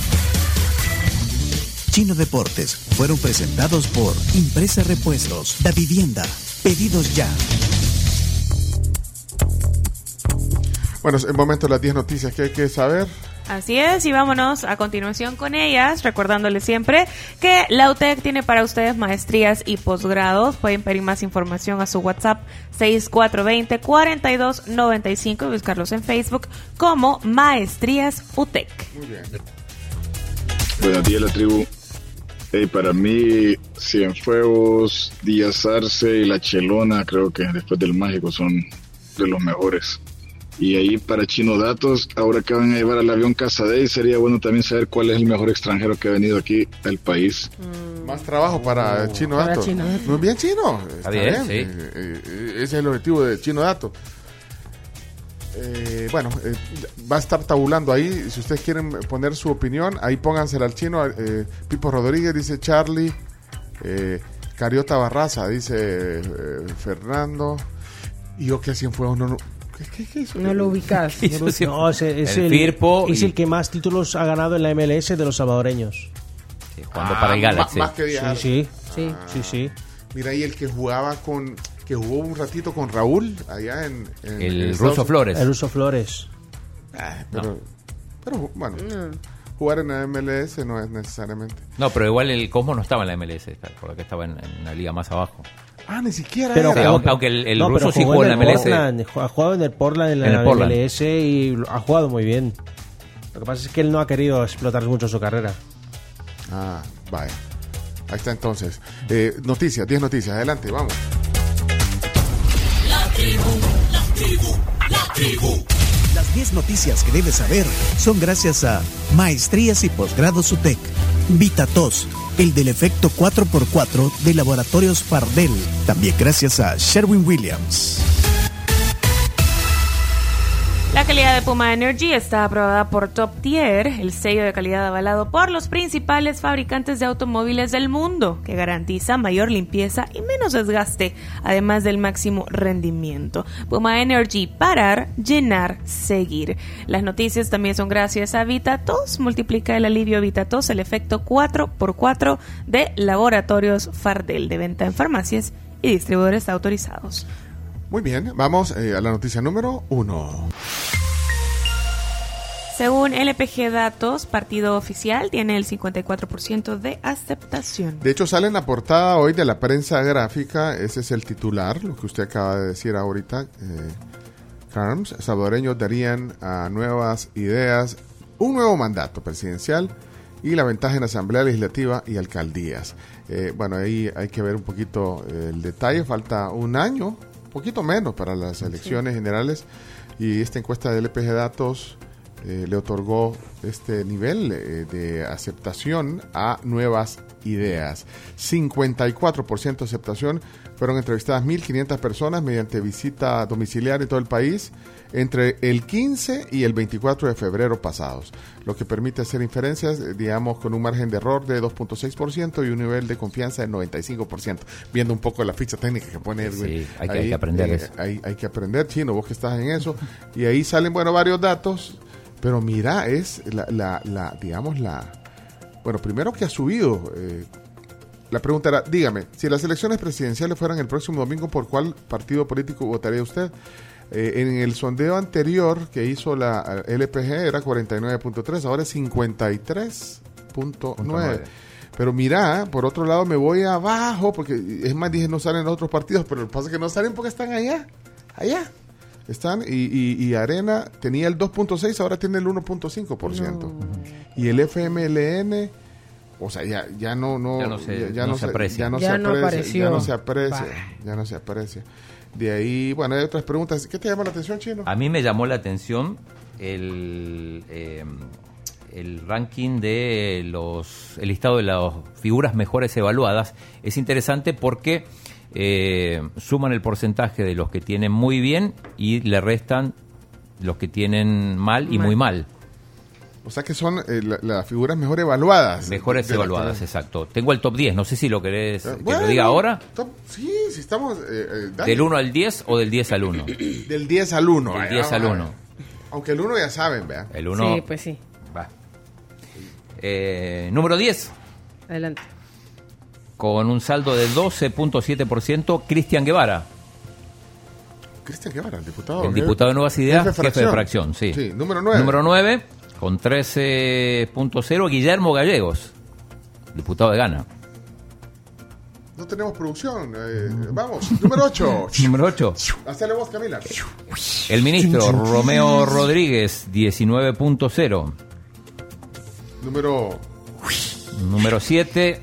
Chino Deportes fueron presentados por Impresa Repuestos, Da Vivienda, Pedidos Ya. Bueno, el momento de las 10 noticias que hay que saber. Así es, y vámonos a continuación con ellas, recordándoles siempre que la UTEC tiene para ustedes maestrías y posgrados. Pueden pedir más información a su WhatsApp 6420-4295 y buscarlos en Facebook como Maestrías UTEC. Buenos días, la tribu. Hey, para mí, Cienfuegos, Díaz Arce y La Chelona, creo que después del Mágico son de los mejores. Y ahí para Chino Datos, ahora que van a llevar al avión Casadei, sería bueno también saber cuál es el mejor extranjero que ha venido aquí al país. Más trabajo para el Chino Para Dato. Chino. Muy bien, Chino. Está bien, sí. Eh, eh, ese es el objetivo de Chino Dato. Eh, bueno, eh, va a estar tabulando ahí. Si ustedes quieren poner su opinión, ahí póngansela al chino. Eh, Pipo Rodríguez dice Charlie. Eh, Cariota Barraza dice eh, Fernando. Y yo que así fue no, no, ¿qué, qué, qué hizo? No lo ubicas. No, lo- no, es, es El el, Firpo es y- el que más títulos ha ganado en la MLS de los salvadoreños. jugando para el Galaxy. Ah, Más, que. Sí, sí. Sí, sí. Mira ahí el que jugaba con. Que jugó un ratito con Raúl allá en. en- El en Ruso Estados- Flores. El Ruso Flores. Ah, pero, pero bueno, jugar en la MLS no es necesariamente. No, pero igual el Cosmo no estaba en la MLS, porque estaba en, en una liga más abajo. Ah, ni siquiera. Pero era. aunque, aunque el, el No, ruso pero sí jugó jugó en la el MLS. Portland, ha jugado en el Portland en la En el Portland. MLS y ha jugado muy bien. Lo que pasa es que él no ha querido explotar mucho su carrera. Ah, vaya. Ahí está entonces. Eh, noticias, 10 noticias. Adelante, vamos. La tribu, la tribu, la tribu. Las 10 noticias que debes saber son gracias a Maestrías y Posgrados UTEC, VitaTos, el del efecto 4x4 de Laboratorios Fardel, también gracias a Sherwin Williams. La calidad de Puma Energy está aprobada por Top Tier, el sello de calidad avalado por los principales fabricantes de automóviles del mundo, que garantiza mayor limpieza y menos desgaste, además del máximo rendimiento. Puma Energy, parar, llenar, seguir. Las noticias también son gracias a VitaTos, multiplica el alivio VitaTos, el efecto 4x4 de Laboratorios Fardel, de venta en farmacias y distribuidores autorizados. Muy bien, vamos eh, a la noticia número 1. Según LPG Datos, partido oficial tiene el 54% de aceptación. De hecho, sale en la portada hoy de la prensa gráfica. Ese es el titular, lo que usted acaba de decir ahorita. Eh, Carms, salvadoreños darían a nuevas ideas un nuevo mandato presidencial y la ventaja en Asamblea Legislativa y alcaldías. Eh, bueno, ahí hay que ver un poquito eh, el detalle. Falta un año, poquito menos para las elecciones generales y esta encuesta de LPG Datos eh, le otorgó este nivel eh, de aceptación a nuevas ideas. 54% de aceptación. Fueron entrevistadas 1.500 personas mediante visita domiciliar en todo el país entre el 15 y el 24 de febrero pasados, lo que permite hacer inferencias, eh, digamos, con un margen de error de 2.6% y un nivel de confianza de 95%. Viendo un poco la ficha técnica que pone Edwin. Sí, hay que- hay que aprender eso. Hay, hay que aprender, chino, vos que estás en eso. Y ahí salen, bueno, varios datos, pero mira, es la, la, la digamos, la... Bueno, primero que ha subido... eh, la pregunta era, dígame, si las elecciones presidenciales fueran el próximo domingo, ¿por cuál partido político votaría usted? Eh, en el sondeo anterior que hizo la eh, LPG era 49.3, ahora es 53.9. Pero mira, por otro lado me voy abajo, porque es más, dije no salen los otros partidos, pero lo que pasa es que no salen porque están allá, allá. Están, y, y- y Arena tenía el 2.6, ahora tiene el 1.5%. Y el FMLN, o sea, ya, ya no, no, Ya no se- ya, no se aprecia. ya no Ya se no aprecia, apareció. ya no se aprecia, Bah. ya no se aprecia. De ahí, bueno, hay otras preguntas. ¿Qué te llama la atención, Chino? A mí me llamó la atención el, eh, el ranking de los el listado de las figuras mejores evaluadas. Es interesante porque eh, suman el porcentaje de los que tienen muy bien y le restan los que tienen mal y Mal. muy mal. O sea que son eh, la- las figuras mejor evaluadas. Mejores de la evaluadas, exacto. Tengo el top 10, no sé si lo querés que Bueno, lo diga ahora. top- sí, si estamos... eh, eh. ¿Del 1 al 10 o del 10 al 1? Del 10 al 1. Del Ay, 10 al vamos a 1. ver. Aunque el 1 ya saben, vean. El 1. Sí, pues sí. Va. Eh, número 10. Adelante. con un saldo de 12.7%, Cristian Guevara, Cristian Guevara, el diputado. el diputado de Nuevas Ideas, Jefe jefe, de de fracción. fracción. Sí. Sí, número 9. Número 9, con 13.0, Guillermo Gallegos, diputado de Gana. No tenemos producción. eh, vamos, número 8. Número 8, Hacele voz, Camila. el ministro Romeo Rodríguez, 19.0. Número Número 7,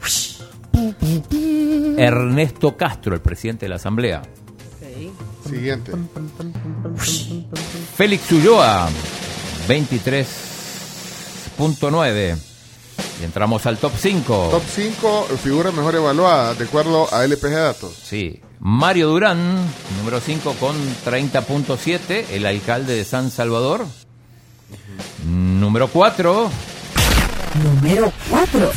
Ernesto Castro, el presidente de la Asamblea. siguiente. Félix Ulloa, 23.9. Y entramos al top 5. Top 5 figuras mejor evaluadas, de acuerdo a LPG Datos. Sí. Mario Durán, número 5 con 30.7, el alcalde de San Salvador. Número 4, Número 4.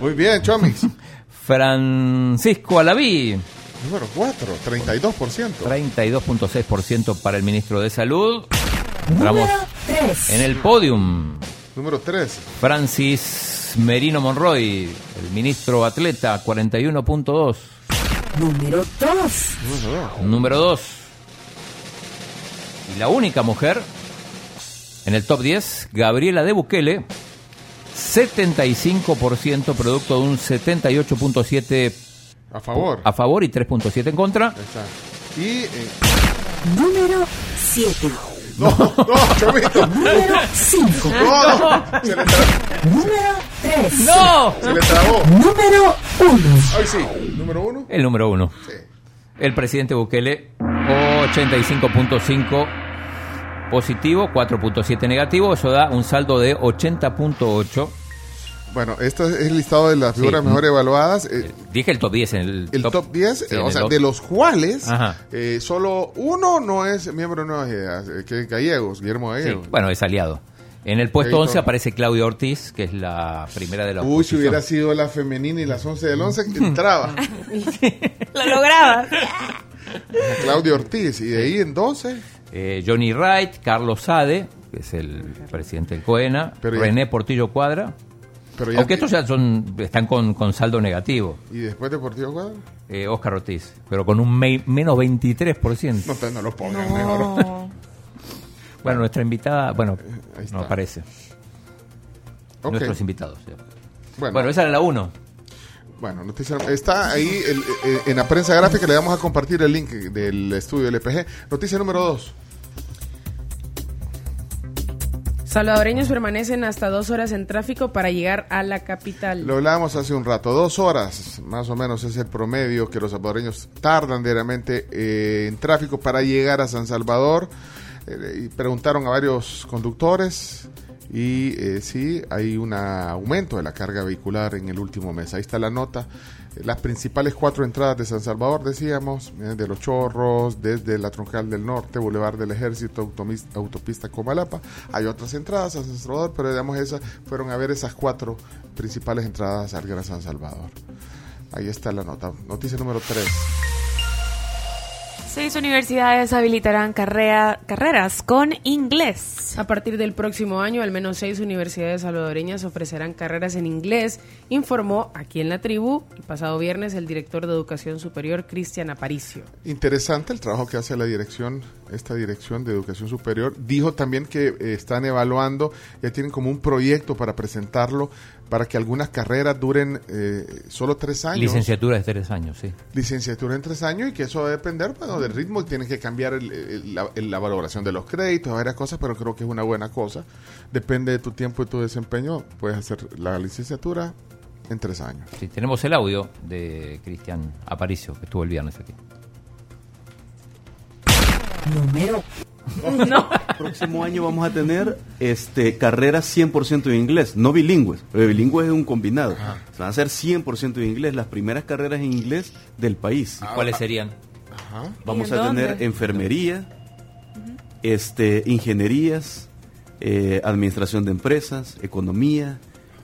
Muy bien, Chomix. Francisco Alaví, Número 4, 32%. 32.6% para el ministro de Salud. Entramos Número 3. en el podium. Número 3. Francis Merino Monroy, el ministro atleta, 41.2. Número 2. Número 2. Y la única mujer en el top 10, Gabriela de Bukele, 75% producto de un 78.7 A favor. a favor y 3.7 en contra. Exacto. Y. eh, Número 7. No, no, Chomito. Número 5. No, no. Se le, Número 3. ¡No! se le trabó. Número 1. Ay, sí. Número 1. El número 1. Sí. El presidente Bukele, 85.5 positivo, 4.7 negativo. Eso da un saldo de 80.8. Bueno, este es el listado de las figuras Sí. mejor evaluadas. eh, Dije el top 10 en el, el top, 10, Sí, eh, en o sea, top. de los cuales eh, solo uno no es miembro de Nuevas Ideas, eh, que es Gallegos, Guillermo Sí, Gallegos. bueno, es aliado. En el puesto Ahí 11 todo. aparece Claudia Ortiz, que es la primera de la Uy, si hubiera sido la femenina y las 11 del 11, entraba Lo lograba. Claudia Ortiz. Y de ahí en 12, Eh, Johnny Wright, Carlos Sade, que es el presidente del COENA, Pero ya- René Portillo Cuadra. Pero ya Aunque estos ya son, están con, con saldo negativo. ¿Y después Deportivo Cuadro? Eh, Oscar Ortiz, pero con un me- menos 23%. No, no lo pongan mejor. Bueno, nuestra invitada, bueno, está. no aparece. Nuestros invitados. ya. Bueno, Bueno, esa era la 1. bueno, noticia, está ahí el- eh, en la prensa gráfica, le vamos a compartir el link del estudio LPG. Noticia número 2. Salvadoreños permanecen hasta dos horas en tráfico para llegar a la capital. Lo hablábamos hace un rato, dos horas más o menos es el promedio que los salvadoreños tardan diariamente eh, en tráfico para llegar a San Salvador. Eh, y preguntaron a varios conductores y eh, sí, hay un aumento de la carga vehicular en el último mes. Ahí está la nota. Las principales cuatro entradas de San Salvador, decíamos, eh, de Los Chorros, desde la Troncal del Norte, Boulevard del Ejército, autopista Comalapa. Hay otras entradas a San Salvador, pero digamos esas fueron a ver esas cuatro principales entradas al Gran San Salvador. Ahí está la nota. Noticia número 3. Seis universidades habilitarán carrera- carreras con inglés. A partir del próximo año, al menos seis universidades salvadoreñas ofrecerán carreras en inglés, informó aquí en la tribu el pasado viernes el director de Educación Superior, Cristian Aparicio. Interesante el trabajo que hace la dirección, esta dirección de educación superior. Dijo también que eh, están evaluando, ya tienen como un proyecto para presentarlo, para que algunas carreras duren eh, solo tres años. Licenciatura de tres años, sí. Licenciatura en tres años y que eso va a depender bueno, del ritmo y tienen que cambiar el- el- la, el- la valoración de los créditos, varias cosas, pero creo que es una buena cosa. Depende de tu tiempo y tu desempeño, puedes hacer la licenciatura en tres años. Sí, tenemos el audio de Cristian Aparicio, que estuvo el viernes aquí. Número. Próximo año vamos a tener este carreras 100% en inglés, no bilingües. Pero bilingües es un combinado. Se van a hacer 100% en inglés, las primeras carreras en inglés del país. ¿Y cuáles serían? Vamos ¿Y en a tener dónde? enfermería, este, ingenierías, eh, administración de empresas, economía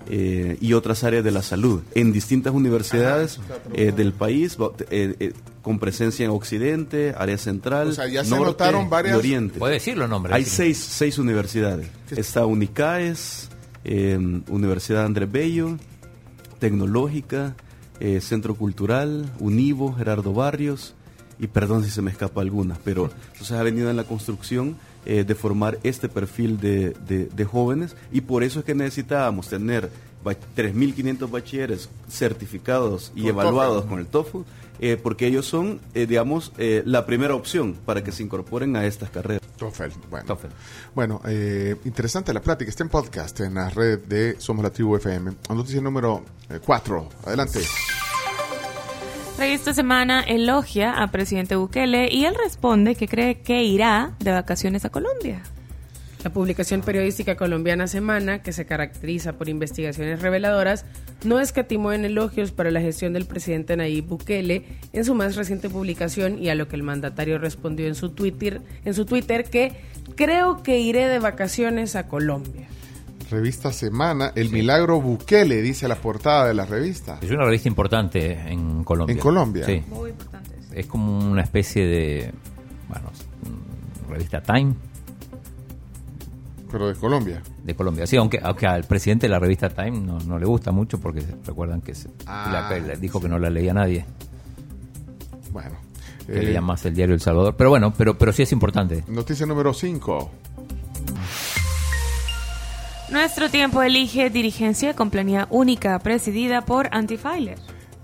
eh, y otras áreas de la salud en distintas universidades eh, del país, eh, eh, con presencia en Occidente, área central, O sea, ya se norte anotaron varias- y Oriente. Puede decir los nombres. Hay seis, seis universidades. Está Unicaes, eh, Universidad Andrés Bello, Tecnológica, eh, Centro Cultural, Univo, Gerardo Barrios, y perdón si se me escapa alguna, pero entonces ha venido en la construcción eh, de formar este perfil de, de- de jóvenes y por eso es que necesitábamos tener ba- 3.500 bachilleres certificados y Con evaluados TOEFL. con el TOEFL, eh, porque ellos son, eh, digamos, eh, la primera opción para que se incorporen a estas carreras. TOEFL, bueno. Bueno, eh, interesante la plática. Está en podcast en la red de Somos la Tribu FM. Noticia número 4. Adelante. Revista Semana elogia a presidente Bukele y él responde que cree que irá de vacaciones a Colombia. La publicación periodística colombiana Semana, que se caracteriza por investigaciones reveladoras, no escatimó en elogios para la gestión del presidente Nayib Bukele en su más reciente publicación y a lo que el mandatario respondió en su Twitter, en su Twitter que creo que iré de vacaciones a Colombia. Revista Semana. El milagro Bukele, dice la portada de la revista. Es una revista importante en Colombia. ¿En Colombia? Sí. Muy importante. Es como una especie de, bueno, revista Time Pero de Colombia. de Colombia. Sí, aunque, aunque al presidente de la revista Time no, no le gusta mucho porque recuerdan que se- Ah. la- dijo que no la leía nadie. Bueno. Que eh, leía más el diario El Salvador. Pero bueno, pero, pero sí es importante. Noticia número 5. Nuestro tiempo elige dirigencia con planilla única presidida por Antifiler.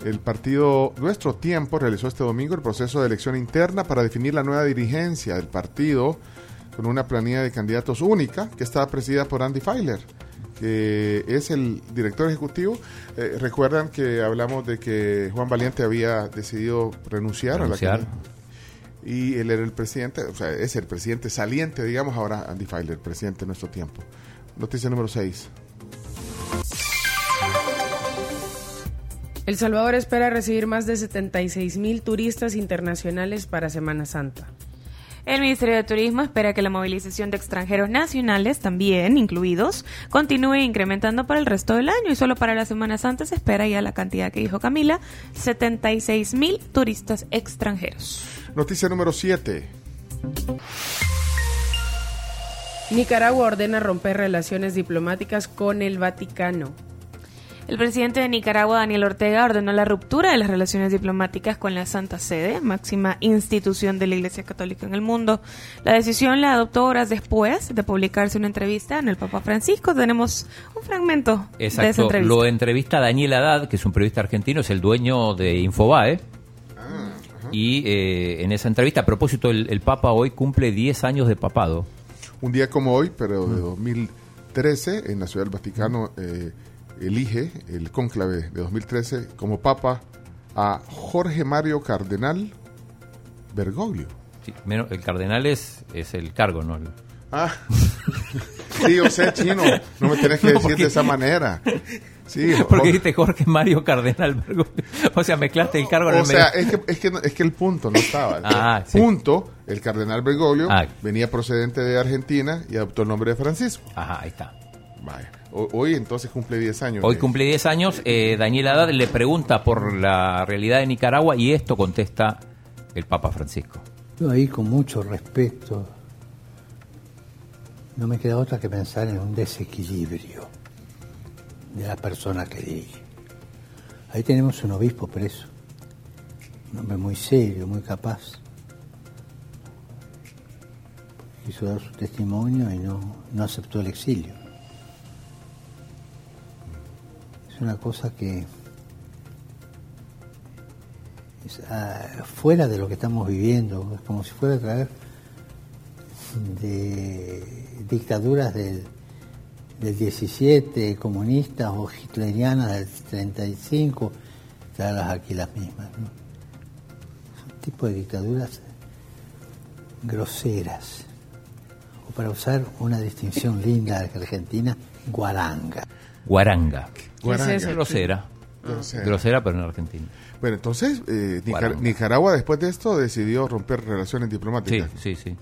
El partido Nuestro Tiempo realizó este domingo el proceso de elección interna para definir la nueva dirigencia del partido con una planilla de candidatos única que está presidida por Andy Feiler, que es el director ejecutivo. Eh, Recuerdan que hablamos de que Juan Valiente había decidido renunciar, Renunciar. a la y él era el presidente, o sea, es el presidente saliente, digamos, ahora Andy Feiler, presidente de Nuestro Tiempo. Noticia número 6. El Salvador espera recibir más de 76 mil turistas internacionales para Semana Santa. El Ministerio de Turismo espera que la movilización de extranjeros nacionales, también incluidos, continúe incrementando para el resto del año y solo para la Semana Santa se espera ya la cantidad que dijo Camila, 76 mil turistas extranjeros. Noticia número 7. Nicaragua ordena romper relaciones diplomáticas con el Vaticano. El presidente de Nicaragua, Daniel Ortega, ordenó la ruptura de las relaciones diplomáticas con la Santa Sede, máxima institución de la Iglesia Católica en el mundo. La decisión la adoptó horas después de publicarse una entrevista en el Papa Francisco. Tenemos un fragmento de esa Exacto. entrevista. Lo entrevista Daniel Haddad, que es un periodista argentino, es el dueño de Infobae. Y eh, en esa entrevista, a propósito, el, el Papa hoy cumple 10 años de papado. Un día como hoy, pero de 2000 2013, en la Ciudad del Vaticano, eh, elige el cónclave de 2013 como papa a Jorge Mario Cardenal Bergoglio. Sí, el cardenal es, es el cargo, ¿no? Ah, sí, yo sé, chino. No me tenés que No, decir porque- de esa manera. Sí, Porque o- dijiste Jorge Mario Cardenal Bergoglio. O sea, mezclaste el cargo en O el sea, medio. es que, es, que, no- es que el punto no estaba. Ah, sí. Punto, el cardenal Bergoglio Ah. venía procedente de Argentina y adoptó el nombre de Francisco. Ajá, ahí está. Vaya. O- hoy entonces cumple 10 años. Hoy cumple 10 años. Eh, Daniel Haddad le pregunta por la realidad de Nicaragua y esto contesta el Papa Francisco. Yo ahí con mucho respeto, no me queda otra que pensar en un desequilibrio de la persona que dirige. Ahí tenemos un obispo preso, un hombre muy serio, muy capaz. Quiso dar su testimonio y no, no aceptó el exilio. Es una cosa que es, ah, fuera de lo que estamos viviendo, es como si fuera a traer de dictaduras del, del 17, comunistas o hitlerianas del 35, traerlas aquí las mismas. ¿no? Es un tipo de dictaduras groseras, o para usar una distinción linda de Argentina, guaranga. Guaranga. ¿Qué es eso? Grosera. Grosera. Grosera, pero en Argentina. Bueno, entonces eh, Nicar- Guaranga. Nicaragua después de esto decidió romper relaciones diplomáticas. Sí, sí, sí.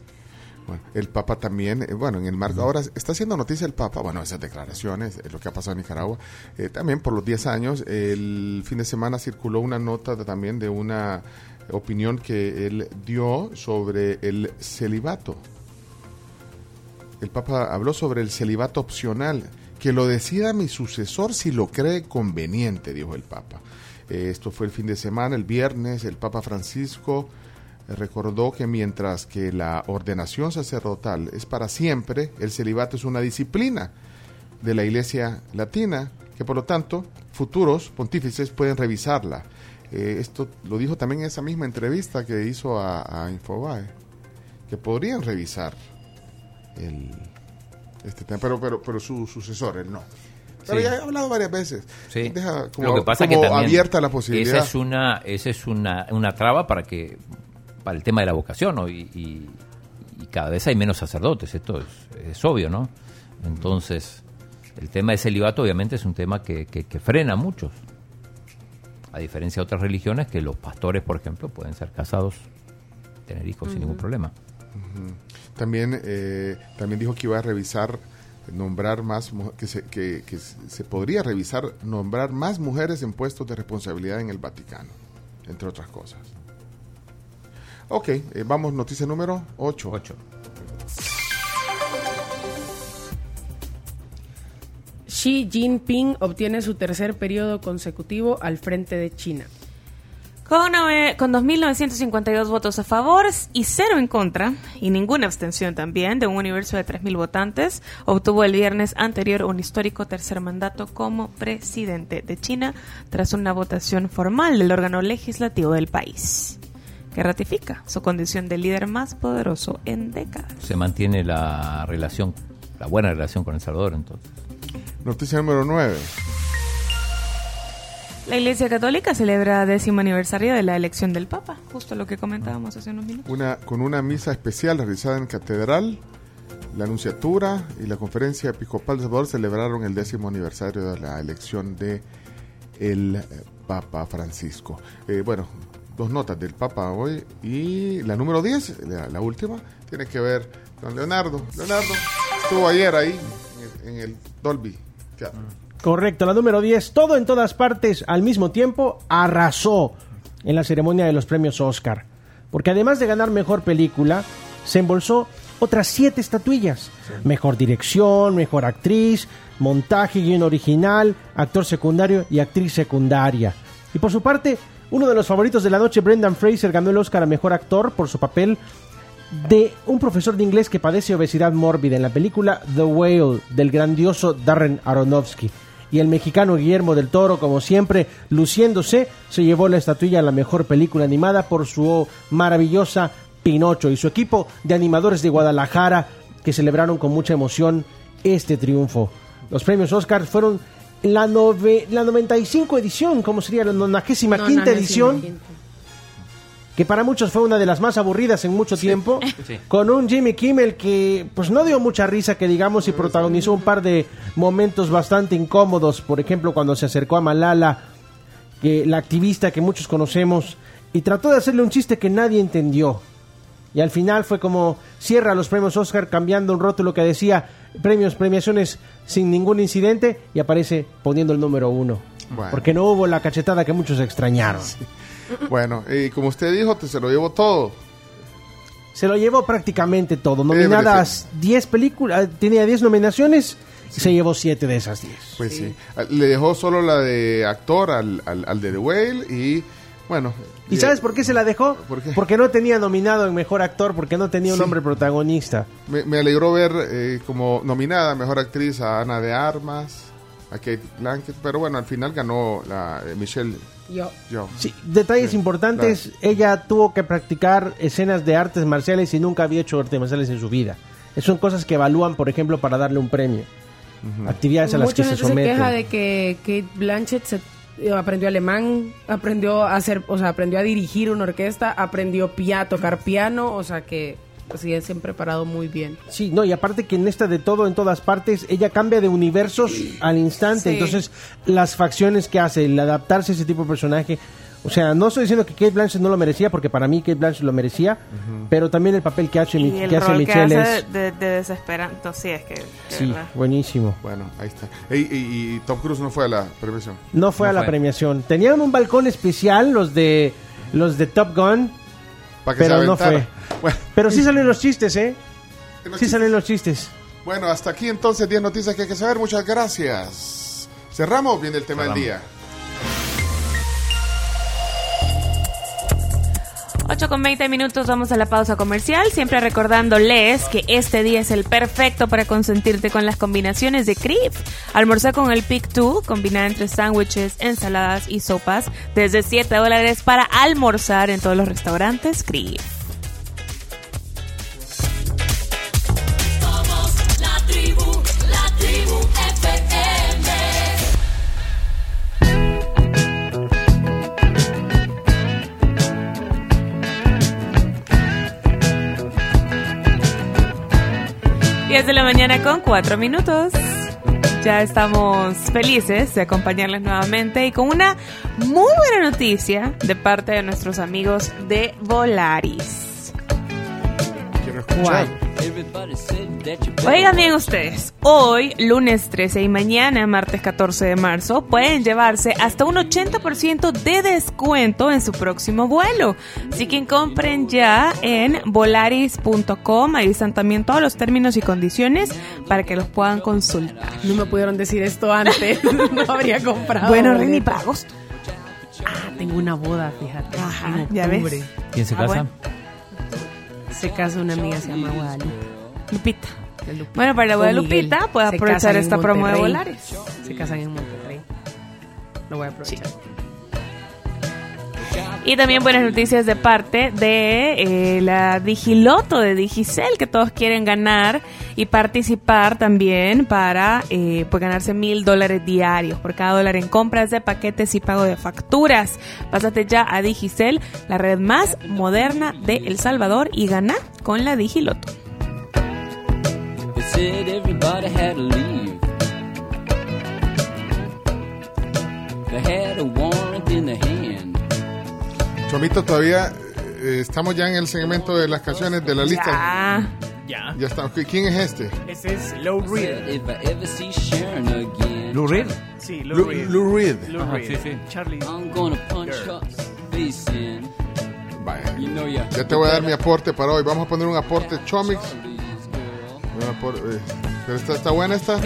El Papa también, eh, bueno, en el marco, ahora está haciendo noticia el Papa, bueno, esas declaraciones, eh, lo que ha pasado en Nicaragua, eh, también por los 10 años, el fin de semana circuló una nota también de una opinión que él dio sobre el celibato. El Papa habló sobre el celibato opcional, que lo decida mi sucesor si lo cree conveniente, dijo el Papa. Esto fue el fin de semana, el viernes, el Papa Francisco recordó que mientras que la ordenación sacerdotal es para siempre, el celibato es una disciplina de la Iglesia Latina, que por lo tanto futuros pontífices pueden revisarla. Eh, esto lo dijo también en esa misma entrevista que hizo a, a Infobae, que podrían revisar el, este tema, pero, pero, pero su sucesor, él no. Pero Sí. ya he hablado varias veces. Sí. Deja como, Lo que pasa como que también abierta la posibilidad. Esa es una, esa es una, una traba para que para el tema de la vocación, ¿no? Y, y- y cada vez hay menos sacerdotes, esto es, es obvio, ¿no? Entonces, el tema de celibato obviamente es un tema que, que- que frena a muchos. A diferencia de otras religiones que los pastores, por ejemplo, pueden ser casados, tener hijos sin ningún problema. Ujú. También, eh, también dijo que iba a revisar, nombrar más, que se, que, que se podría revisar, nombrar más mujeres en puestos de responsabilidad en el Vaticano, entre otras cosas. Ok, eh, vamos, noticia número 8. 8. Xi Jinping obtiene su tercer periodo consecutivo al frente de China. Con, con 2.952 votos a favor y cero en contra, y ninguna abstención también, de un universo de 3.000 votantes, obtuvo el viernes anterior un histórico tercer mandato como presidente de China tras una votación formal del órgano legislativo del país, que ratifica su condición de líder más poderoso en décadas. Se mantiene la relación, la buena relación con El Salvador, entonces. Noticia número 9. La Iglesia Católica celebra décimo aniversario de la elección del Papa, justo lo que comentábamos hace unos minutos. Una, con una misa especial realizada en Catedral, la Anunciatura y la Conferencia Episcopal de Salvador celebraron el décimo aniversario de la elección de el eh, Papa Francisco. Eh, bueno, dos notas del Papa hoy y la número 10, la, última, tiene que ver con Leonardo. Leonardo estuvo ayer ahí en el, Dolby. Correcto, la número 10, todo en todas partes al mismo tiempo, arrasó en la ceremonia de los premios Oscar. Porque además de ganar mejor película, se embolsó otras siete estatuillas. Mejor dirección, mejor actriz, montaje, guion original, actor secundario y actriz secundaria. Y por su parte, uno de los favoritos de la noche, Brendan Fraser, ganó el Oscar a mejor actor por su papel de un profesor de inglés que padece obesidad mórbida en la película The Whale del grandioso Darren Aronofsky. Y el mexicano Guillermo del Toro, como siempre, luciéndose, se llevó la estatuilla a la mejor película animada por su maravillosa Pinocho y su equipo de animadores de Guadalajara que celebraron con mucha emoción este triunfo. Los premios Oscar fueron la, nove- la 95 edición, como sería la 95 quinta edición, que para muchos fue una de las más aburridas en mucho tiempo, Sí. con un Jimmy Kimmel que pues no dio mucha risa que digamos y protagonizó un par de momentos bastante incómodos, por ejemplo cuando se acercó a Malala, que la activista que muchos conocemos, y trató de hacerle un chiste que nadie entendió. Y al final fue como cierra los premios Oscar cambiando un rótulo que decía premios, premiaciones sin ningún incidente y aparece poniendo el número uno. Bueno. Porque no hubo la cachetada que muchos extrañaron. Bueno, y como usted dijo, te se lo llevo todo. Se lo llevó prácticamente todo. Nominadas 10 películas, tenía 10 nominaciones y se llevó 7 de esas 10. Pues sí. Le dejó solo la de actor al, al, al de The Whale y bueno. ¿Y sabes por qué se la dejó? Porque no tenía nominado en Mejor Actor, porque no tenía un Sí. hombre protagonista. Me, me alegró ver eh, como nominada a Mejor Actriz a Ana de Armas, a Kate Blanchett, pero bueno, al final ganó la eh, Michelle Yo. Yeoh. Sí, detalles importantes, ella tuvo que practicar escenas de artes marciales y nunca había hecho artes marciales en su vida. Esas son cosas que evalúan, por ejemplo, para darle un premio. Actividades a las Mucha que se gente se, someten. queja de que Kate Blanchett se, aprendió alemán, aprendió a hacer, o sea, aprendió a dirigir una orquesta, aprendió a tocar piano, o sea que sí se han preparado muy bien. Sí, no, y aparte que en esta de todo, en todas partes, ella cambia de universos al instante. Sí. Entonces, las facciones que hace, el adaptarse a ese tipo de personaje. O sea, no estoy diciendo que Kate Blanchett no lo merecía, porque para mí Kate Blanchett lo merecía, pero también el papel que hace, Y Mi- el que hace rol que Michelle hace es. de, de desesperante, sí, es que... Sí, verdad. buenísimo. Bueno, ahí está. Ey, y, y Tom Cruise no fue a la premiación. No fue No a la fue. premiación. Tenían un balcón especial, los de los de Top Gun, Para que pero se no fue. Bueno. Pero sí salen los chistes, ¿eh? Sí salen los chistes. Bueno, hasta aquí entonces 10 noticias que hay que saber. Muchas gracias. Cerramos bien el tema del día. 8 con 20 minutos, vamos a la pausa comercial. Siempre recordándoles que este día es el perfecto para consentirte con las combinaciones de Crip. Almorzar con el Pick 2, combinada entre sándwiches, ensaladas y sopas, desde 7 dólares para almorzar en todos los restaurantes Crip. 10 de la mañana con 4 minutos. Ya estamos felices de acompañarles nuevamente y con una muy buena noticia de parte de nuestros amigos de Volaris. Escuchar. Oigan bien ustedes, hoy, lunes 13 y mañana, martes 14 de marzo, pueden llevarse hasta un 80% de descuento en su próximo vuelo. Así que compren ya en volaris.com, ahí están también todos los términos y condiciones para que los puedan consultar. No me pudieron decir esto antes, no habría comprado. Bueno. Rini, para agosto. Ah, tengo una boda, fíjate. Ajá, en ya ves. ¿Quién se Ah, casa? bueno. Se casa una amiga, se llama Guadalupe. Lupita. Bueno, para la boda de. Lupita, puedes aprovechar esta promo de. Volaris. Se casan en Monterrey. Lo voy a aprovechar. Y también buenas noticias de parte de eh, la Digiloto de Digicel, que todos quieren ganar y participar también para eh, pues ganarse mil dólares diarios por cada dólar en compras de paquetes y pago de facturas. Pásate ya a Digicel, la red más moderna de El Salvador, y gana con la Digiloto. They. Chomito, todavía eh, estamos ya en el segmento de las canciones de la lista. Ya. Ya está. ¿Quién es este? Ese es Sharon again. Lou Reed. Sí, Lou- Lou Reed. Lou Reed. Lou Ajá, Reed. sí, sí. Charlie. I'm gonna punch her face in. Vaya. You know ya. Ya te voy a dar mi aporte para hoy. Vamos a poner un aporte Chomix. Un eh, Pero está, está buena esta.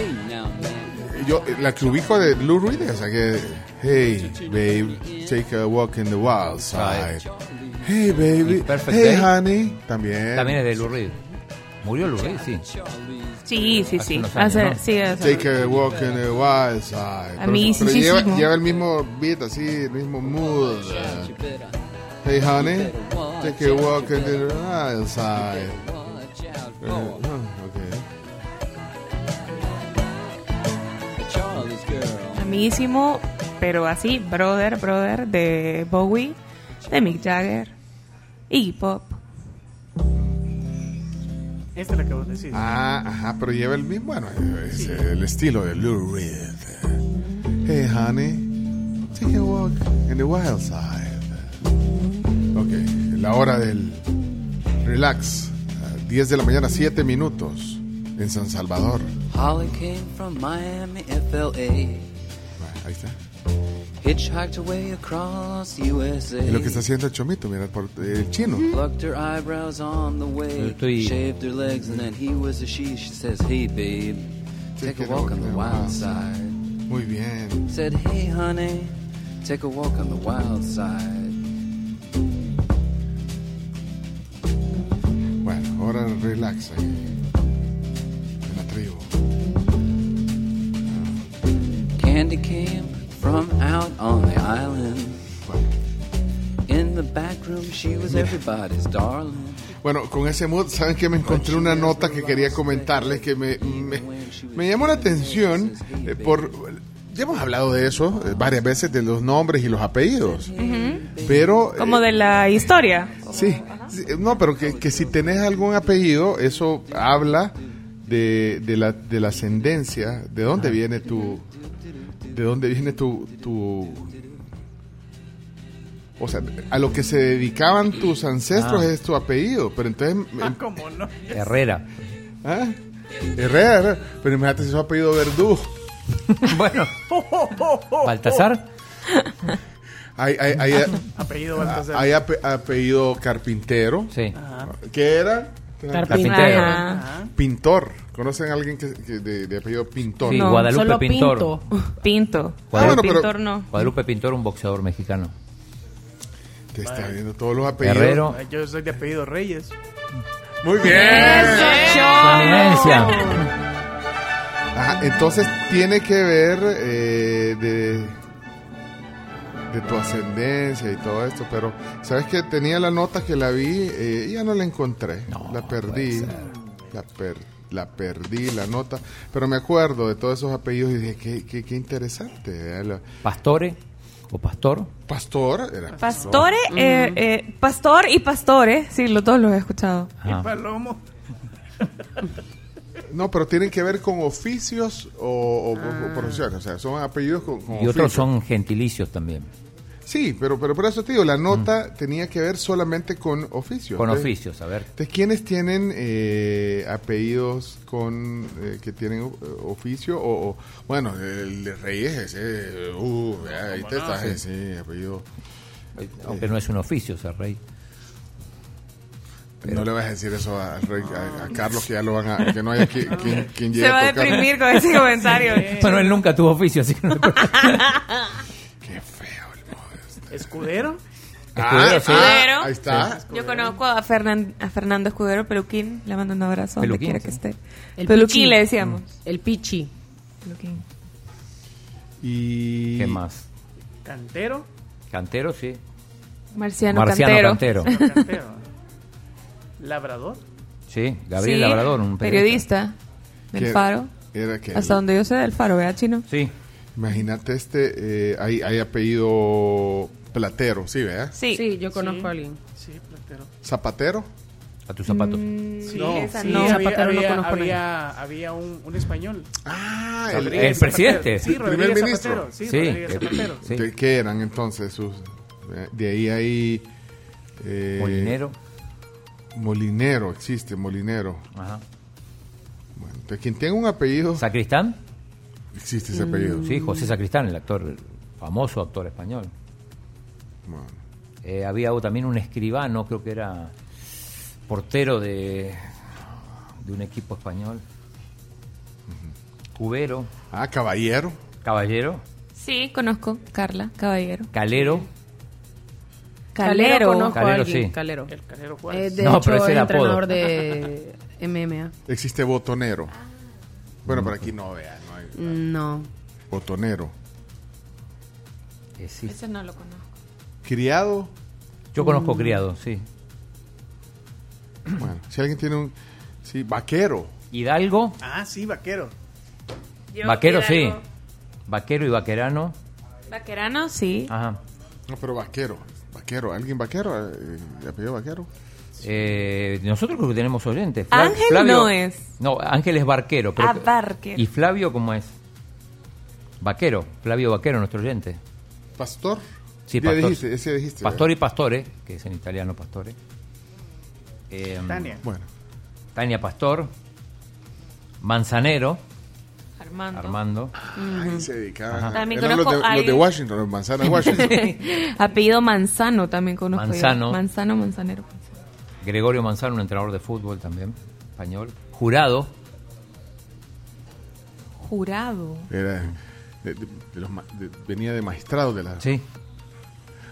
Yo, eh, la que ubico de Lou Reed, o sea que. Hey, babe, take a walk in the wild side. Hey, baby. Perfect hey, Day. honey. También. También es de Lou Reed. ¿Murió Lou Reed? Sí. Sí, sí, Hace sí. unos años, Hace- ¿no? sí, hace- Take a walk in the wild side. A mí pero sí, sí, lleva, sí. lleva el mismo beat, así, el mismo mood. Hey, honey, take a walk in the wild side. Eh, ah, ok. mismísimo, pero así, brother, brother, de Bowie, de Mick Jagger, Iggy Pop. Esta es la que vos decís. Ah, ajá, pero lleva el mismo, bueno, es el estilo de Lou Reed. Hey, honey, take a walk in the wild side. Ok, la hora del relax. ah, 10 de la mañana, 7 minutos en San Salvador. Holly came from Miami, FLA. Ahí está. Es lo que está haciendo el chomito, mira, por, el chino. Plucked her eyebrows on the way. Estoy- Shaved her legs, and then he was a she. She says, Hey, babe, take a walk on the wild side. Muy bien. Said, Hey, honey, take a walk on the wild side. Bueno, ahora relax ahí. En la tribu. Candy came from out on the island. In the back room, she was everybody's darling. Bueno, con ese mood, ¿saben que me encontré una nota que quería comentarles que me, me, me llamó la atención eh, por... Ya hemos hablado de eso eh, varias veces, de los nombres y los apellidos. Pero... Como de la historia. Sí, sí, no, pero que, que si tenés algún apellido, eso habla de, de, la, de la ascendencia, de dónde viene tu... De dónde viene tu, tu... O sea, a lo que se dedicaban tus ancestros Ah. es tu apellido, pero entonces... em- ¿Cómo no? Herrera. ¿Ah? Herrera, Herrera. pero imagínate si su apellido Verdú. bueno. Baltasar. Hay, hay, hay, Apellido Baltasar. hay ape- apellido Carpintero. Sí. ¿Qué era? Carpintero. Ajá. Pintor. ¿Conocen a alguien que, que de, de apellido Pintor? Sí, Guadalupe solo Pintor. Pinto. Pinto. Ah, bueno, pero- Pintor no. Guadalupe Pintor, un boxeador mexicano. Te está viendo todos los apellidos. Herrero. Ay, Yo soy de apellido Reyes. Muy bien. ¡Eso, Su eminencia. Ajá, entonces tiene que ver eh, de, de tu ascendencia y todo esto, pero sabes que tenía la nota que la vi eh, y ya no la encontré, la perdí, la, per- la perdí la nota, pero me acuerdo de todos esos apellidos y dije qué, qué, qué interesante. eh, la- Pastore o Pastor. Pastor era Pastore, eh, eh, pastor y pastore, sí, los dos los he escuchado. Y Palomo. No, pero tienen que ver con oficios o, o- o profesiones, o sea, son apellidos con, con Y otros oficios. son gentilicios también. Sí, pero, pero por eso te digo, la nota tenía que ver solamente con oficios. Con Entonces- oficios, a ver. Entonces, ¿quiénes tienen eh, apellidos con eh, que tienen eh, oficio? O, o- bueno, el de Reyes, ese, uh, ahí te no? está, Sí. sí, apellido. Aunque no es un oficio ser rey. No le vas a decir eso a, rey- a- a Carlos, que ya lo van a, que no haya quien, quien, quien llegue Se va a deprimir con ese comentario. Bueno, él nunca tuvo oficio, así que no le ¿Escudero? Ah, Escudero. ah, ahí está. Yo conozco a, Fernan- a Fernando Escudero Peluquín. Le mando un abrazo donde Peluquín, quiera sí. que esté. El Peluquín Pichi. le decíamos. El Pichi. Peluquín. Y... ¿Qué más? ¿Cantero? Cantero, sí. Marciano, Marciano Cantero. Cantero. Cantero. ¿Labrador? Sí, Gabriel Sí, Labrador, un periodista del ¿Qué- Faro. Era que Hasta donde yo sé del Faro, ¿verdad, Chino? Sí. Imagínate este, eh, hay, hay apellido Platero, ¿sí, vea? Sí. yo conozco Sí. a alguien. Sí, platero. Zapatero. A tus zapatos. Sí, No, esa sí, no. había, Zapatero no había, conozco había, había un, un español. Ah, el- el presidente. Sí, El primer ministro. Zapatero. Sí, Sí, Zapatero. sí. ¿Qué, qué eran entonces sus? eh, De ahí hay... eh, Molinero. Molinero, existe, Molinero. Ajá. Bueno, entonces, quien tenga un apellido, ¿Sacristán? existe ese apellido. Sí, José Sacristán, el actor, el famoso actor español. Bueno, Eh, había también un escribano, creo que era portero de, de un equipo español. Cubero, Ah, Caballero. Caballero, Sí, conozco. Carla, caballero. Calero. Calero. conozco a Calero, alguien. sí. Calero. El Calero Eh, Juárez. de No, hecho, pero ese es era apodo. entrenador de MMA. Existe Botonero. Bueno, por aquí no, vea, no hay. No. Botonero. Eh. Ese no lo conozco. Criado. Yo conozco criado, sí. Bueno, si alguien tiene un... Sí, vaquero. Hidalgo, Ah, sí, vaquero. Yo, vaquero, sí. Vaquero y vaquerano. Vaquerano, sí. Ajá. No, pero vaquero. Vaquero. ¿Alguien vaquero? Eh, ¿De apellido vaquero? Eh, nosotros creo que tenemos oyentes. Fla- Ángel no es. No, Ángel es barquero. pero- Ah, barquero. ¿Y Flavio cómo es? Vaquero. Flavio Vaquero, nuestro oyente. ¿Pastor? Sí, Ya pastor. dijiste, ese dijiste, Pastor y Pastore, que es en italiano Pastore. Eh, Tania. Bueno. Tania Pastor. Manzanero. Armando. Armando. Ahí se dedicaban. Ajá. También Eran los conozco de, a los de Washington, los manzanas de Washington. Apellido Manzano también conozco. yo. Manzano. Manzano, Manzanero. Gregorio Manzano, un entrenador de fútbol también, español. Jurado. Jurado. Era de- de- de los ma- de- venía de magistrado de la. Sí.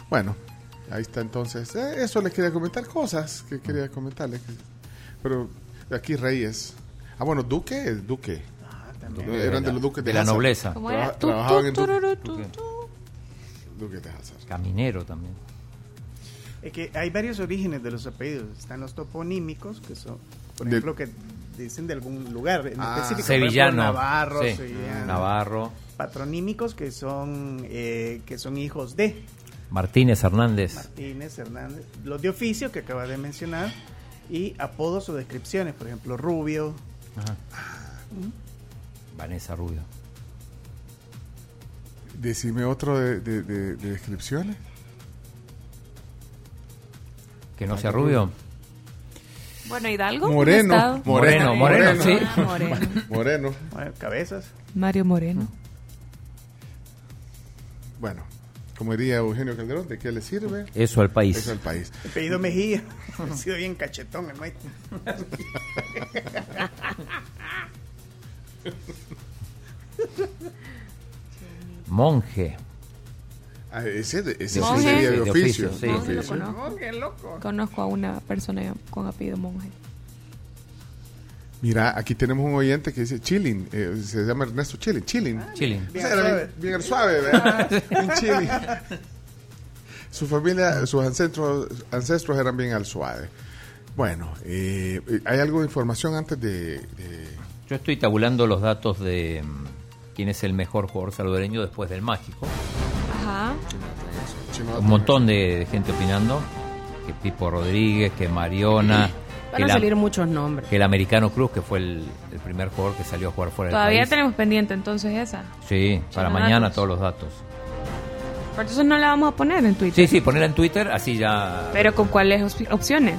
Bueno, ahí está entonces. Eh, eso les quería comentar, cosas que quería comentarles. Pero aquí Reyes. Ah, bueno, Duque, Duque. también. Eran de los Duques de, De la Hazard. nobleza. ¿Cómo Traba- era? Trabajaban en Duque, de Hazard. Caminero también. Es que hay varios orígenes de los apellidos. Están los toponímicos, que son, por De- ejemplo, que dicen de algún lugar en Ah. específico. ejemplo, Sevillano. Navarro, Sí. sevillano. Navarro. Patronímicos, que son, eh, que son hijos de Martínez Hernández. Martínez, Hernández. Los de oficio, que acaba de mencionar. Y apodos o descripciones, por ejemplo, Rubio. Ajá. Vanessa Rubio. Decime otro de, de- de- de descripciones. Que no sea Rubio. Bueno, Hidalgo. Moreno, ¿un estado? Moreno, Moreno, sí. Ah, Moreno. Moreno. Bueno, cabezas. Mario Moreno. Bueno, como diría Eugenio Calderón, ¿de qué le sirve? Eso al país. Eso al país. Apellido Mejía. ha sido bien cachetón el maestro. Monje. Ah, ese sí Monje. sería de De oficio. sí. de Monje lo oficio. conozco. Oh, qué loco. Conozco a una persona con apellido monje. Mira, aquí tenemos un oyente que dice Chilling, eh, se llama Ernesto Chilling, Chilling. Chilling. O sea, era bien, bien suave, ¿verdad? bien chilling. Su familia, sus ancestros, ancestros eran bien al suave. Bueno, eh, ¿hay algo de información antes de, de- Yo estoy tabulando los datos de mm, quién es el mejor jugador salvadoreño después del mágico. Ajá. Un montón de, de gente opinando. Que Pipo Rodríguez, que Mariona. Van a salir muchos nombres. que el americano Cruz, que fue el, el primer jugador que salió a jugar fuera del Todavía país. tenemos pendiente entonces esa. Sí, para mañana datos. todos los datos. Pero entonces no la vamos a poner en Twitter. Sí, sí, ponerla en Twitter, así ya. Pero con cuáles op- opciones?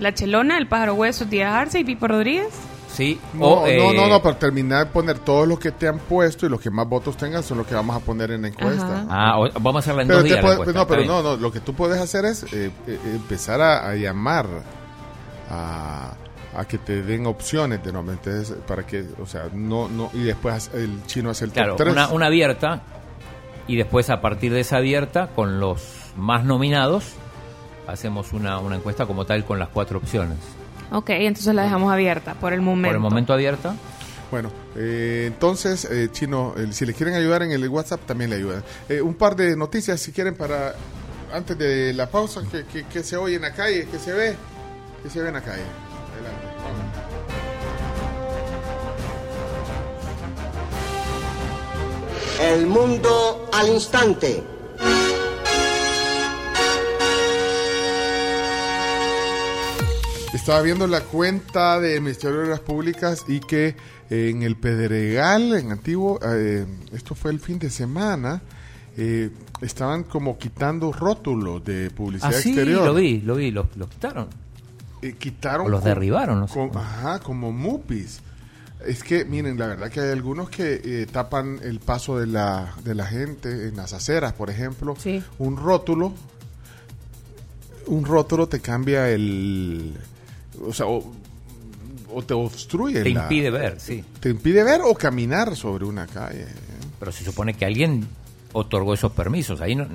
La Chelona, el pájaro hueso, Díaz Arce y Pipo Rodríguez. Sí, No, o, no, eh, no, no, para terminar, poner todos los que te han puesto y los que más votos tengan son los que vamos a poner en la encuesta. Ah, o- vamos a hacerla en Pero dos días. la encuesta, no, pero no, no, lo que tú puedes hacer es eh, eh, empezar a, a llamar a, a que te den opciones de nombre, entonces, para que, o sea, no, no, y después el chino hace el Claro, top 3. una, una abierta y después a partir de esa abierta, con los más nominados, hacemos una, una encuesta como tal con las cuatro opciones. Ok, entonces la dejamos abierta por el momento. Por el momento abierta. Bueno, eh, entonces, eh, Chino, el- si le quieren ayudar en el WhatsApp, también le ayudan. Eh, un par de noticias, si quieren, para antes de la pausa, que, que- que se oye en la calle, que se ve, que se ve en la calle. Adelante. El mundo al instante. Estaba viendo la cuenta de Ministerio de Obras Públicas y que eh, en el Pedregal, en Antiguo, eh, esto fue el fin de semana, eh, estaban como quitando rótulos de publicidad Ah, sí, exterior. lo vi, lo vi, lo, lo quitaron. Eh, quitaron O los con- derribaron, con- ajá, como mupis. Es que, miren, la verdad que hay algunos que eh, tapan el paso de la, de la gente en las aceras, por ejemplo. Un rótulo, un rótulo te cambia el... O sea, o, o te obstruye. Te la- impide ver, sí. Te impide ver o caminar sobre una calle. Pero se supone que alguien otorgó esos permisos. Ahí no-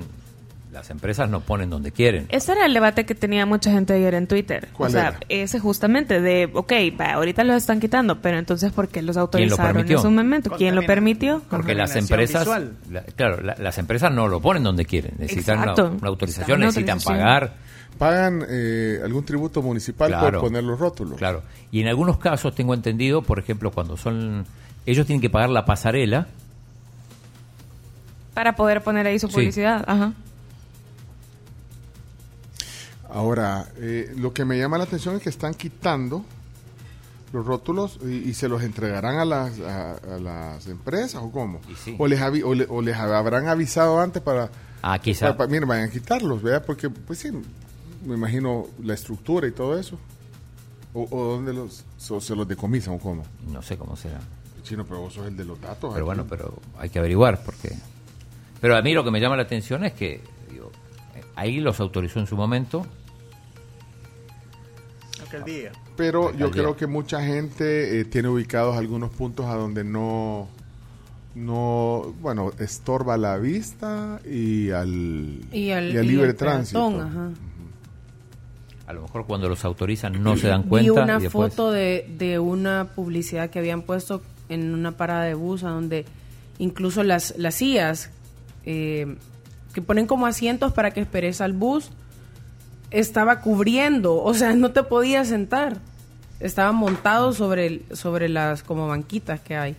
las empresas no ponen donde quieren. Ese era el debate que tenía mucha gente ayer en Twitter. ¿Cuál o sea, era? ese justamente de, ok, ahorita los están quitando, pero entonces ¿por qué los autorizaron en permitió? su momento? ¿Quién lo permitió? Porque las empresas, la- claro, la- las empresas no lo ponen donde quieren. Necesitan una, autorización, necesitan autorización. pagar. Pagan eh, algún tributo municipal Claro. por poner los rótulos. Claro. Y en algunos casos tengo entendido, por ejemplo, cuando son ellos tienen que pagar la pasarela Para poder poner ahí su Sí. publicidad. Ajá. Ahora, eh, lo que me llama la atención es que están quitando los rótulos y, y se los entregarán a las, a, a las empresas o cómo. sí. o, les avi- o, le- o les habrán avisado antes para... Ah, quizá. para- para- miren, vayan a quitarlos, ¿verdad? Porque, pues sí, me imagino la estructura y todo eso. ¿O, o dónde los, so- se los decomisan o cómo? No sé cómo será. Chino, pero vos sos el de los datos. Pero aquí. bueno, pero hay que averiguar porque... Pero a mí lo que me llama la atención es que ahí los autorizó en su momento. Pero yo creo que mucha gente eh, tiene ubicados algunos puntos a donde no, no, bueno, estorba la vista y al, Y al, y al y libre tránsito. peatón, ajá. A lo mejor cuando los autorizan no se dan Vi cuenta. una y después- foto de, de una publicidad que habían puesto en una parada de bus a donde incluso las, las sillas eh, que ponen como asientos para que esperes al bus estaba cubriendo, o sea, no te podías sentar. Estaba montado sobre, el- sobre las como banquitas que hay.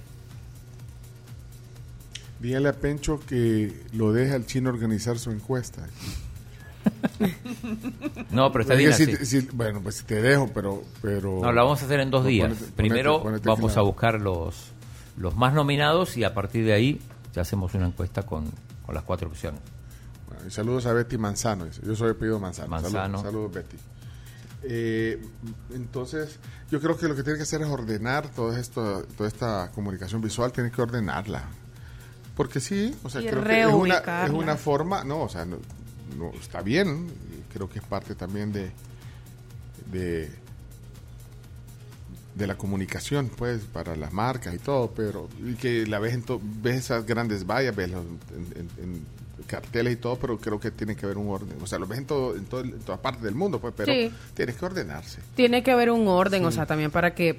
Dígale a Pencho que lo deje al chino organizar su encuesta. No, pero está bien si- así. si- bueno, pues te dejo, pero... pero No, lo vamos a hacer en dos Pues días. ponete- Primero ponete- ponete vamos final. a buscar los, los más nominados y a partir de ahí ya hacemos una encuesta con, con las cuatro opciones. Bueno, y saludos a Betty Manzano. Yo soy Pedro Manzano. Manzano. Saludos, saludos, Betty. Eh, entonces, yo creo que lo que tiene que hacer es ordenar todo esto, toda esta comunicación visual, tiene que ordenarla. Porque sí, o sea, Y creo que es una, es reubicarla. una forma, no, o sea, no, no, está bien, creo que es parte también de, de, de la comunicación, pues, para las marcas y todo, pero y que la ves, en to- ves esas grandes vallas, ves los- en, en- en carteles y todo, pero creo que tiene que haber un orden. O sea, lo ves en, todo, en, todo, en todas partes del mundo, pues, pero Sí. tienes que ordenarse. Tiene que haber un orden, o sea, también para que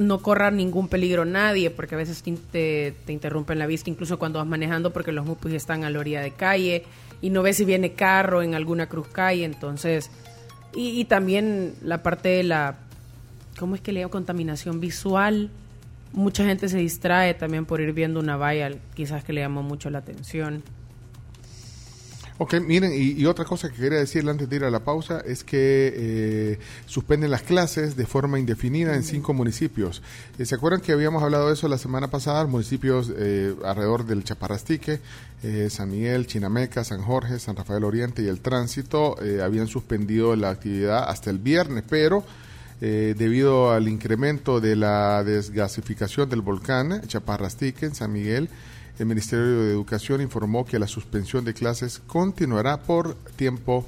no corra ningún peligro nadie, porque a veces te, te, te interrumpen la vista, incluso cuando vas manejando, porque los mupis están a la orilla de calle y no ves si viene carro en alguna cruz calle, entonces... Y, y también la parte de la... ¿Cómo es que le llamo? Contaminación visual. Mucha gente se distrae también por ir viendo una valla, quizás que le llamó mucho la atención. Ok, miren, y, y otra cosa que quería decirle antes de ir a la pausa es que eh, suspenden las clases de forma indefinida en cinco municipios. Eh, ¿Se acuerdan que habíamos hablado de eso la semana pasada? Municipios eh, alrededor del Chaparrastique, eh, San Miguel, Chinameca, San Jorge, San Rafael Oriente y el Tránsito eh, habían suspendido la actividad hasta el viernes, pero eh, debido al incremento de la desgasificación del volcán Chaparrastique en San Miguel, el Ministerio de Educación informó que la suspensión de clases continuará por tiempo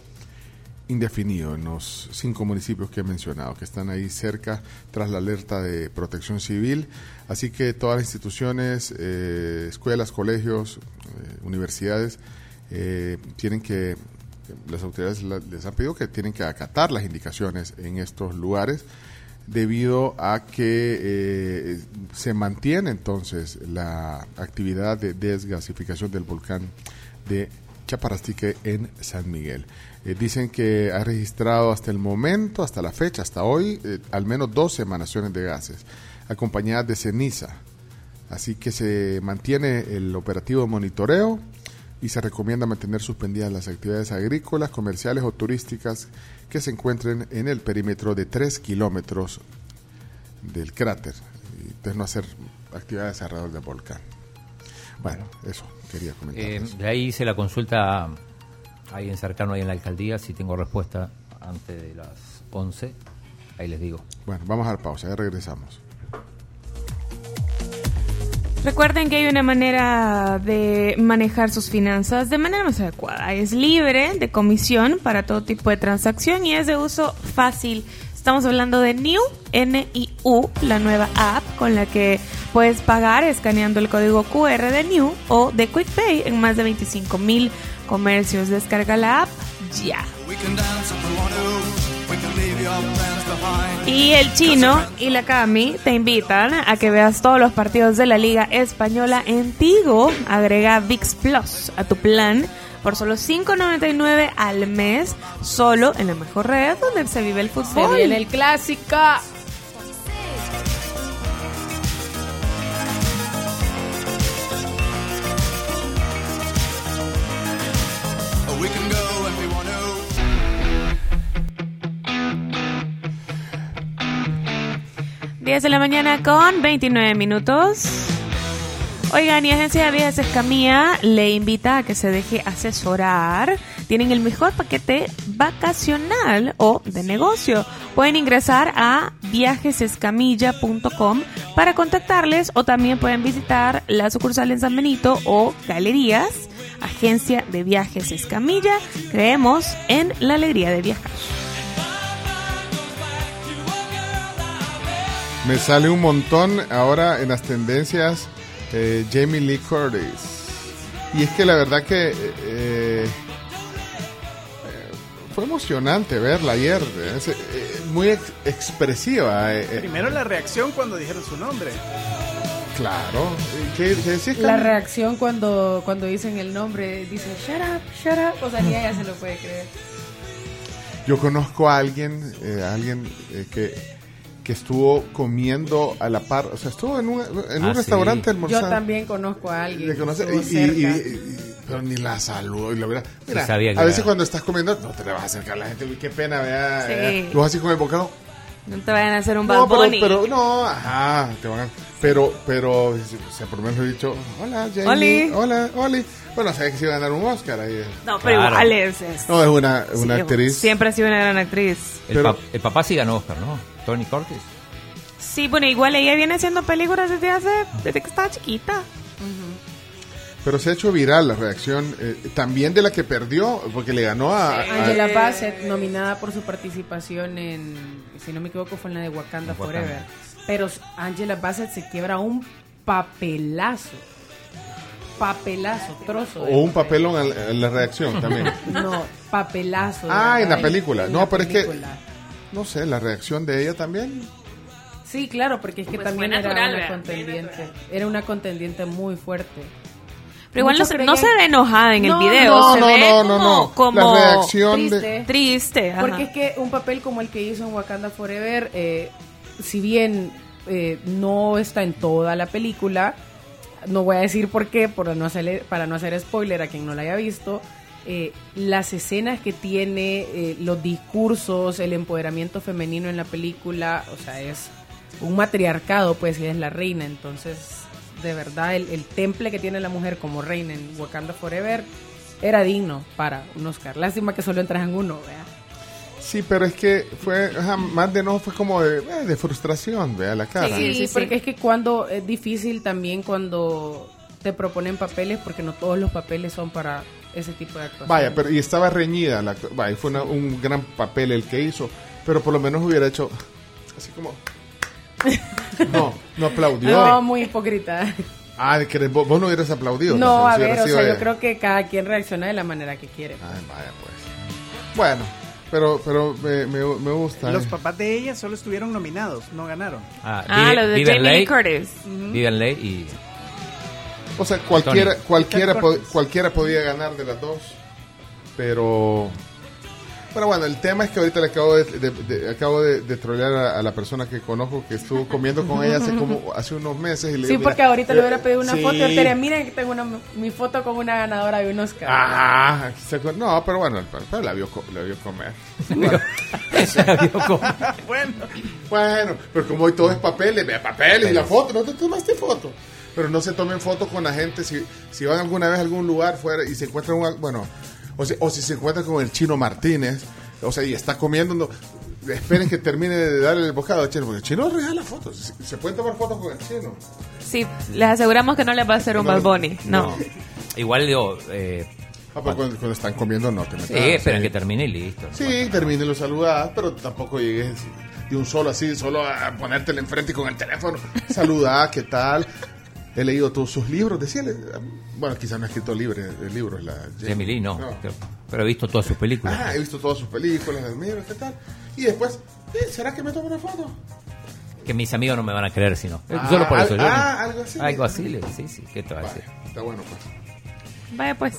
indefinido en los cinco municipios que he mencionado, que están ahí cerca tras la alerta de protección civil. Así que todas las instituciones, eh, escuelas, colegios, eh, universidades, eh, tienen que, las autoridades les han pedido que tienen que acatar las indicaciones en estos lugares debido a que eh, se mantiene entonces la actividad de desgasificación del volcán de Chaparrastique en San Miguel. Eh, dicen que ha registrado hasta el momento, hasta la fecha, hasta hoy, eh, al menos 12 emanaciones de gases, acompañadas de ceniza. Así que se mantiene el operativo de monitoreo y se recomienda mantener suspendidas las actividades agrícolas, comerciales o turísticas que se encuentren en el perímetro de 3 kilómetros del cráter. Y entonces no hacer actividades alrededor del volcán. Bueno, eso quería comentar. Eh, de ahí hice la consulta a alguien cercano ahí en la alcaldía, si tengo respuesta antes de las 11, ahí les digo. Bueno, vamos a la pausa, ya regresamos. Recuerden que hay una manera de manejar sus finanzas de manera más adecuada. Es libre de comisión para todo tipo de transacción y es de uso fácil. Estamos hablando de New NIU, la nueva app con la que puedes pagar escaneando el código QR de New o de QuickPay en más de 25 mil comercios. Descarga la app ya. Y el chino y la Cami te invitan a que veas todos los partidos de la Liga Española en Tigo. Agrega VIX Plus a tu plan por solo $5.99 al mes, solo en la mejor red donde se vive el Se fútbol. viene el clásico. 10 de la mañana con 29 minutos. Oigan, y Agencia de Viajes Escamilla le invita a que se deje asesorar. Tienen el mejor paquete vacacional o de negocio. Pueden ingresar a viajesescamilla.com para contactarles o también pueden visitar la sucursal en San Benito o galerías. Agencia de Viajes Escamilla. Creemos en la alegría de viajar. Me sale un montón ahora en las tendencias eh, Jamie Lee Curtis. Y es que la verdad que eh, eh, fue emocionante verla ayer. Es, eh, muy ex- expresiva. Primero la reacción cuando dijeron su nombre. claro. ¿Qué, qué decías, La reacción cuando, cuando dicen el nombre, dicen shut up, shut up. O sea, ni ella se lo puede creer. Yo conozco a alguien, eh, alguien eh, que, que estuvo comiendo a la par, o sea, estuvo en un, en un Ah, restaurante almorzando. Yo también conozco a alguien. Que y- y- y- y- pero ni la saludó y la verdad. Mira, a veces era- cuando estás comiendo no te le vas a acercar a la gente, uy, qué pena, vea. Sí. Lo vas así con el bocado. No te vayan a hacer un No, pero, pero no, ajá, te van a- pero, pero, o sea, por lo menos he dicho, hola, Jamie, Oli. hola, Oli. Bueno, sabía que se iba a ganar un Oscar ahí. No, pero Claro. igual es. es- No, es una, una sí, actriz. Siempre ha sido una gran actriz. El, Pero- pap- el papá sí ganó Oscar, ¿no? Tony Curtis. Sí, bueno, igual ella viene haciendo películas desde hace. desde que estaba chiquita. Pero se ha hecho viral la reacción eh, también de la que perdió, porque le ganó a... a- Angela Bassett, nominada por su participación en, si no me equivoco, fue en la de Wakanda, Wakanda. Forever. Pero Angela Bassett se quiebra un papelazo. Papelazo, trozo. o un papelón en, la reacción también. No, papelazo. ah, en la película. en no, la pero es película. que, no sé, la reacción de ella también. Sí, claro, porque es que Pues también era natural, una ¿verdad? contendiente. Era una contendiente muy fuerte. Pero igual no, se- creían- no se ve enojada en el video. no, se no, ve no, como, no, no. como La reacción de- Triste. triste. ajá. Porque es que un papel como el que hizo en Wakanda Forever, eh, si bien eh, no está en toda la película, no voy a decir por qué, por no hacerle- para no hacer spoiler a quien no la haya visto, eh, las escenas que tiene, eh, los discursos, el empoderamiento femenino en la película, o sea, es un matriarcado, pues, y es la reina, entonces, de verdad, el, el temple que tiene la mujer como reina en Wakanda Forever era digno para un Oscar. Lástima que solo entras en uno, ¿vea? Sí, pero es que fue, más de no, fue como de, eh, de frustración, vea la cara. Sí, sí, sí. porque es que cuando es difícil también cuando te proponen papeles, porque no todos los papeles son para ese tipo de actuación. Vaya, pero y estaba reñida, la, vaya, fue una- un gran papel el que hizo, pero por lo menos hubiera hecho así como... No, no aplaudió. No, muy hipócrita. Ah, que vos, vos no hubieras aplaudido. No, a ver, o sea, yo creo que cada quien reacciona de la manera que quiere. Ay, vaya, pues. Bueno, pero, pero me, me, me gusta. Los eh. papás de ella solo estuvieron nominados, no ganaron. Ah, Ah, Vivi- lo de Jamie Curtis. Leigh y O sea, cualquiera, cualquiera, cualquiera podía ganar de las dos. Pero. Pero bueno, el tema es que ahorita le acabo de, de- de- acabo de, de trolear a, a la persona que conozco que estuvo comiendo con ella hace como hace unos meses. Y le Sí, digo, porque ahorita le eh, hubiera pedido una sí. foto diría, miren que tengo una, mi foto con una ganadora de un Oscar. Ah, no, pero bueno, pero, pero la, vio, la vio comer. Bueno, Bueno, pero como hoy todo es papeles, vea papeles y la foto, no te tomaste foto. Pero no se tomen fotos con la gente si, si van alguna vez a algún lugar fuera y se encuentran, un- bueno, o si, o si se encuentran con el chino Martínez, o sea, y está comiendo, no, esperen que termine de darle el bocado al chino, porque el chino regala fotos, se, se pueden tomar fotos con el chino. Sí, les aseguramos que no les va a hacer un No, Bad Bunny. No. no. igual digo, eh, Ah, pero cuando, cuando están comiendo no te metas. sí, esperan que termine y listo. Sí, termine lo saludas, pero tampoco llegues de un solo así, solo a ponértelo enfrente y con el teléfono. Saludá, ¿qué tal? He leído todos sus libros, decíale. Bueno, quizás no ha escrito libre, el libro, es la Jamie Lee no, pero- pero he visto todas sus películas. Ah, he visto todas sus películas, mira, ¿qué tal? Y después, eh, ¿será que me tomo una foto? Que mis amigos no me van a creer si no. Ah, Solo por eso. al- yo- ah, algo así. Algo así, le- sí, sí, ¿qué te va a Vale, decir? está bueno, pues. Vaya pues.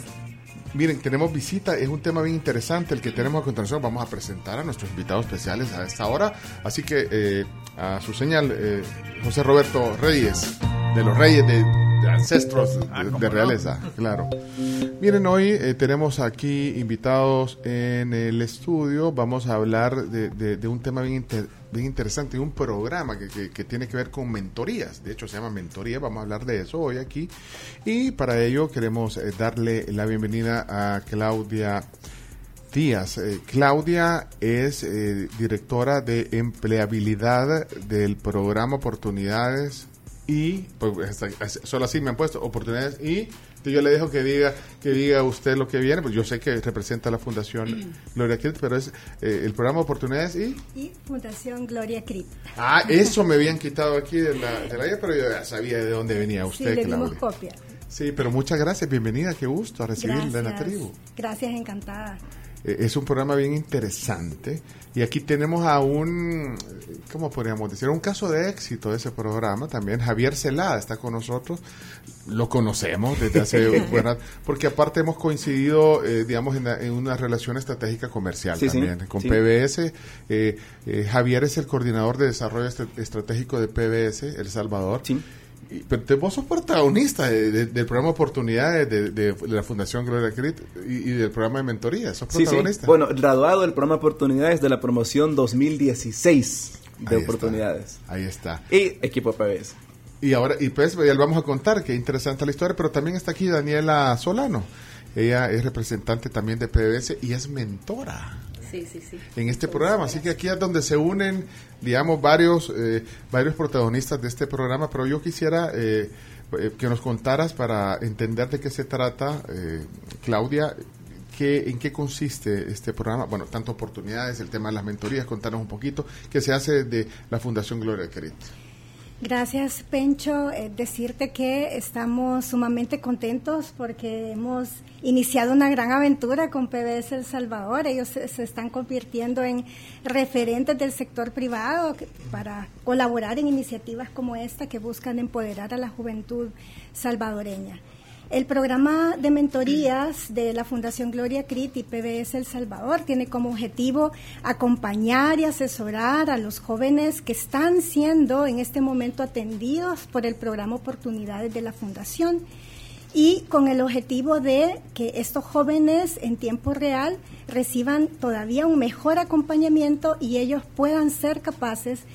Miren, tenemos visita, es un tema bien interesante el que tenemos a continuación. Vamos a presentar a nuestros invitados especiales a esta hora. Así que eh, a su señal, eh, José Roberto Reyes, de los Reyes de, de Ancestros de, de Realeza, claro. Miren, hoy eh, tenemos aquí invitados en el estudio. Vamos a hablar de, de- un tema bien inter- bien interesante, un programa que, que- tiene que ver con mentorías. De hecho, se llama Mentoría. Vamos a hablar de eso hoy aquí. Y para ello queremos eh, darle la bienvenida a Claudia Díaz. Eh, Claudia es eh, directora de empleabilidad del programa Oportunidades y pues, solo así me han puesto oportunidades y yo le dejo que diga que diga usted lo que viene, pues yo sé que representa la Fundación Gloria Krit, pero es eh, el programa Oportunidades y y Fundación Gloria Crip. ah, eso me habían quitado aquí de la, de la pero yo ya sabía de dónde venía Sí, usted, le dimos copia. Sí, pero muchas gracias, bienvenida, qué gusto a recibirla en la tribu. Gracias, encantada. Eh, Es un programa bien interesante y aquí tenemos a un, ¿cómo podríamos decir? Un caso de éxito de ese programa también. Javier Celada está con nosotros, lo conocemos desde hace buenas, porque aparte hemos coincidido, eh, digamos, en, la- en una relación estratégica comercial Sí, sí, también con sí. PBS. Eh, eh, Javier es el coordinador de desarrollo est- estratégico de PBS El Salvador. Y- Pero vos sos protagonista de- de- del programa Oportunidades de, la Fundación Gloria Crit y, y del programa de mentoría. Sos Sí, sí. protagonista. Bueno, graduado del programa Oportunidades de la promoción 2016 de Ahí está. Oportunidades. Ahí está. Y equipo PBS. Y ahora, y pues ya le vamos a contar, qué interesante la historia, pero también está aquí Daniela Solano. Ella es representante también de PBS y es mentora Sí, sí, sí. en este programa. Así que aquí es donde se unen, digamos, varios, eh, varios protagonistas de este programa, pero yo quisiera eh, eh, que nos contaras para entender de qué se trata, eh, Claudia, qué, en qué consiste este programa, bueno, tanto oportunidades, el tema de las mentorías, contarnos un poquito, qué se hace de la Fundación Gloria Querit. Gracias, Pencho. Eh, decirte que estamos sumamente contentos porque hemos iniciado una gran aventura con PBS El Salvador. Ellos se, están convirtiendo en referentes del sector privado para colaborar en iniciativas como esta que buscan empoderar a la juventud salvadoreña. El programa de mentorías de la Fundación Gloria Crit y PBS El Salvador tiene como objetivo acompañar y asesorar a los jóvenes que están siendo en este momento atendidos por el programa Oportunidades de la Fundación. Y con el objetivo de que estos jóvenes en tiempo real reciban todavía un mejor acompañamiento y ellos puedan ser capaces de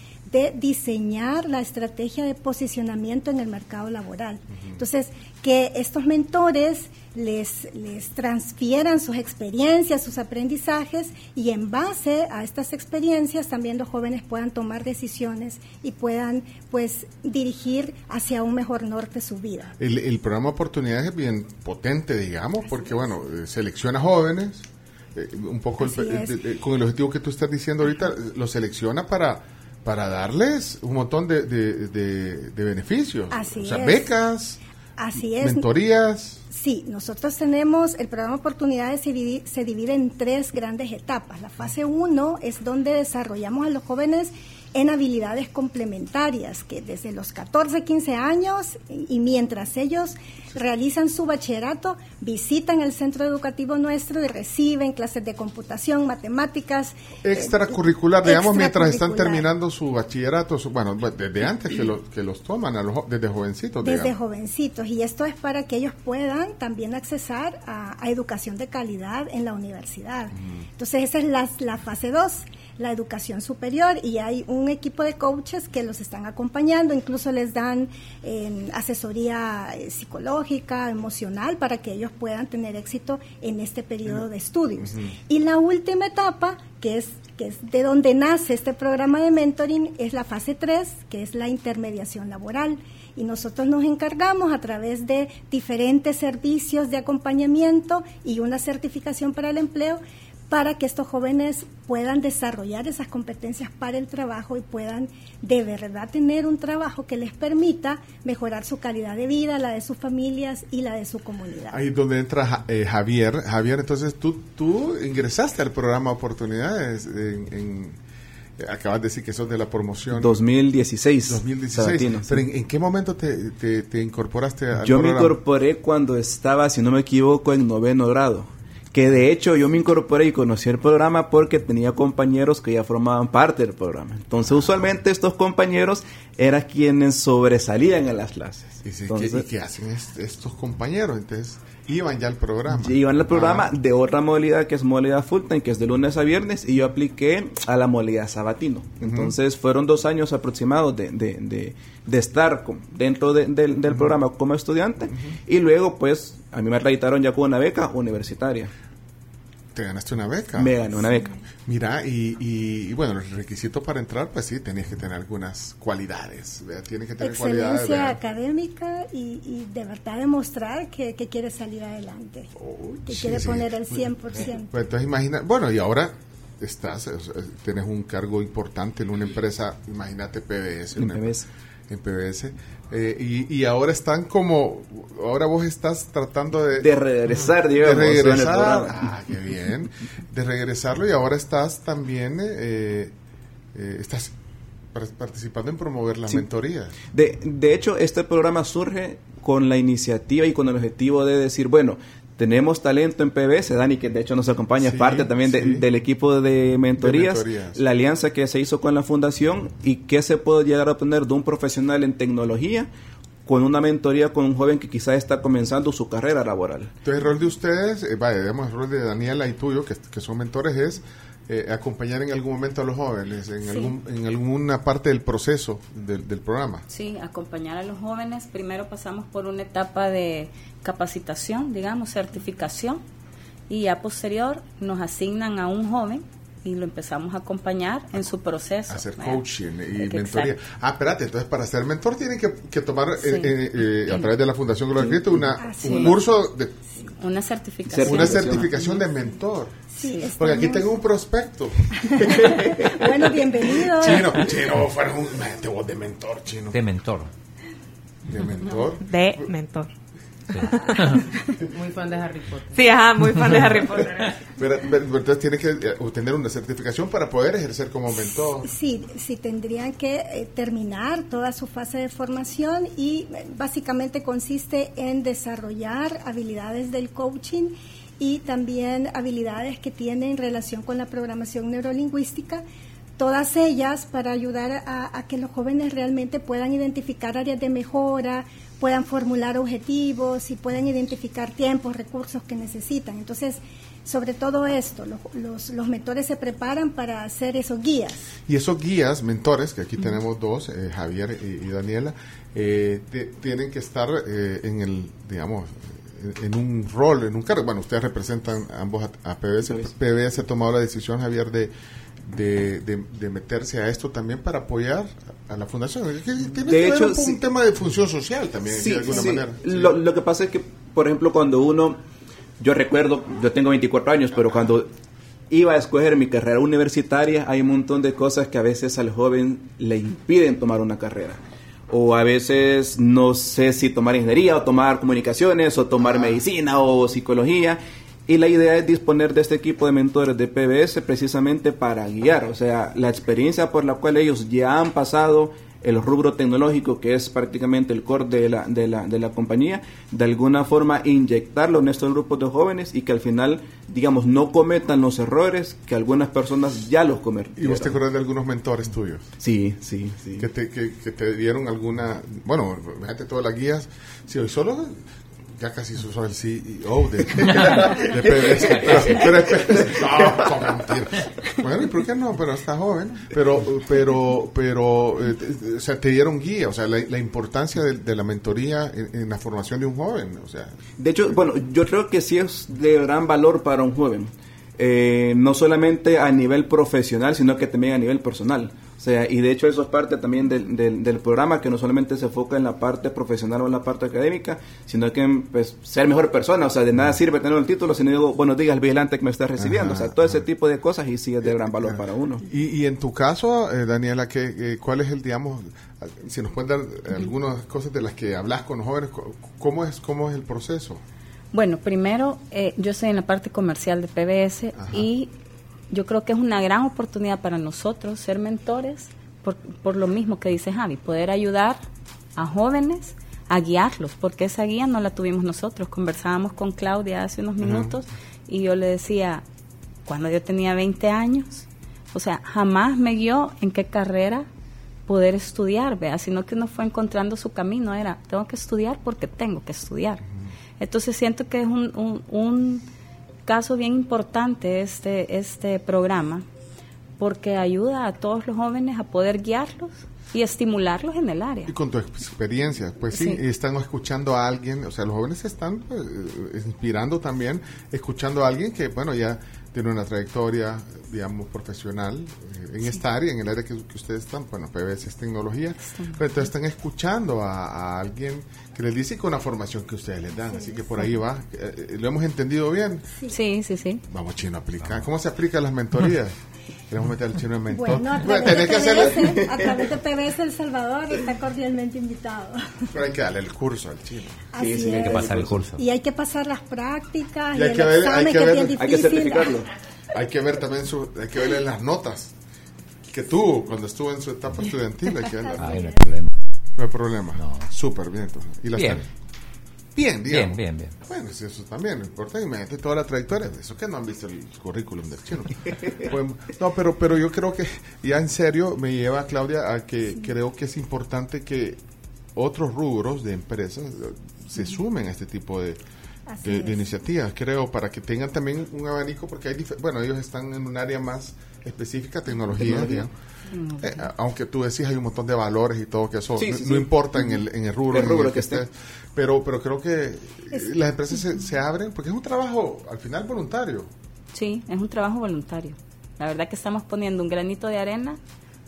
diseñar la estrategia de posicionamiento en el mercado laboral. Entonces, que estos mentores les, les transfieran sus experiencias, sus aprendizajes y en base a estas experiencias también los jóvenes puedan tomar decisiones y puedan pues dirigir hacia un mejor norte su vida. El, el programa Oportunidades es bien potente, digamos, porque, bueno, eh, selecciona jóvenes, eh, un poco el- eh, es. eh, con el objetivo que tú estás diciendo ahorita, lo selecciona para, para darles un montón de, de- de- de beneficios. Así o sea, es. becas, Así es. mentorías. Sí, nosotros tenemos, el programa Oportunidades se divide, se divide en tres grandes etapas. La fase 1 es donde desarrollamos a los jóvenes en habilidades complementarias, que desde los 14, 15 años y mientras ellos realizan su bachillerato, visitan el centro educativo nuestro y reciben clases de computación, matemáticas. eh, Extracurricular, digamos, mientras están terminando su bachillerato, su- bueno, desde antes que, lo- que los toman, a los, desde jovencitos, Desde digamos. jovencitos. Y esto es para que ellos puedan también accesar a, a educación de calidad en la universidad. Entonces, esa es la, la fase 2, la educación superior. Y hay un equipo de coaches que los están acompañando, incluso les dan eh, asesoría eh, psicológica, emocional, para que ellos puedan tener éxito en este periodo de estudios. Y la última etapa, que es, que es de donde nace este programa de mentoring, es la fase 3, que es la intermediación laboral. Y nosotros nos encargamos a través de diferentes servicios de acompañamiento y una certificación para el empleo para que estos jóvenes puedan desarrollar esas competencias para el trabajo y puedan de verdad tener un trabajo que les permita mejorar su calidad de vida, la de sus familias y la de su comunidad. Ahí es donde entra eh, Javier. Javier, entonces tú, tú ingresaste al programa Oportunidades. En, en- eh, acabas de decir que sos de la promoción 2016. 2016. Sabatino, sí. Pero ¿en, en qué momento te, te- te incorporaste al Yo me incorporé cuando estaba, si no me equivoco, en noveno grado, que de hecho yo me incorporé y conocí el programa porque tenía compañeros que ya formaban parte del programa. Entonces usualmente estos compañeros eran quienes sobresalían en las clases. ¿Y, sí, Entonces- ¿qué, y qué hacen est- estos compañeros? Entonces, iban ya al programa. Iban al programa Ah, de otra modalidad que es modalidad full time, que es de lunes a viernes, y yo apliqué a la modalidad sabatino. Entonces fueron dos años aproximados de, de, de, de estar con- dentro de- del- del programa como estudiante, y luego pues a mí me acreditaron ya con una beca universitaria. ¿Te ganaste una beca? Me gané una beca. Mira, y, y, y bueno, los requisitos para entrar, pues sí, tenías que tener algunas cualidades. ¿verdad? Tienes que tener cualidades. Excelencia ¿verdad? académica y, y de verdad demostrar que, que quiere salir adelante, que sí, poner el 100%. Pues entonces imagina, bueno, y ahora estás, tienes un cargo importante en una empresa, imagínate PBS. En una- PBS. En PBS. Eh, y, y ahora están como, ahora vos estás tratando de... De regresar, digamos, De regresar. Ah, qué bien. De regresarlo y ahora estás también, eh, eh, estás par- participando en promover la Sí. mentoría. De, de hecho, este programa surge con la iniciativa y con el objetivo de decir, bueno, tenemos talento en PBS, Dani, que de hecho nos acompaña, es Sí, parte también de- del equipo de mentorías, De mentorías. la alianza que se hizo con la fundación y qué se puede llegar a obtener de un profesional en tecnología con una mentoría con un joven que quizás está comenzando su carrera laboral. Entonces, el rol de ustedes, eh, vaya, digamos, el rol de Daniela y tuyo, que, que son mentores, es eh, acompañar en algún momento a los jóvenes, en, Sí. algún, en alguna parte del proceso del, del programa. Sí, acompañar a los jóvenes. Primero pasamos por una etapa de capacitación, digamos, certificación, y ya posterior nos asignan a un joven y lo empezamos a acompañar en su proceso. Hacer ¿verdad? coaching y Exacto. mentoría. Ah, espérate, entonces para ser mentor tienen que, que tomar Sí. eh, eh, eh, a través de la Fundación Global Cristo una, Así un curso de Una certificación. una certificación de mentor. Sí, Porque aquí tengo un prospecto. Bueno, bienvenido. Chino, chino, fuera un de mentor, chino. De mentor. De mentor. De mentor. Muy fan de Harry Potter. Sí, ajá, muy fan de Harry Potter. Pero, pero- pero entonces tiene que eh, obtener una certificación para poder ejercer como mentor. Sí, sí, tendrían que eh, terminar toda su fase de formación y eh, básicamente consiste en desarrollar habilidades del coaching y también habilidades que tienen relación con la programación neurolingüística, todas ellas para ayudar a, a que los jóvenes realmente puedan identificar áreas de mejora, puedan formular objetivos y puedan identificar tiempos, recursos que necesitan. Entonces, sobre todo esto, los, los, los mentores se preparan para hacer esos guías. Y esos guías, mentores, que aquí tenemos dos, eh, Javier y, y Daniela, eh, te- tienen que estar eh, en el, digamos, en, en un rol, en un cargo. Bueno, ustedes representan ambos a, a PBS. PBS ha tomado la decisión, Javier, de, de, de- de meterse a esto también para apoyar a la fundación. Tiene De que ver hecho, un, sí. un tema de función social también, Sí, de alguna sí. manera. Lo, lo que pasa es que, por ejemplo, cuando uno, yo recuerdo, yo tengo 24 años, pero cuando iba a escoger mi carrera universitaria, hay un montón de cosas que a veces al joven le impiden tomar una carrera. O a veces no sé si tomar ingeniería o tomar comunicaciones o tomar medicina o psicología. Y la idea es disponer de este equipo de mentores de PBS precisamente para guiar, o sea, la experiencia por la cual ellos ya han pasado el rubro tecnológico, que es prácticamente el core de la, de la, de la compañía, de alguna forma inyectarlo en estos grupos de jóvenes y que al final, digamos, no cometan los errores que algunas personas ya los ¿Y cometieron. vos te acuerdas de algunos mentores tuyos? Sí, sí, sí. Que te, que, que te dieron alguna, bueno, fíjate todas las guías. Si hoy solo, ya casi sos el CEO de, de PBS. Pero, pero-. Bueno, ¿y por qué no? Pero está joven. Pero, pero, pero, eh, o sea, te dieron guía, o sea, la, importancia de, la mentoría en, en la formación de un joven, o sea. De hecho, bueno, yo creo que sí es de gran valor para un joven. Eh, no solamente a nivel profesional, sino que también a nivel personal. O sea, y de hecho eso es parte también del, del, del programa, que no solamente se enfoca en la parte profesional o en la parte académica, sino que pues, ser mejor persona. O sea, de nada sirve tener el título si no digo, buenos días, vigilante que me está recibiendo. Ajá, o sea, todo ese tipo de cosas y sí es de gran valor para uno. Y, y en tu caso, eh, Daniela, ¿qué, eh, ¿cuál es el, digamos, si nos pueden dar algunas cosas de las que hablas con los jóvenes, ¿cómo es, cómo es el proceso? Bueno, primero, eh, yo estoy en la parte comercial de PBS y yo creo que es una gran oportunidad para nosotros ser mentores por, por lo mismo que dice Javi, poder ayudar a jóvenes a guiarlos, porque esa guía no la tuvimos nosotros. Conversábamos con Claudia hace unos minutos y yo le decía, cuando yo tenía 20 años, o sea, jamás me guió en qué carrera poder estudiar, vea, sino que uno fue encontrando su camino, era, tengo que estudiar porque tengo que estudiar. Entonces siento que es un, un, un caso bien importante este, este programa, porque ayuda a todos los jóvenes a poder guiarlos y estimularlos en el área. Y con tu experiencia, pues sí, Sí. están escuchando a alguien, o sea, los jóvenes se están eh, inspirando también, escuchando a alguien que, bueno, ya tiene una trayectoria, digamos, profesional eh, en esta área, en el área que, que ustedes están, bueno, PBS es tecnología, pero entonces están escuchando a, a alguien que les dice con la formación que ustedes les dan, así que por ahí va, Eh, eh, lo hemos entendido bien. Sí, sí, sí. Vamos, chino, a aplicar. ¿Cómo se aplican las mentorías? Queremos meter al chino en mentor. Bueno, a Bueno, través, de que hacerle- PBS, a través de PBS El Salvador está cordialmente invitado. Pero hay que darle el curso al chino. Así Sí, sí, hay que pasar el curso. Y hay que pasar las prácticas y, Y hay el que ver, examen hay que, que es ver, bien difícil. Hay que ver también su, hay que verle las notas que tuvo cuando estuvo en su etapa estudiantil. Hay que verlas. Ah, no hay problema. No hay problema. Súper bien. entonces. ¿Y las Bien. Bien, digamos. Bien, bien, bien. Bueno, eso también importa. Imagínate toda la trayectoria. Eso que no han visto el currículum del chino. Pues, no, pero, pero yo creo que ya en serio me lleva, Claudia, a que creo que es importante que otros rubros de empresas eh, se sumen a este tipo de, iniciativas, creo, para que tengan también un abanico, porque hay, bueno, ellos están en un área más específica, tecnología, Tecnología. digamos. Eh, a- aunque tú decís hay un montón de valores y todo que eso Sí, no, sí, no sí. importa en el, en el rubro, El en el que estés. esté. Pero pero creo que Es- las empresas se, se abren porque es un trabajo al final voluntario Sí, es un trabajo voluntario. La verdad que estamos poniendo un granito de arena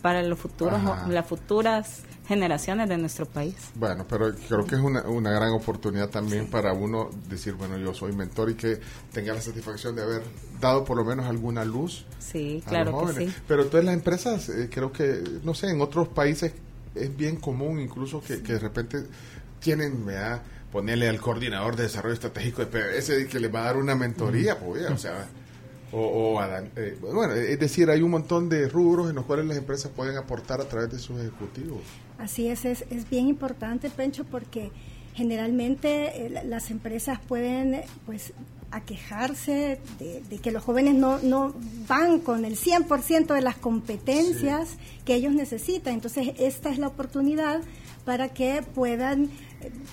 para los futuros, las futuras generaciones de nuestro país. bueno pero creo que es una, una gran oportunidad también para uno decir bueno yo soy mentor y que tenga la satisfacción de haber dado por lo menos alguna luz Sí, a claro los que jóvenes. sí. Pero entonces las empresas, eh, creo que, no sé, en otros países es bien común incluso que, que de repente tienen, ¿verdad? Ponerle al coordinador de desarrollo estratégico de PBS que les va a dar una mentoría, pues, ya, o sea, o, o a Dan- eh, bueno, es decir, hay un montón de rubros en los cuales las empresas pueden aportar a través de sus ejecutivos. Así es, es, es bien importante, Pencho, porque generalmente eh, la- las empresas pueden pues aquejarse de, de que los jóvenes no, no van con el 100% de las competencias que ellos necesitan. Entonces, esta es la oportunidad para que puedan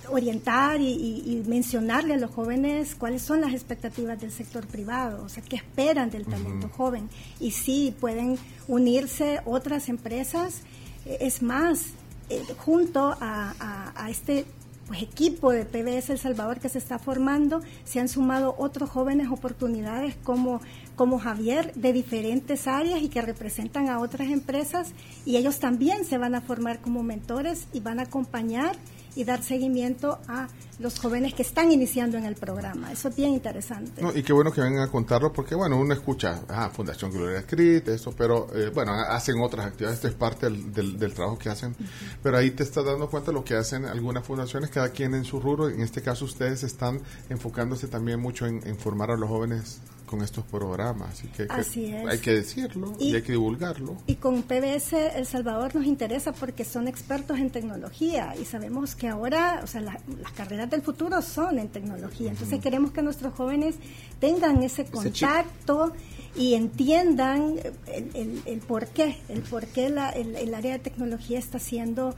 orientar y, y- y mencionarle a los jóvenes cuáles son las expectativas del sector privado, o sea, qué esperan del talento joven. Y sí, pueden unirse otras empresas. Eh, Es más, eh, junto a, a- a este pues, equipo de PBS El Salvador que se está formando, se han sumado otros jóvenes oportunidades como, como Javier de diferentes áreas y que representan a otras empresas y ellos también se van a formar como mentores y van a acompañar y dar seguimiento a los jóvenes que están iniciando en el programa. Eso es bien interesante. No, y qué bueno que vengan a contarlo, porque bueno, uno escucha, ah, Fundación Gloria Escrita, eso, pero eh, bueno, ha- hacen otras actividades, esto es parte del, del- del trabajo que hacen, pero ahí te estás dando cuenta de lo que hacen algunas fundaciones, cada quien en su rubro, en este caso ustedes están enfocándose también mucho en, en formar a los jóvenes con estos programas, así que, Así hay que decirlo y, Y- hay que divulgarlo. Y con PBS El Salvador nos interesa porque son expertos en tecnología y sabemos que ahora, o sea, la- las carreras del futuro son en tecnología. Entonces queremos que nuestros jóvenes tengan ese contacto y entiendan el, el- el por qué, el por qué la- el, el área de tecnología está siendo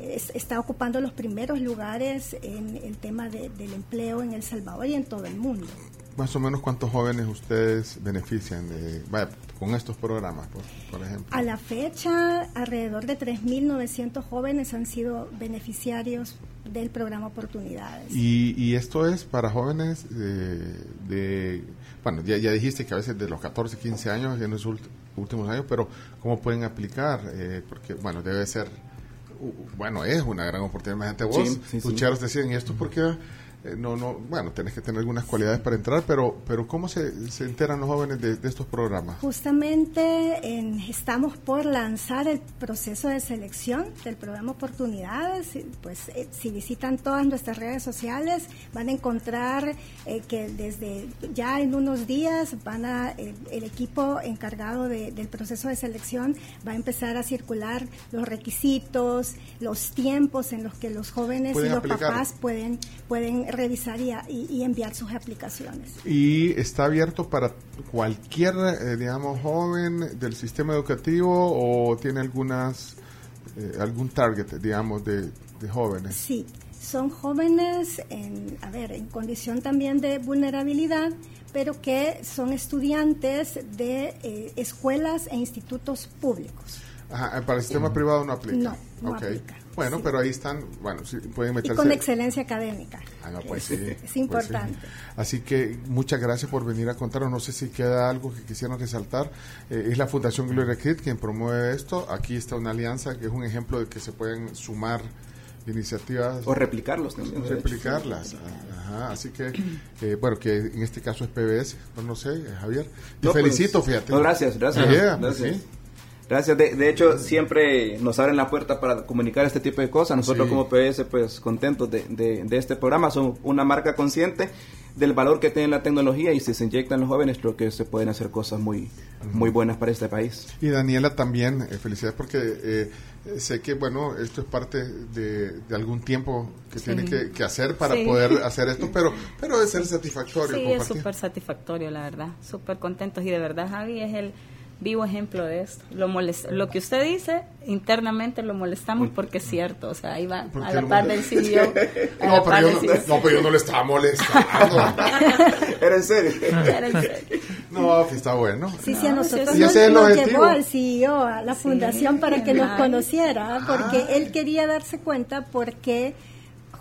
es- está ocupando los primeros lugares en el tema de- del empleo en El Salvador y en todo el mundo. Más o menos cuántos jóvenes ustedes benefician de, vaya, con estos programas, por, por ejemplo. A la fecha, alrededor de 3.900 jóvenes han sido beneficiarios del programa Oportunidades. Y, y esto es para jóvenes eh, de, bueno, ya, ya dijiste que a veces de los 14, 15 años en los últimos años, pero ¿cómo pueden aplicar? Eh, porque, bueno, debe ser, bueno, es una gran oportunidad. Imagínate vos, Sí, sí, decían, ¿y esto por qué eh, no, no, bueno, tenés que tener algunas cualidades para entrar, pero, pero ¿cómo se, se enteran los jóvenes de, de estos programas? Justamente en- estamos por lanzar el proceso de selección del programa Oportunidades. y, Pues eh, si visitan todas nuestras redes sociales van a encontrar eh, que desde ya en unos días van a el, el equipo encargado de- del proceso de selección va a empezar a circular los requisitos, los tiempos en los que los jóvenes y los aplicar. papás pueden pueden revisar y, y- enviar sus aplicaciones. Y está abierto para cualquier, eh, digamos, joven del sistema educativo o tiene algunas, eh, algún target, digamos, de, de jóvenes. Sí, son jóvenes en, a ver, en condición también de vulnerabilidad, pero que son estudiantes de eh, escuelas e institutos públicos. Ajá, para el sistema privado no aplica. No, no aplica. Bueno, pero ahí están, bueno, sí, pueden Y meterse. con excelencia académica. Ah, no, pues Es- sí, es pues sí. importante. Así que muchas gracias por venir a contarnos. No sé si queda algo que quisieran resaltar. Eh, es la Fundación Gloria Kid quien promueve esto. Aquí está una alianza que es un ejemplo de que se pueden sumar iniciativas. O replicarlos también. Replicarlas. Ajá, así que, eh, bueno, que en este caso es PBS. No, no sé, Javier. Te No, pues, felicito, fíjate. no, gracias, gracias. Yeah, gracias. sí. Gracias. De, de hecho, siempre nos abren la puerta para comunicar este tipo de cosas. Nosotros Sí. como PS, pues contentos de, de- de este programa. Somos una marca consciente del valor que tiene la tecnología y si se inyectan los jóvenes, creo que se pueden hacer cosas muy, muy buenas para este país. Y Daniela también, eh, felicidades porque eh, sé que, bueno, esto es parte de, de algún tiempo que Sí. tiene que, que hacer para Sí. poder hacer esto, pero pero debe ser satisfactorio. Sí, es súper satisfactorio, la verdad. Súper contentos y de verdad Javi es el vivo ejemplo de esto. Lo, molest- lo que usted dice, internamente lo molestamos porque es cierto. O sea, ahí va ¿Por a la par del CEO. a No, la pero yo no, CEO. no, pero yo no le estaba molestando. Era en serio. Era en serio. No, que está bueno. Sí, sí, a nosotros Y nos, ese es el nos objetivo. llevó al CEO, a la fundación, para que nos conociera, porque él quería darse cuenta por qué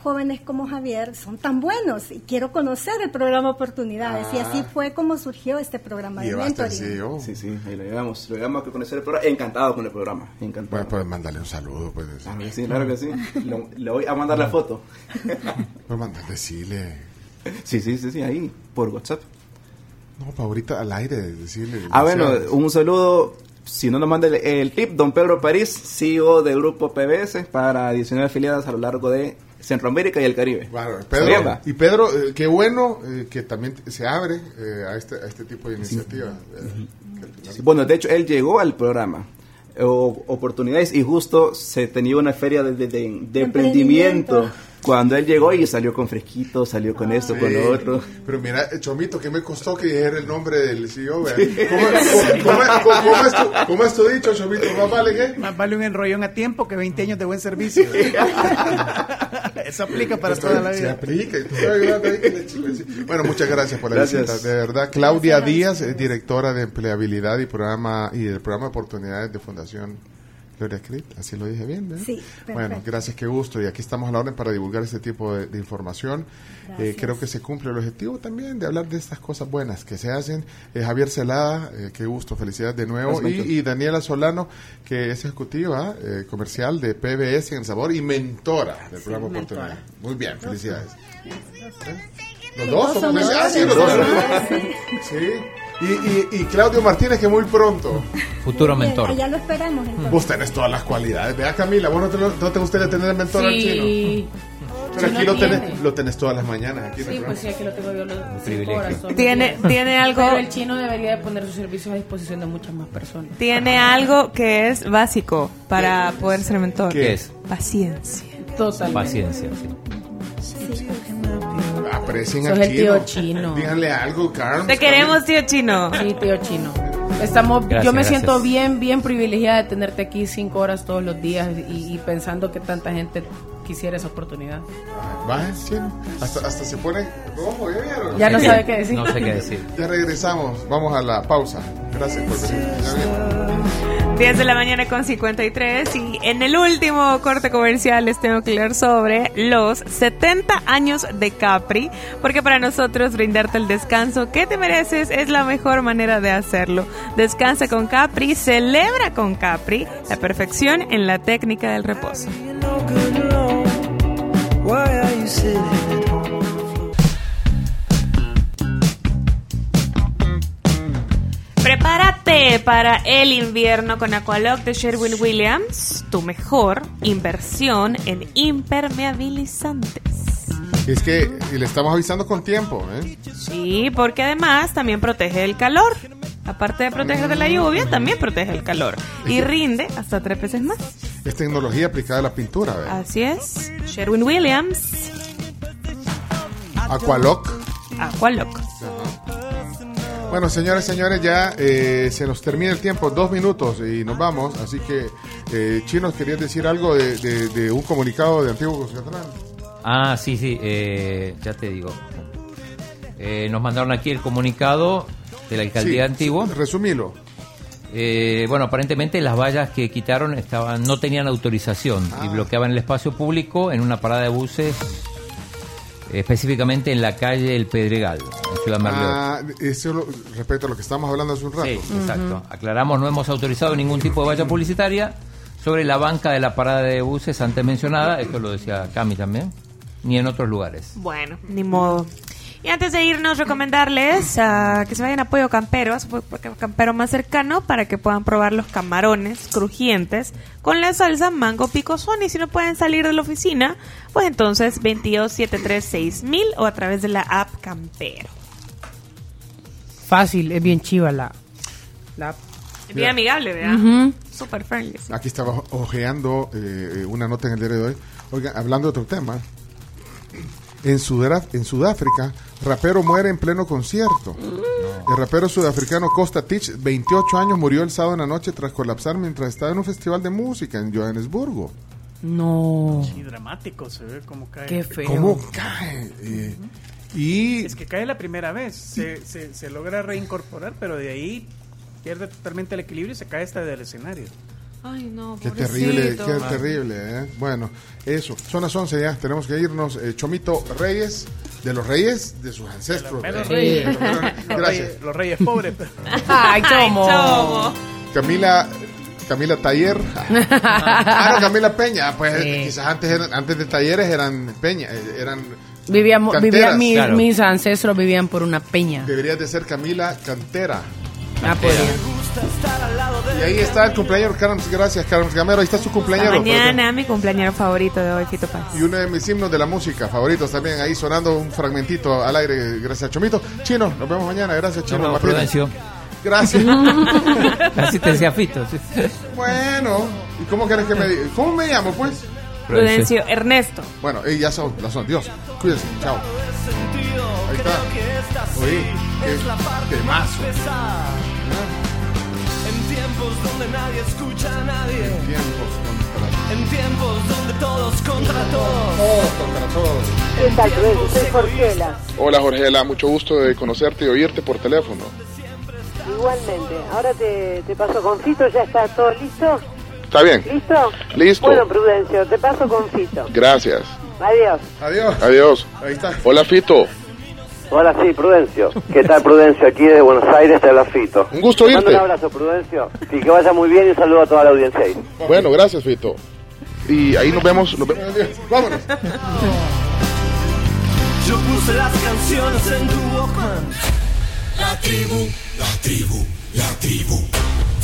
jóvenes como Javier son tan buenos y quiero conocer el programa Oportunidades. Y así Ah. fue como surgió este programa de Llevaste al mentoring. CEO. Sí, sí, ahí lo llevamos. Lo llevamos a conocer el programa. Encantado con el programa. Encantado. Bueno, pues mándale un saludo, pues. Sí, claro que sí. Lo- le voy a mandar la foto. Pues mándale, decirle. Sí, sí, sí, sí, ahí, por WhatsApp. No, para ahorita al aire, decirle. Ah, bueno, un saludo. Si no nos manda el, el tip, don Pedro París, CEO del grupo PBS, para 19 afiliadas a lo largo de Centroamérica y el Caribe. Pedro, y Pedro, eh, qué bueno eh, que también se abre eh, a, este, a este tipo de iniciativas. eh, Sí, Bueno, de hecho, él llegó al programa. o- oportunidades y justo se tenía una feria de, de- de- de Emprendimiento. emprendimiento cuando él llegó y salió con fresquito, salió con esto, con lo otro. Pero mira, eh, Chomito, ¿qué me costó que dijera el nombre del CEO? ¿Cómo, cómo- cómo- cómo- cómo es tu, cómo es tu dicho, Chomito? ¿Más vale qué? Más vale un enrollón a tiempo que 20 años de buen servicio. Eso aplica para Esto toda la Se vida. aplica. le chile- Bueno, muchas gracias por la Gracias. visita. De verdad, Claudia Díaz, es directora de empleabilidad y programa y del programa de oportunidades de Fundación Gloria Crit. Así lo dije bien, ¿verdad? Sí, perfecto. Bueno, gracias, qué gusto. Y aquí estamos a la orden para divulgar este tipo de, de información. Eh, Gracias. creo que se cumple el objetivo también de hablar de estas cosas buenas que se hacen. Eh, Javier Celada, eh, qué gusto, felicidades de nuevo. Y, Daniela Solano, que es ejecutiva eh, comercial de PBS en El Sabor y mentora del programa mentora. Oportunidad. Muy bien, felicidades. Los Los dos dos somos somos ah, sí, los dos. dos. Sí. Y, y, y Claudio Martínez, que muy pronto. Futuro mentor. allá lo esperamos entonces. Vos tenés todas las cualidades. Vea, Camila, ¿vos no te, no te gustaría tener el mentor al chino? Sí. Pero aquí lo tenés, lo tenés todas las mañanas. Aquí Sí, pues sí, aquí lo tengo yo los privilegio. Tiene- tiene algo- Pero el chino debería de poner sus servicios a disposición de muchas más personas. Tiene algo que es básico para poder ser mentor. ¿Qué es? Paciencia. Totalmente. Paciencia, sí. Aprecien Sos al el tío chino. chino. Díganle algo, Carmen. Te queremos, tío chino. Sí, tío chino. Estamos, Gracias, yo me gracias. siento bien, bien privilegiada de tenerte aquí cinco horas todos los días y, y pensando que tanta gente quisiera esa oportunidad. Va, chino. Hasta, hasta se pone rojo, ¿ya vieron? Ya no sabe qué decir. No sé qué decir. Ya regresamos. Vamos a la pausa. Gracias por venir. Ya viene. 10 de la mañana con 53 y en el último corte comercial les tengo que hablar sobre los 70 años de Capri, porque para nosotros brindarte el descanso que te mereces es la mejor manera de hacerlo. Descansa con Capri, celebra con Capri la perfección en la técnica del reposo. Prepárate para el invierno con Aqualock de Sherwin Williams, tu mejor inversión en impermeabilizantes. Es que le estamos avisando con tiempo, ¿eh? Sí, porque además también protege el calor. Aparte de proteger de la lluvia, también protege el calor. Y rinde hasta tres veces más. Es tecnología aplicada a la pintura, ¿verdad? Así es. Sherwin Williams, Aqualock. Aqualock. Bueno, señores, señores, ya eh, se nos termina el tiempo, dos minutos y nos vamos. Así que, eh, Chinos, ¿querías decir algo de, de- de un comunicado de Antiguo Cuscatlán? Ah, sí, sí, eh, ya te digo. Eh, nos mandaron aquí el comunicado de la alcaldía Sí, antigua. Resumilo. Eh, bueno, aparentemente las vallas que quitaron estaban no tenían autorización y bloqueaban el espacio público en una parada de buses, específicamente en la calle El Pedregal. Ah, eso lo- respecto a lo que estábamos hablando hace un rato. Sí, exacto. Aclaramos, no hemos autorizado ningún tipo de valla publicitaria sobre la banca de la parada de buses antes mencionada, esto lo decía Cami también, ni en otros lugares. Bueno, ni modo. Y antes de irnos, recomendarles ah, que se vayan a Pollo Campero, a su campero más cercano, para que puedan probar los camarones crujientes con la salsa mango picosón. Y si no pueden salir de la oficina, pues entonces 22736000 o a través de la app Campero. Fácil, es bien chiva la, la app. Es bien amigable, ¿verdad? Ujú. Super friendly. Aquí estaba ojeando eh, una nota en el diario de hoy. Oiga, hablando de otro tema. En, Sudra- en Sudáfrica, rapero muere en pleno concierto. El rapero sudafricano Costa Tich, 28 años, murió el sábado en la noche tras colapsar mientras estaba en un festival de música en Johannesburgo. No. Sí, dramático se ve cómo cae. Qué feo. ¿Cómo cae? Eh, y Es que cae la primera vez, se, se, se logra reincorporar, pero de ahí pierde totalmente el equilibrio y se cae hasta del escenario. Ay, no, Qué terrible, qué terrible, ¿eh? Bueno, eso. Son las 11 ya, tenemos que irnos. Eh, Chomito Reyes, de los Reyes, de sus ancestros. meros ¿eh? reyes. Los Los reyes- los reyes pobres. Ay, chomo. Camila, Camila Taller. ah, no, Camila Peña. Pues Sí. quizás antes, eran- antes de talleres eran Peña, eh, eran Vivíamos, vivían mis, Claro. mis ancestros vivían por una peña. Deberías de ser Camila Cantera. Ah, podría. Y ahí está el cumpleaños, Carlos. Gracias, Carlos Gamero. Ahí está su cumpleaños. Mañana, mi cumpleañero favorito de hoy, Fito Paz. Y uno de mis himnos de la música favoritos también, ahí sonando un fragmentito al aire. Gracias, Chomito. Chino, nos vemos mañana. Gracias, Chino. Prudencio. Gracias. Así te decía Fito. sí. bueno, ¿y cómo querés que me diga? ¿Cómo me llamo, pues? Prudencio Ernesto. Bueno, eh, ya son, ya son. Dios, cuídense. Chao. Ahí está. Oye, qué temazo. En tiempos donde nadie escucha a nadie. En tiempos contra En tiempos donde todos contra todos. todos, contra todos. ¿Qué tal? Soy Jorgela. Hola Jorgela, mucho gusto de conocerte y oírte por teléfono. Igualmente. Ahora te, te paso con Fito, ¿ya está todo listo? ¿Está bien? ¿Listo? Listo. Bueno, Prudencio, te paso con Fito. Gracias. Adiós. Adiós. Adiós. Ahí está. Hola Fito. Hola, sí, Prudencio. ¿Qué tal, Prudencio? Aquí de Buenos Aires te habla Fito. Un gusto Te mando oírte. un abrazo, Prudencio. Y que vaya muy bien y un saludo a toda la audiencia ahí. Bueno, gracias Fito. Y ahí nos vemos. Nos vemos. Vámonos. Yo puse las canciones en tu Walkman. La tribu, la tribu, la tribu.